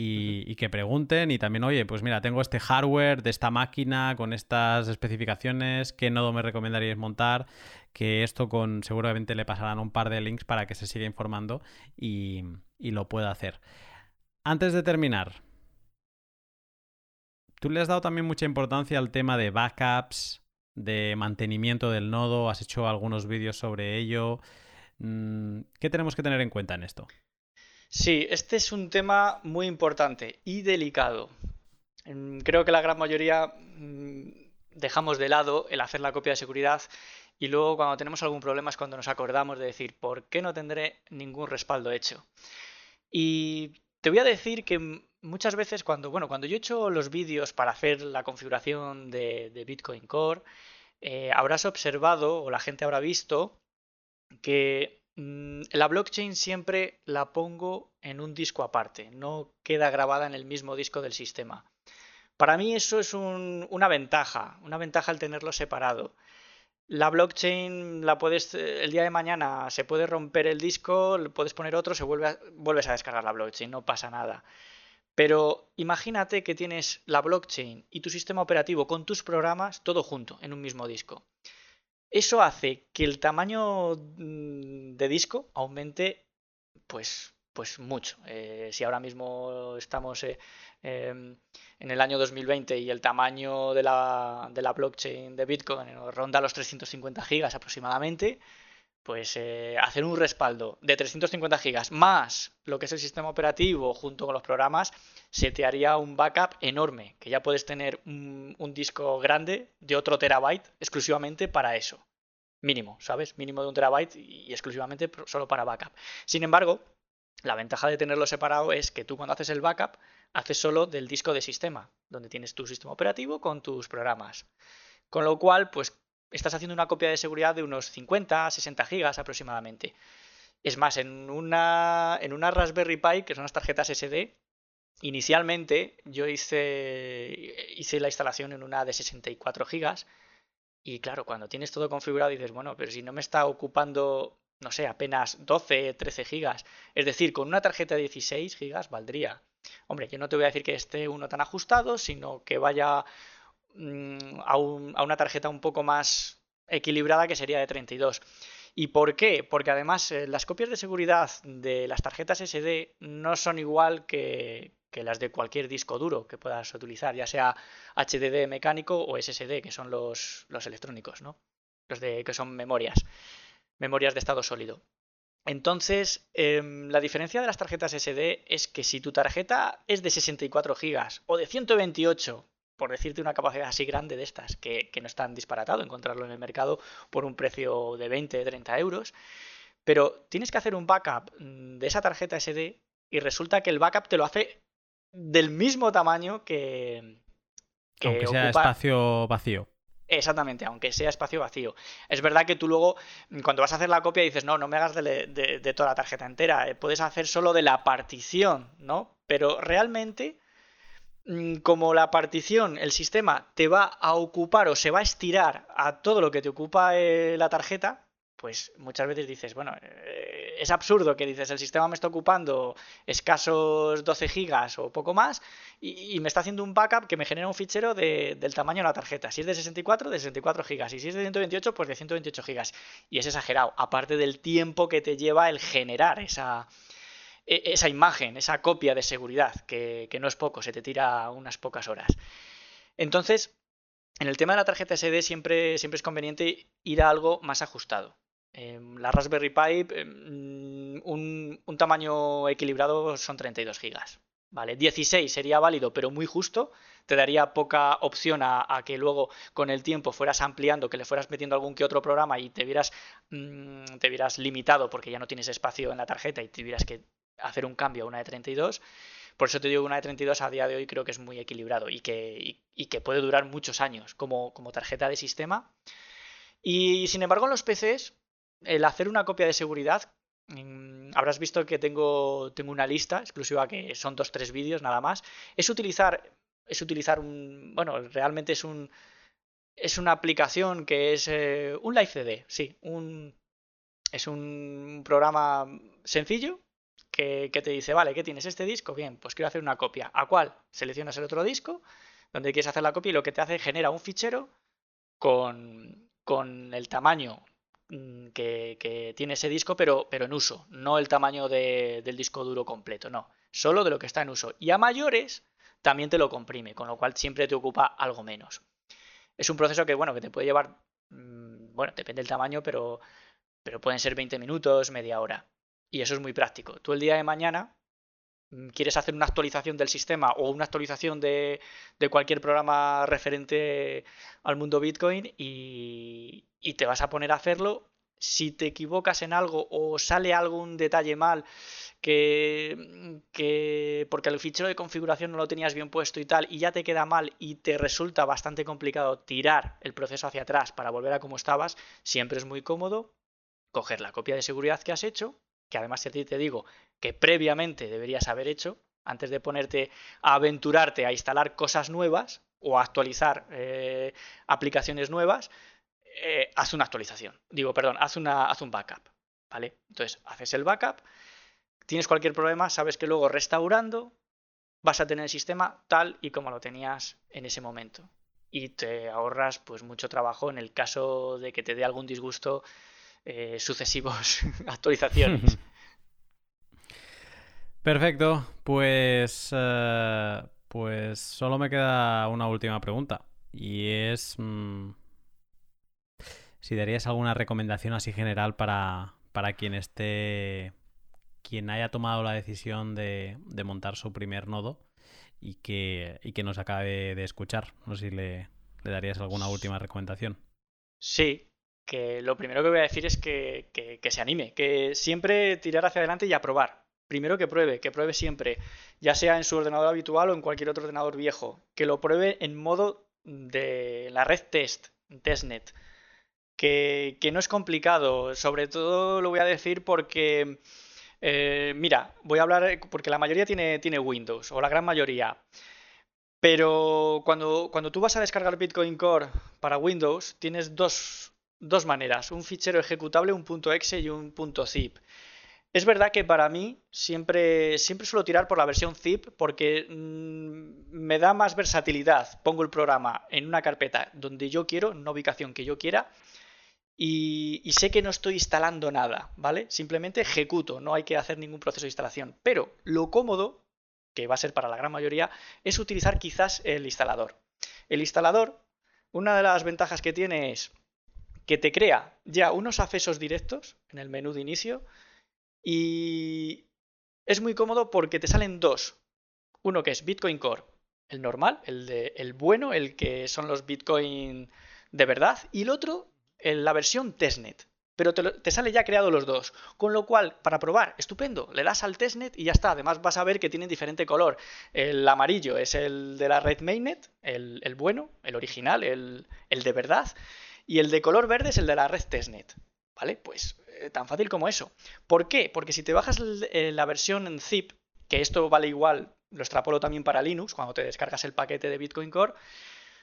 Y, que pregunten y también, oye, pues mira, tengo este hardware de esta máquina con estas especificaciones, ¿qué nodo me recomendaríais montar? Que esto con seguramente le pasarán un par de links para que se siga informando y, y lo pueda hacer. Antes de terminar, tú le has dado también mucha importancia al tema de backups, de mantenimiento del nodo, has hecho algunos vídeos sobre ello. Mm, ¿Qué tenemos que tener en cuenta en esto? Sí, este es un tema muy importante y delicado. Mm, creo que la gran mayoría mm, dejamos de lado el hacer la copia de seguridad y luego cuando tenemos algún problema es cuando nos acordamos de decir, ¿por qué no tendré ningún respaldo hecho? Y te voy a decir que muchas veces cuando, bueno, cuando yo he hecho los vídeos para hacer la configuración de, Bitcoin Core, eh, habrás observado o la gente habrá visto que mm, la blockchain siempre la pongo en un disco aparte, no queda grabada en el mismo disco del sistema. Para mí eso es una ventaja, una ventaja al tenerlo separado. La blockchain la puedes, eh, el día de mañana se puede romper el disco, puedes poner otro, se vuelve vuelves a descargar la blockchain, no pasa nada. Pero imagínate que tienes la blockchain y tu sistema operativo con tus programas todo junto en un mismo disco. Eso hace que el tamaño mm, de disco aumente pues, pues mucho. Eh, si ahora mismo estamos eh, em, en el año 2020 y el tamaño de la, de la blockchain de Bitcoin ronda los 350 gigas aproximadamente, pues eh, hacer un respaldo de 350 gigas más lo que es el sistema operativo junto con los programas, se te haría un backup enorme, que ya puedes tener un, disco grande de otro terabyte exclusivamente para eso. Mínimo, ¿sabes? Mínimo de un terabyte y exclusivamente solo para backup. Sin embargo, la ventaja de tenerlo separado es que tú cuando haces el backup, haces solo del disco de sistema, donde tienes tu sistema operativo con tus programas. Con lo cual, pues estás haciendo una copia de seguridad de unos 50, 60 gigas aproximadamente. Es más, en una, en una Raspberry Pi, que son las tarjetas SD, inicialmente yo hice, hice la instalación en una de 64 gigas. Y claro, cuando tienes todo configurado dices, bueno, pero si no me está ocupando, no sé, apenas 12, 13 gigas. Es decir, con una tarjeta de 16 gigas valdría. Hombre, yo no te voy a decir que esté uno tan ajustado, sino que vaya Mm, a, una tarjeta un poco más equilibrada que sería de 32. ¿Y por qué? Porque además eh, las copias de seguridad de las tarjetas SD no son igual que, las de cualquier disco duro que puedas utilizar, ya sea HDD mecánico o SSD, que son los, electrónicos, ¿no? Los de que son memorias, memorias de estado sólido. Entonces, em, la diferencia de las tarjetas SD es que si tu tarjeta es de 64 GB o de 128, por decirte una capacidad así grande de estas, que, no es tan disparatado encontrarlo en el mercado por un precio de 20, 30 euros, pero tienes que hacer un backup mm, de esa tarjeta SD y resulta que el backup te lo hace del mismo tamaño que... aunque sea espacio vacío. Exactamente, aunque sea espacio vacío. Es verdad que tú luego, mm, cuando vas a hacer la copia, dices, no, no me hagas de, de toda la tarjeta entera, eh, puedes hacer solo de la partición, ¿no? Pero realmente como la partición, el sistema te va a ocupar o se va a estirar a todo lo que te ocupa eh, la tarjeta, pues muchas veces dices, bueno, eh, es absurdo que dices, el sistema me está ocupando escasos 12 gigas o poco más y, me está haciendo un backup que me genera un fichero del tamaño de la tarjeta. Si es de 64, de 64 gigas. Y si es de 128, pues de 128 gigas. Y es exagerado, aparte del tiempo que te lleva el generar esa, esa imagen, esa copia de seguridad, que, no es poco, se te tira unas pocas horas. Entonces, en el tema de la tarjeta SD siempre, siempre es conveniente ir a algo más ajustado. Em, la Raspberry Pi, em, un, tamaño equilibrado son 32 gigas. ¿vale? 16 sería válido, pero muy justo. Te daría poca opción a, que luego con el tiempo fueras ampliando, que le fueras metiendo algún que otro programa y te vieras, mm, te vieras limitado porque ya no tienes espacio en la tarjeta y tuvieras que hacer un cambio a una de 32. Por eso te digo que una de 32 a día de hoy creo que es muy equilibrado y que, que puede durar muchos años como, como tarjeta de sistema. Y sin embargo en los PCs, el hacer una copia de seguridad, mm, habrás visto que tengo, tengo una lista exclusiva que son dos, tres vídeos nada más, es utilizar, es utilizar un, bueno, realmente es un, es una aplicación que es eh, un Live CD, sí, un, es un programa sencillo que, te dice, vale, ¿qué tienes? ¿Este disco? Bien, pues quiero hacer una copia. ¿A cuál? Seleccionas el otro disco, donde quieres hacer la copia y lo que te hace genera un fichero con, con el tamaño mm, que, tiene ese disco, pero, pero en uso, no el tamaño del disco duro completo, no, solo de lo que está en uso. Y a mayores también te lo comprime, con lo cual siempre te ocupa algo menos. Es un proceso que, bueno, que te puede llevar, mm, bueno, depende del tamaño, pero, pero pueden ser 20 minutos, media hora. Y eso es muy práctico. Tú el día de mañana mm, quieres hacer una actualización del sistema o una actualización de, cualquier programa referente al mundo Bitcoin y, te vas a poner a hacerlo. Si te equivocas en algo o sale algún detalle mal, que, que, porque el fichero de configuración no lo tenías bien puesto y tal, y ya te queda mal y te resulta bastante complicado tirar el proceso hacia atrás para volver a como estabas, siempre es muy cómodo coger la copia de seguridad que has hecho, que además a ti te digo que previamente deberías haber hecho, antes de ponerte a aventurarte a instalar cosas nuevas o a actualizar eh, aplicaciones nuevas, eh, haz una actualización. Digo, perdón, haz, una, haz un backup. ¿Vale? Entonces, haces el backup, tienes cualquier problema, sabes que luego restaurando, vas a tener el sistema tal y como lo tenías en ese momento. Y te ahorras pues mucho trabajo en el caso de que te dé algún disgusto eh, sucesivos actualizaciones. Perfecto, pues, eh, pues solo me queda una última pregunta y es mm, si darías alguna recomendación así general para, para quien esté quien haya tomado la decisión de, montar su primer nodo y que, y que nos acabe de escuchar. No sé si le, darías alguna última recomendación. Sí, que lo primero que voy a decir es que, que, se anime, que siempre tirar hacia adelante y aprobar. Primero que pruebe, que pruebe siempre, ya sea en su ordenador habitual o en cualquier otro ordenador viejo, que lo pruebe en modo de la red test, testnet, que, que no es complicado, sobre todo lo voy a decir porque eh, mira, voy a hablar porque la mayoría tiene, tiene Windows, o la gran mayoría. Pero cuando, cuando tú vas a descargar Bitcoin Core para Windows, tienes dos, dos maneras, un fichero ejecutable, un .exe y un .zip. Es verdad que para mí siempre, siempre suelo tirar por la versión zip porque mm, me da más versatilidad. Pongo el programa en una carpeta donde yo quiero, en una ubicación que yo quiera, y, sé que no estoy instalando nada, ¿vale? Simplemente ejecuto, no hay que hacer ningún proceso de instalación. Pero lo cómodo, que va a ser para la gran mayoría, es utilizar quizás el instalador. El instalador, una de las ventajas que tiene es que te crea ya unos accesos directos en el menú de inicio y es muy cómodo porque te salen dos. Uno que es Bitcoin Core, el normal, el, de, el bueno, el que son los Bitcoin de verdad, y el otro en la versión testnet. Pero te, sale ya creado los dos. Con lo cual, para probar, estupendo, le das al testnet y ya está. Además vas a ver que tienen diferente color. El amarillo es el de la red mainnet, el, bueno, el original, el, de verdad. Y el de color verde es el de la red testnet. ¿Vale? Pues eh, tan fácil como eso. ¿Por qué? Porque si te bajas eh, la versión en zip, que esto vale igual, lo extrapolo también para Linux, cuando te descargas el paquete de Bitcoin Core,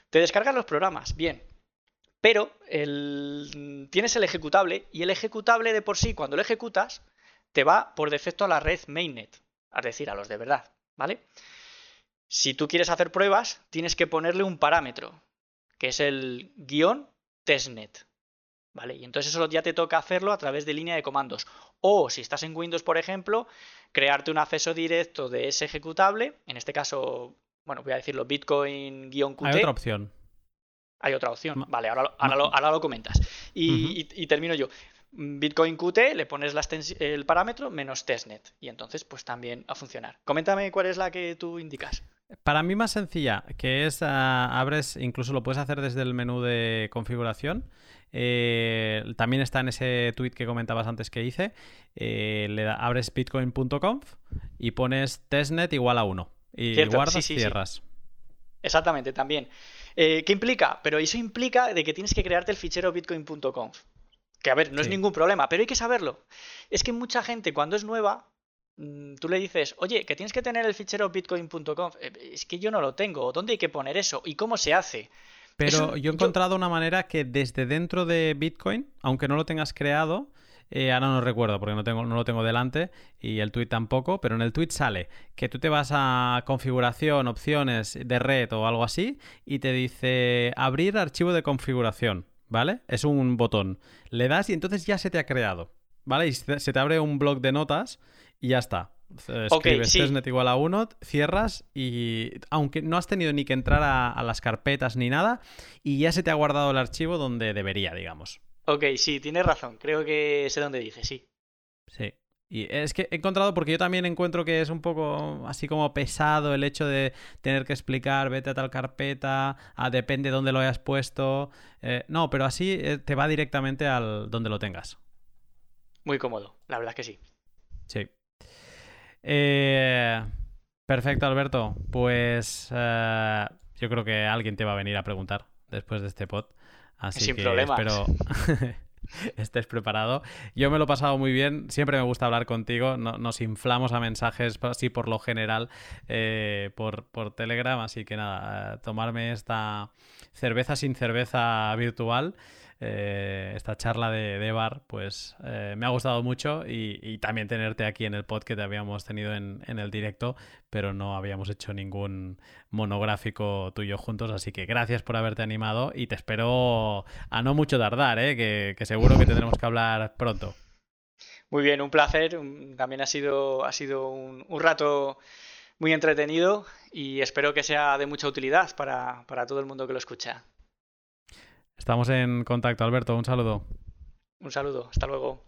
te descargas los programas. Bien, pero tienes el ejecutable y el ejecutable de por sí, cuando lo ejecutas, te va por defecto a la red mainnet, es decir, a los de verdad, ¿vale? Si tú quieres hacer pruebas, tienes que ponerle un parámetro, que es el guion testnet, ¿vale? Y entonces eso ya te toca hacerlo a través de línea de comandos. O si estás en Windows, por ejemplo, crearte un acceso directo de ese ejecutable, en este caso, bueno, voy a decirlo, bitcoin-qt. Hay otra opción. Hay otra opción. Vale, ahora, ahora, lo, comentas. Y, termino yo. Bitcoin Qt, le pones el parámetro menos testnet. Y entonces, pues también a funcionar. Coméntame cuál es la que tú indicas. Para mí más sencilla, que es ah, abres, incluso lo puedes hacer desde el menú de configuración. Eh, también está en ese tweet que comentabas antes que hice. Eh, le abres bitcoin.conf y pones testnet igual a 1. Y guardas y cierras. Exactamente, también. Eh, ¿Qué implica? Pero eso implica de que tienes que crearte el fichero bitcoin.conf. Que a ver, no es ningún problema, pero hay que saberlo. Es que mucha gente cuando es nueva, tú le dices, oye, que tienes que tener el fichero bitcoin.conf. Eh, es que yo no lo tengo. ¿Dónde hay que poner eso? ¿Y cómo se hace? Pero yo he encontrado una manera que desde dentro de Bitcoin, aunque no lo tengas creado, eh, ahora no recuerdo porque no, tengo, no lo tengo delante y el tweet tampoco, pero en el tweet sale que tú te vas a configuración, opciones de red o algo así y te dice abrir archivo de configuración, ¿vale? Es un botón. Le das y entonces ya se te ha creado, ¿vale? Y se te abre un blog de notas y ya está. Escribes testnet igual a 1, cierras y aunque no has tenido ni que entrar a las carpetas ni nada y ya se te ha guardado el archivo donde debería, digamos. Ok, sí, tienes razón. Creo que sé dónde dice, sí. Sí. Y es que he encontrado, porque yo también encuentro que es un poco así como pesado el hecho de tener que explicar, vete a tal carpeta, a, depende de dónde lo hayas puesto. Eh, no, pero así eh, te va directamente al donde lo tengas. Muy cómodo, la verdad es que sí. Sí. Eh, perfecto, Alberto. Pues yo creo que alguien te va a venir a preguntar después de este pod. Así Sin que problemas. espero estés preparado. Yo me lo he pasado muy bien. Siempre me gusta hablar contigo. nos inflamos a mensajes así por lo general eh, por, Telegram. Así que nada, tomarme esta cerveza sin cerveza virtual. Eh, esta charla de, bar, pues eh, me ha gustado mucho y, también tenerte aquí en el pod que te habíamos tenido en, el directo, pero no habíamos hecho ningún monográfico tuyo juntos, así que gracias por haberte animado y te espero a no mucho tardar, ¿eh? que, seguro que tendremos que hablar pronto. Muy bien, un placer. También ha sido, ha sido un, rato muy entretenido y espero que sea de mucha utilidad para, para todo el mundo que lo escucha. Estamos en contacto, Alberto. Un saludo. Un saludo. Hasta luego.